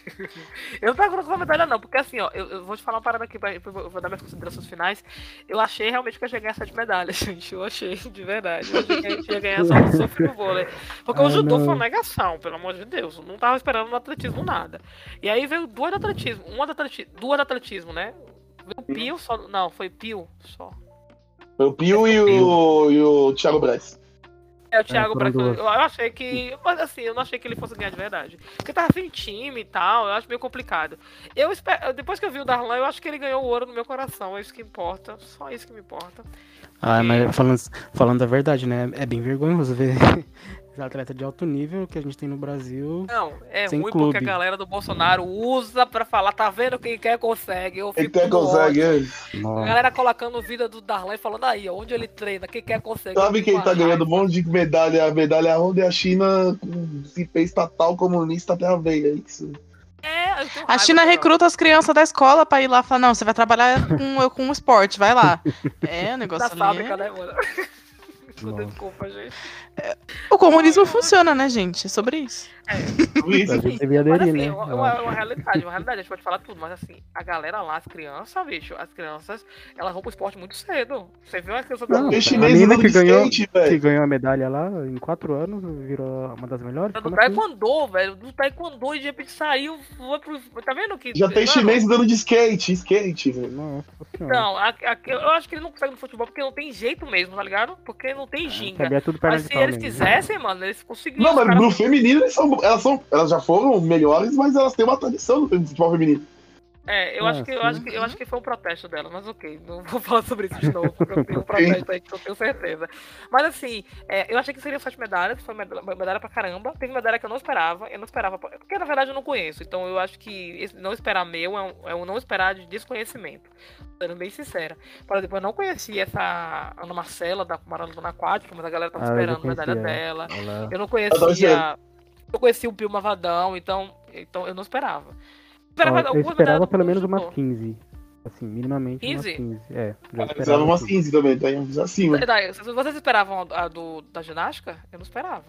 Speaker 2: Eu não tava colocando uma medalha, não, porque assim, ó, eu, eu vou te falar uma parada aqui, pra, eu vou dar minhas considerações finais. Eu achei realmente que a gente ia ganhar sete medalhas, gente. Eu achei, de verdade. Eu achei que a gente ia ganhar só no surf e no vôlei. Porque
Speaker 5: Ah,
Speaker 2: o judô
Speaker 5: não.
Speaker 2: foi uma negação, pelo amor de Deus. Eu não tava esperando no atletismo nada. E aí veio duas do atletismo, uma do atletismo, duas do atletismo, né? Veio o Pio só. Não, foi Pio só.
Speaker 4: Foi o Pio e o, e o Thiago Braz.
Speaker 2: É, o Thiago
Speaker 5: foram
Speaker 2: Braga.
Speaker 5: duas.
Speaker 2: Eu, achei que. Mas assim, eu não achei que ele fosse ganhar de verdade. Porque tava sem time e tal, eu acho meio complicado. Eu espero. Depois que eu vi o Darlan, eu acho que ele ganhou o ouro no meu coração. É isso que importa. Só isso que me importa.
Speaker 5: Ah,
Speaker 2: E-
Speaker 5: mas falando, falando a verdade, né? É bem vergonhoso ver atletas de alto nível que a gente tem no Brasil.
Speaker 2: Não, é
Speaker 5: Sem
Speaker 2: ruim porque a
Speaker 5: clube.
Speaker 2: galera do Bolsonaro usa pra falar, tá vendo quem quer consegue. Eu
Speaker 4: Quem quer consegue, é.
Speaker 2: A galera colocando vida do Darlan e falando aí, onde ele treina, quem quer consegue.
Speaker 4: Sabe quem tá ganhando um monte de medalha? Medalha onde a China com zipe estatal comunista até a veia. É isso.
Speaker 2: É,
Speaker 3: A China recruta as crianças da escola pra ir lá e falar, não, você vai trabalhar com, com esporte, vai lá. É, o negócio
Speaker 2: Da
Speaker 3: ali.
Speaker 2: fábrica,
Speaker 3: é-
Speaker 2: né, mano?
Speaker 5: Nossa.
Speaker 2: Desculpa, gente.
Speaker 3: O comunismo funciona, né, gente? É sobre isso.
Speaker 5: O Brasil devia
Speaker 2: Mas
Speaker 5: aderir,
Speaker 2: assim,
Speaker 5: né?
Speaker 2: é uma, uma- uma realidade, uma realidade, a gente pode falar tudo, mas assim, a galera lá, as crianças, bicho, as crianças, elas vão pro esporte muito cedo. Você viu as crianças
Speaker 5: Não,
Speaker 4: Tem
Speaker 5: a
Speaker 4: chinês andando
Speaker 5: que ganhou-
Speaker 4: skate,
Speaker 5: Que ganhou a medalha lá em quatro anos, virou uma das melhores.
Speaker 2: do
Speaker 5: assim?
Speaker 2: taekwondo, velho, do taekwondo e de repente saiu, foi pro, tá vendo que...
Speaker 4: Já tem chinês andando de skate, skate, velho.
Speaker 2: A- a- eu acho que ele não consegue no futebol porque não tem jeito mesmo, tá ligado? Porque não tem ginga.
Speaker 5: Sabia tudo perna
Speaker 2: Mas se eles quisessem, mano, eles conseguiriam.
Speaker 4: Não, mas no feminino eles são, elas são. Elas já foram melhores, mas elas têm uma tradição no futebol feminino.
Speaker 2: É, eu
Speaker 5: Ah,
Speaker 2: acho que eu acho que eu acho que foi um protesto dela, mas ok, não vou falar sobre isso de novo, porque eu tenho um protesto aí que eu tenho certeza. Mas assim, é, eu achei que seriam sete medalhas, foi medalha, medalha pra caramba. Teve medalha que eu não esperava, eu não esperava, porque na verdade eu não conheço, então eu acho que esse não esperar meu é um, é um não esperar de desconhecimento. Sendo bem sincera. Por exemplo, eu não conhecia essa Ana Marcela da Maratona Aquática, mas a galera tava
Speaker 5: Ah, eu
Speaker 2: esperando a medalha
Speaker 5: conhecia.
Speaker 2: dela.
Speaker 5: Ela-
Speaker 2: Eu não conhecia.
Speaker 4: esperando.
Speaker 2: Eu conhecia o Pio Mavadão, então, então eu não esperava.
Speaker 5: Ó,
Speaker 2: Esperava
Speaker 5: eu
Speaker 2: algumas
Speaker 5: esperava
Speaker 2: medalhas
Speaker 5: pelo menos umas 15. Assim, minimamente umas
Speaker 2: 15?
Speaker 5: 15. É, já
Speaker 4: Eu
Speaker 5: esperava
Speaker 4: precisava umas
Speaker 5: tudo.
Speaker 4: 15 também, tá aí acima.
Speaker 2: Daí, Vocês esperavam a do, da ginástica? Eu não esperava.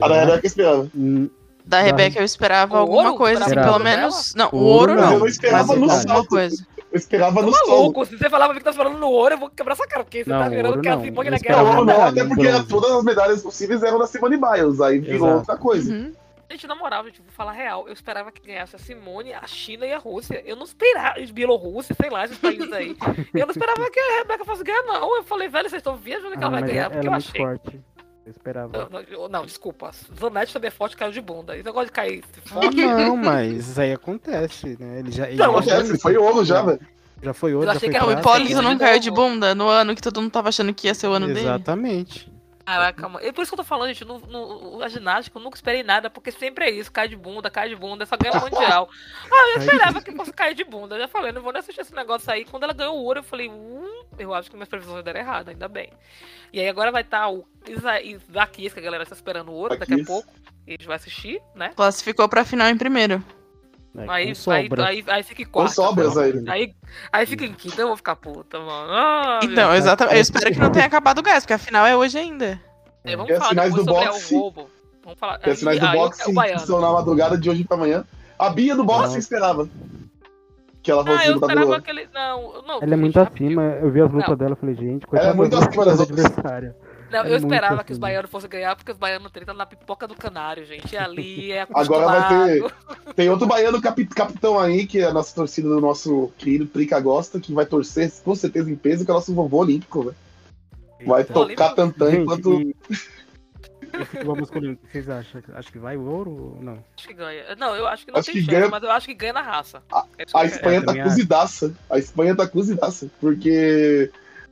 Speaker 4: A da Rebeca eu esperava.
Speaker 5: Hum,
Speaker 3: Da Rebeca eu esperava
Speaker 2: O
Speaker 3: alguma
Speaker 2: ouro?
Speaker 3: coisa, assim,
Speaker 5: Esperava.
Speaker 3: pelo menos. Não, o ouro não.
Speaker 4: Mas eu não esperava
Speaker 3: mas
Speaker 4: no
Speaker 3: alguma
Speaker 4: salto.
Speaker 3: coisa.
Speaker 4: Eu esperava no
Speaker 2: maluco, se você falava que tá esperando no ouro, eu vou quebrar essa cara, porque você
Speaker 5: Não,
Speaker 2: tá
Speaker 5: ouro
Speaker 2: que a
Speaker 5: não.
Speaker 2: Simone
Speaker 5: Eu
Speaker 2: na
Speaker 5: esperava
Speaker 2: guerra.
Speaker 4: Não, não, até porque todas as medalhas possíveis eram da Simone Biles, aí virou
Speaker 5: Exato.
Speaker 4: outra coisa.
Speaker 2: Gente, na moral, gente, vou falar real. Eu esperava que ganhasse a Simone, a China e a Rússia. Eu não esperava, Bielorrússia, sei lá, esses países aí. Eu não esperava que a Rebeca fosse ganhar, não. Eu falei, velho, vocês estão viajando que
Speaker 5: ah,
Speaker 2: ela vai ganhar, porque
Speaker 5: é
Speaker 2: eu achei.
Speaker 5: forte. Eu esperava.
Speaker 2: Não, não, eu- não, desculpa. Zanetti também é forte, caiu de bunda. Esse negócio de cair
Speaker 5: Ah,
Speaker 2: forte.
Speaker 5: não, mas isso aí acontece, né? Ele já, ele
Speaker 2: Não,
Speaker 5: já,
Speaker 4: Acontece, foi ouro já, velho.
Speaker 5: já foi outro,
Speaker 2: Eu
Speaker 5: já
Speaker 2: achei
Speaker 5: foi
Speaker 2: que era o.
Speaker 3: Hipólito não caiu de bunda no ano que todo mundo tava achando que ia ser o ano dele.
Speaker 5: Exatamente.
Speaker 2: Ah, calma. É por isso que eu tô falando, gente. No, no- a ginástica eu nunca esperei nada, porque sempre é isso. Cai de bunda, cai de bunda, só ganha o mundial. Ah, eu esperava que fosse cair de bunda. Eu já falei, não vou nem assistir esse negócio aí. Quando ela ganhou o ouro, eu falei, hum, eu acho que minhas previsões deram errado, ainda bem. E aí agora vai estar o Isa- Isaquias, que a galera tá esperando o ouro daqui a pouco. E a gente vai assistir, né?
Speaker 3: Classificou pra final em primeiro.
Speaker 5: É,
Speaker 2: Aí, aí,
Speaker 5: sobra.
Speaker 2: aí, aí fica em quarto.
Speaker 4: sobras aí.
Speaker 2: Aí, aí fica em quinta, eu vou ficar puta, mano. Ah,
Speaker 3: Então, exatamente. Eu espero que não tenha acabado o gás, porque a final é hoje ainda.
Speaker 2: Deus. Vamos falar
Speaker 4: finais
Speaker 2: depois
Speaker 4: do
Speaker 2: sobre
Speaker 4: boxe?
Speaker 2: o roubo. Vamos falar.
Speaker 4: As finais do boxe são na madrugada de hoje pra amanhã. A Bia do boxe
Speaker 5: Não.
Speaker 4: esperava. Que ela
Speaker 2: Ah,
Speaker 4: fosse
Speaker 2: eu
Speaker 4: lutadora.
Speaker 2: esperava
Speaker 4: do
Speaker 2: aquele. Não, não.
Speaker 5: Ela é muito acima. Eu vi as lutas
Speaker 2: Não.
Speaker 5: dela e falei, gente,
Speaker 4: Ela é
Speaker 5: coitada
Speaker 4: muito acima das
Speaker 5: da
Speaker 4: outras.
Speaker 2: Não,
Speaker 5: É
Speaker 2: eu esperava que
Speaker 5: assim.
Speaker 2: os baianos fossem ganhar, porque os baianos tretam na pipoca do canário, gente. E ali é
Speaker 4: Agora vai
Speaker 2: acostumado.
Speaker 4: ter. Tem outro baiano capi- capitão aí, que é a nossa torcida do nosso querido Trica gosta, que vai torcer com certeza em peso, que é o nosso vovô olímpico, velho. Vai
Speaker 5: Eita.
Speaker 4: tocar tantã
Speaker 5: Gente,
Speaker 4: enquanto.
Speaker 5: e... Masculino, o que vocês acham? Acho que vai o ouro ou não?
Speaker 2: Acho que ganha. Não, eu acho que não
Speaker 4: Acho
Speaker 2: tem
Speaker 4: que
Speaker 2: chance,
Speaker 4: ganha-
Speaker 2: mas eu acho que ganha na raça.
Speaker 4: A-
Speaker 2: É que
Speaker 4: A. Espanha tá
Speaker 5: também acho.
Speaker 4: cozidaça. A Espanha tá cozidaça. Porque.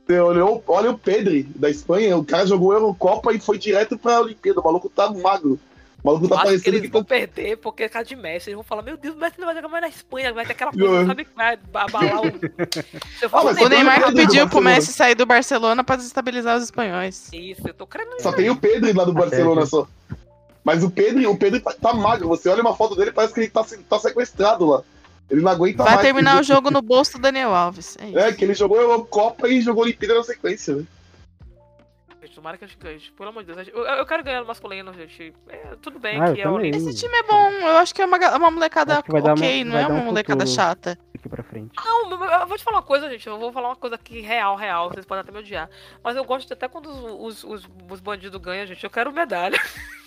Speaker 4: Você olhou, olha o Pedri da Espanha, o cara jogou Eurocopa e foi direto pra Olimpíada. O maluco tá magro. O maluco tá
Speaker 2: acho que
Speaker 4: parecendo
Speaker 2: eles
Speaker 4: que tá.
Speaker 2: vão perder porque é cara de Messi. Eles vão falar, meu Deus, o Messi não vai jogar mais na Espanha, vai ter aquela
Speaker 4: Não.
Speaker 2: coisa, sabe, que vai abalar o. Se eu
Speaker 4: Ah,
Speaker 2: o
Speaker 3: Neymar pediu pro
Speaker 4: Barcelona.
Speaker 3: Messi sair do Barcelona pra desestabilizar os espanhóis.
Speaker 2: Isso, eu tô querendo
Speaker 4: Só tem o Pedro lá do Barcelona só. Mas o Pedro, o Pedro tá, tá magro. Você olha uma foto dele, parece que ele tá, tá sequestrado lá. Ele não aguenta
Speaker 3: Vai
Speaker 4: mais.
Speaker 3: terminar o jogo no bolso do Daniel Alves. É isso.
Speaker 4: É, que ele jogou Eurocopa e jogou Olimpíada na sequência, né?
Speaker 2: Tomara que a gente ganhe. Pelo amor de Deus. Eu, eu quero ganhar no masculino, gente. É, tudo bem
Speaker 5: Ah,
Speaker 2: que é o.
Speaker 3: Esse time é bom. Eu acho que é uma, uma molecada
Speaker 5: vai dar uma-
Speaker 3: ok, não
Speaker 5: vai
Speaker 3: é uma
Speaker 5: um
Speaker 3: molecada chata.
Speaker 5: Daqui pra frente.
Speaker 2: Não, eu- eu vou te falar uma coisa, gente. Eu vou falar uma coisa aqui real, real. Vocês podem até me odiar. Mas eu gosto até quando os, os, os, os bandidos ganham, gente. Eu quero medalha.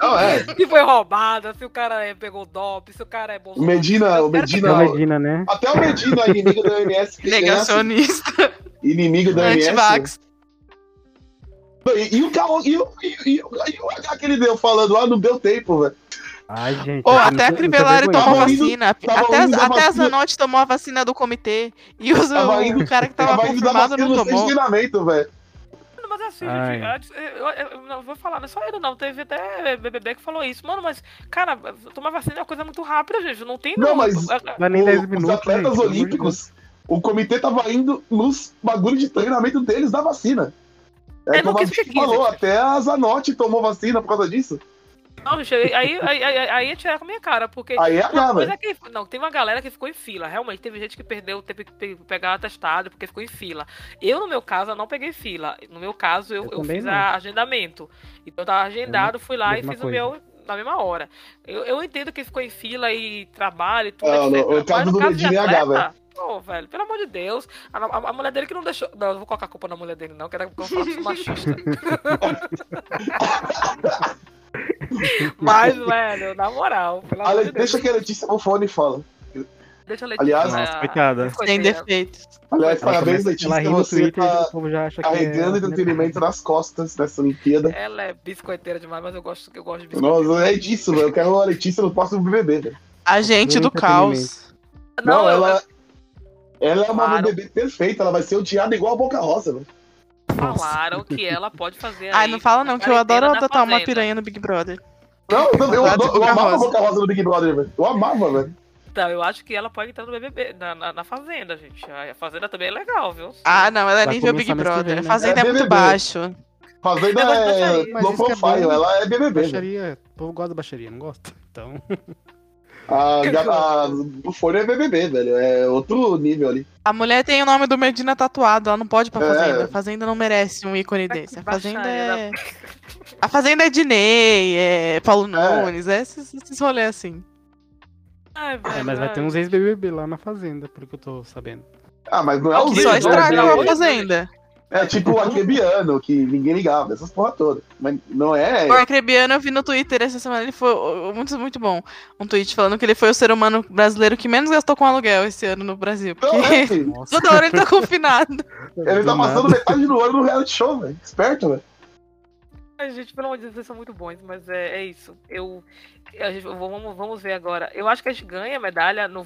Speaker 2: Não
Speaker 4: é.
Speaker 2: Se foi roubada, se o cara é, pegou dope, se o cara é
Speaker 4: O
Speaker 2: bolsonaro.
Speaker 4: Medina, o Medina.
Speaker 2: Ganhe.
Speaker 5: Medina, né?
Speaker 4: Até o Medina, inimigo da MS. que ganhasse,
Speaker 3: Negacionista,
Speaker 4: Inimigo da MS.
Speaker 3: antivax.
Speaker 4: E, e o carro, e, o- e, e, o- e o H que ele deu falando, ah, não deu tempo, velho.
Speaker 5: Ai, gente. Isso-
Speaker 3: até a Crivellari tomou
Speaker 4: indo-
Speaker 3: vacina. Até,
Speaker 4: indo
Speaker 3: as-
Speaker 4: da
Speaker 3: até a
Speaker 4: vacina.
Speaker 3: Zanotti tomou a vacina do comitê. E os, o
Speaker 4: indo-
Speaker 3: cara que tava,
Speaker 4: Tava indo dar
Speaker 3: confirmado
Speaker 4: vacina
Speaker 3: não
Speaker 4: no
Speaker 3: tomou.
Speaker 4: treinamento, velho.
Speaker 2: Não, Mas assim,
Speaker 5: Ai.
Speaker 2: gente, eu, eu- eu não vou falar, não é só ele não. Teve até BBB que falou isso. Mano, mas, cara, tomar vacina é uma coisa muito rápida, gente. Não tem
Speaker 4: Não,
Speaker 2: não.
Speaker 4: mas-
Speaker 5: Vai nem
Speaker 4: O-
Speaker 5: 10
Speaker 4: os
Speaker 5: minutos.
Speaker 4: atletas
Speaker 5: gente,
Speaker 4: olímpicos, o comitê tava indo nos bagulho de treinamento deles da vacina. É,
Speaker 2: É, não
Speaker 4: como a
Speaker 2: quis
Speaker 4: gente
Speaker 2: quis,
Speaker 4: falou, até a Zanotti tomou vacina por causa disso.
Speaker 2: Não, gente, aí, aí, aí, aí, aí é tirar com a minha cara, porque.
Speaker 4: Aí é
Speaker 2: Uma
Speaker 4: H,
Speaker 2: coisa
Speaker 4: velho.
Speaker 2: é que. Não, tem uma galera que ficou em fila. Realmente, teve gente que perdeu, teve que pe- pegar atestado porque ficou em fila. Eu, no meu caso, eu não peguei fila. No meu caso, eu,
Speaker 5: Eu
Speaker 2: eu fiz
Speaker 5: não.
Speaker 2: a agendamento. Então eu tava agendado, fui lá e fiz
Speaker 5: coisa.
Speaker 2: o meu na mesma hora. Eu, eu entendo que ficou em fila e trabalho e tudo,
Speaker 4: Não, no- o caso
Speaker 2: Mas no
Speaker 4: do
Speaker 2: caso de
Speaker 4: é
Speaker 2: atleta, Pô, velho, pelo amor de Deus. A, a- a mulher dele que não deixou. Não, eu não vou colocar a culpa na mulher dele, não, que era faço machista. Mas, velho, na moral, pelo amor
Speaker 4: Ale-
Speaker 2: de Deus.
Speaker 4: Deixa que a Letícia no fone e fala.
Speaker 2: Deixa a Letícia.
Speaker 4: aliás-
Speaker 5: Nossa, coitada.
Speaker 3: Sem defeitos.
Speaker 4: Aliás,
Speaker 5: Ela
Speaker 4: parabéns,
Speaker 5: começa-
Speaker 4: Letícia,
Speaker 5: Ela ri no
Speaker 4: você
Speaker 5: Twitter
Speaker 4: tá
Speaker 5: o povo já acha que
Speaker 4: carregando
Speaker 5: é...
Speaker 4: entretenimento nas costas dessa Olimpíada.
Speaker 2: Ela é biscoiteira demais, mas eu gosto, eu gosto de biscoito.
Speaker 4: Nossa, é disso, velho. Eu quero a Letícia no próximo BBB, velho.
Speaker 3: Agente do caos.
Speaker 4: Não,
Speaker 2: eu-
Speaker 4: ela, ela é uma
Speaker 2: Claro.
Speaker 4: BBB perfeita, ela vai ser odiada igual a Boca Rosa, velho.
Speaker 2: Falaram que ela pode fazer.
Speaker 3: Ai, não fala não, que eu adoro adotar uma piranha no Big Brother.
Speaker 4: Não, eu, eu,
Speaker 3: de
Speaker 4: eu amava a
Speaker 3: Rosa.
Speaker 4: Boca Rosa no Big Brother, velho. Eu amava, velho.
Speaker 2: Então, eu acho que ela pode entrar no BBB, na, na, na Fazenda, gente. A Fazenda também é legal, viu?
Speaker 3: Ah, não, ela é
Speaker 5: Vai
Speaker 3: nível
Speaker 5: começar
Speaker 3: Big Brother. A
Speaker 5: né?
Speaker 3: Fazenda
Speaker 4: É
Speaker 3: é muito baixo.
Speaker 4: Fazenda é low
Speaker 5: é
Speaker 4: profile,
Speaker 5: bom.
Speaker 4: ela é BBB.
Speaker 5: Baixaria, o povo gosta da baixaria, não gosta? Então,
Speaker 4: A, a, o Folha é BBB, velho. É outro nível ali.
Speaker 3: A mulher tem o nome do Medina tatuado, ela não pode ir pra
Speaker 4: É.
Speaker 3: Fazenda. A Fazenda não merece um ícone desse. A Fazenda é. A Fazenda é Diney, é Paulo Nunes, é esses, esses rolês assim.
Speaker 2: Ai,
Speaker 5: É, mas vai ter uns ex-BBB lá na fazenda, pelo que eu tô sabendo.
Speaker 4: Ah, mas não é o
Speaker 2: que
Speaker 3: Só estragou
Speaker 2: não,
Speaker 3: a. Fazenda.
Speaker 4: É tipo o Arquebiano, que ninguém ligava, essas porra toda. Mas não é.
Speaker 3: O Arcrebiano, eu vi no Twitter essa semana, ele foi muito, muito bom. Um tweet falando que ele foi o ser humano brasileiro que menos gastou com aluguel esse ano no Brasil.
Speaker 4: Não
Speaker 3: Porque
Speaker 4: é, filho.
Speaker 5: Nossa,
Speaker 3: toda hora ele tá confinado.
Speaker 4: Ele tá
Speaker 5: do
Speaker 4: passando
Speaker 5: nada.
Speaker 4: metade do ano no reality show, velho. Esperto, velho.
Speaker 2: Gente, pelo amor de Deus, vocês são muito bons, mas é, é isso. Eu, a gente- vamos, vamos ver agora. Eu acho que a gente ganha medalha no.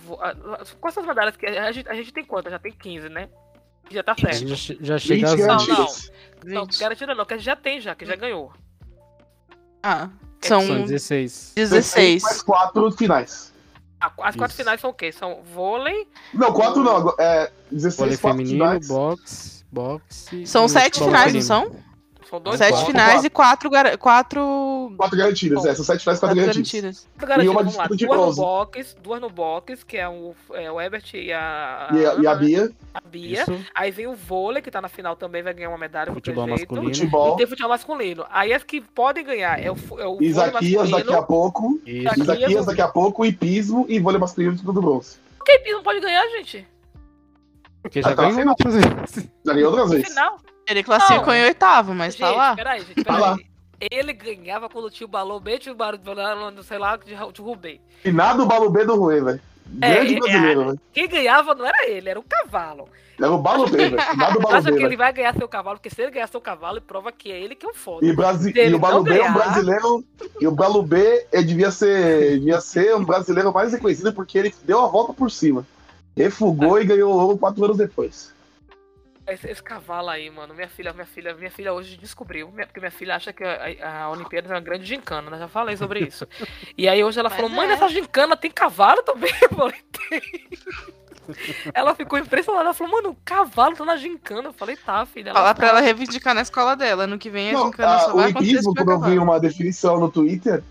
Speaker 2: Quais são as medalhas que. A gente, a gente tem quantas? Já tem 15, né? Já tá certo.
Speaker 5: já, já chega
Speaker 4: 20
Speaker 5: às
Speaker 2: Não,
Speaker 4: garantidas.
Speaker 2: Não, garantida não, que a gente já tem já, que já ganhou.
Speaker 3: Ah,
Speaker 5: São
Speaker 3: são
Speaker 5: 16.
Speaker 3: 16.
Speaker 4: Mais quatro finais.
Speaker 2: Ah, As quatro
Speaker 5: Isso.
Speaker 2: finais são o quê? São vôlei.
Speaker 4: Não, quatro não. É 16
Speaker 5: Vôlei
Speaker 4: quatro
Speaker 5: feminino,
Speaker 4: finais.
Speaker 5: boxe, boxe.
Speaker 3: São sete finais, não são?
Speaker 2: São dois
Speaker 3: Sete
Speaker 4: quatro,
Speaker 3: finais
Speaker 4: quatro.
Speaker 3: e quatro, gar- quatro,
Speaker 4: Quatro garantidas, é. São sete finais, quatro
Speaker 3: quatro
Speaker 4: garantidas.
Speaker 3: garantidas.
Speaker 4: E uma
Speaker 2: vamos lá.
Speaker 4: disputa de
Speaker 2: Duas no
Speaker 4: bronze.
Speaker 2: box, duas no box, que é o, é o Ebert e a.
Speaker 4: E a, e a Bia,
Speaker 2: a Bia.
Speaker 5: Isso,
Speaker 2: Aí vem o vôlei, que tá na final também, vai ganhar uma medalha.
Speaker 5: futebol
Speaker 2: jeito.
Speaker 5: masculino.
Speaker 2: E
Speaker 4: futebol,
Speaker 2: tem futebol masculino. Aí as que podem ganhar é o, é o
Speaker 4: Isaquias daqui a
Speaker 2: masculino.
Speaker 4: pouco.
Speaker 5: Isso.
Speaker 2: Isaquias,
Speaker 4: daqui a pouco, hipismo e vôlei masculino de tudo bronze.
Speaker 2: Por que Pisa não pode ganhar, gente?
Speaker 5: Porque já
Speaker 4: na
Speaker 5: ganhou
Speaker 4: final.
Speaker 5: outras vezes.
Speaker 4: Já ganhei outras
Speaker 2: No
Speaker 4: vezes.
Speaker 2: final.
Speaker 3: Ele classificou
Speaker 2: Não.
Speaker 3: em oitavo, mas
Speaker 2: gente,
Speaker 3: tá lá.
Speaker 2: peraí, gente,
Speaker 4: Tá
Speaker 2: peraí. Ele ganhava quando tinha o balão bem tinha o barulho, sei lá, de, de Rubem.
Speaker 4: Finado Balubê do Rui, velho.
Speaker 2: É,
Speaker 4: Grande
Speaker 2: é,
Speaker 4: brasileiro, velho.
Speaker 2: Quem ganhava não era ele, era o cavalo.
Speaker 4: Era o Balubê, velho.
Speaker 2: Acha
Speaker 4: Balubê,
Speaker 2: que ele vai ganhar seu cavalo, porque se ele ganhar seu cavalo, ele prova que é ele que é o foda.
Speaker 4: E, Brasi... E o
Speaker 2: não
Speaker 4: Balubê é um
Speaker 2: ganhar-
Speaker 4: brasileiro. E o Balubê ele devia ser, devia ser um brasileiro mais reconhecido porque ele deu a volta por cima. Refugou e ganhou o ouro quatro anos depois.
Speaker 2: Esse, esse cavalo aí, mano, minha filha, minha filha, minha filha hoje descobriu, minha- porque minha filha acha que a, a Olimpíada é uma grande gincana, né? Já falei sobre isso. E aí hoje ela
Speaker 3: Mas
Speaker 2: falou, mãe,
Speaker 3: é.
Speaker 2: nessa gincana tem cavalo também? Eu falei, tem. Ela ficou impressionada, ela falou, mano, o cavalo tá na gincana. Eu falei, tá, filha.
Speaker 3: Falar pra ela reivindicar na escola dela. No que vem a
Speaker 4: Não,
Speaker 3: gincana
Speaker 4: a-
Speaker 3: só
Speaker 4: o
Speaker 3: vai
Speaker 4: hipismo,
Speaker 3: tiver
Speaker 4: quando eu vi uma definição no Twitter,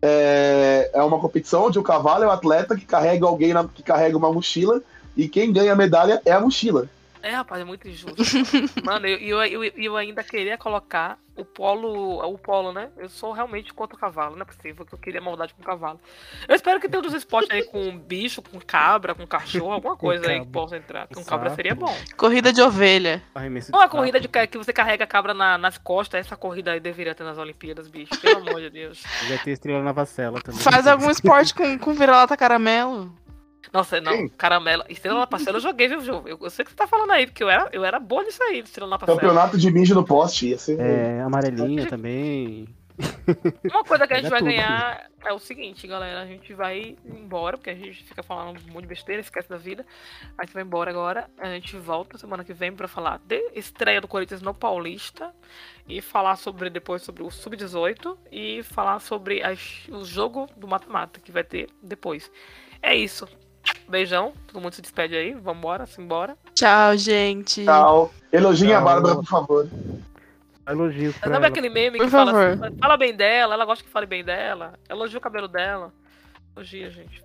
Speaker 4: é, é uma competição onde o cavalo é o atleta que carrega alguém na- que carrega uma mochila e quem ganha a medalha é a mochila.
Speaker 2: É, rapaz, é muito injusto. Mano, eu, eu, eu, eu ainda queria colocar o polo, o polo, né? Eu sou realmente contra o cavalo, não é possível que eu queria maldade com o cavalo. Eu espero que tenha outros esportes aí com bicho, com cabra, com cachorro, alguma coisa aí que
Speaker 5: cabra.
Speaker 2: possa entrar. Com cabra
Speaker 5: Sapo.
Speaker 2: seria bom.
Speaker 3: Ca- de ovelha.
Speaker 5: Arremesso
Speaker 2: Não a corrida de que você carrega a cabra na- nas costas, essa corrida aí deveria ter nas Olimpíadas, bicho. Pelo amor de Deus.
Speaker 5: Vai ter estrela na vacela também.
Speaker 3: Faz algum esporte com, com vira-lata caramelo.
Speaker 2: Nossa, não,
Speaker 4: Sim.
Speaker 2: caramelo. Estrela na parcela eu joguei, viu, Ju? Eu, eu sei o que você tá falando aí, porque eu era, eu era boa nisso aí, estrela na parcela.
Speaker 4: Campeonato de mijo no poste, ia ser.
Speaker 5: É, amarelinha também.
Speaker 2: Uma coisa que a gente vai
Speaker 5: tudo,
Speaker 2: ganhar é o seguinte, galera. A gente vai embora, porque a gente fica falando um monte de besteira, esquece da vida. A gente vai embora agora. A gente volta semana que vem pra falar de estreia do Corinthians no Paulista. E falar sobre depois sobre o Sub-18. E falar sobre as- o jogo do mata-mata que vai ter depois. É isso. Beijão. Todo mundo se despede aí. Vambora, simbora.
Speaker 3: Tchau, gente.
Speaker 4: Tchau. Elogiem a. Bárbara, por favor.
Speaker 5: Elogios pra
Speaker 2: Sabe
Speaker 5: ela.
Speaker 2: aquele meme
Speaker 3: Por
Speaker 2: que fala,
Speaker 3: favor.
Speaker 2: assim, fala bem dela, ela gosta que fale bem dela. Elogia o cabelo dela. Elogia, gente.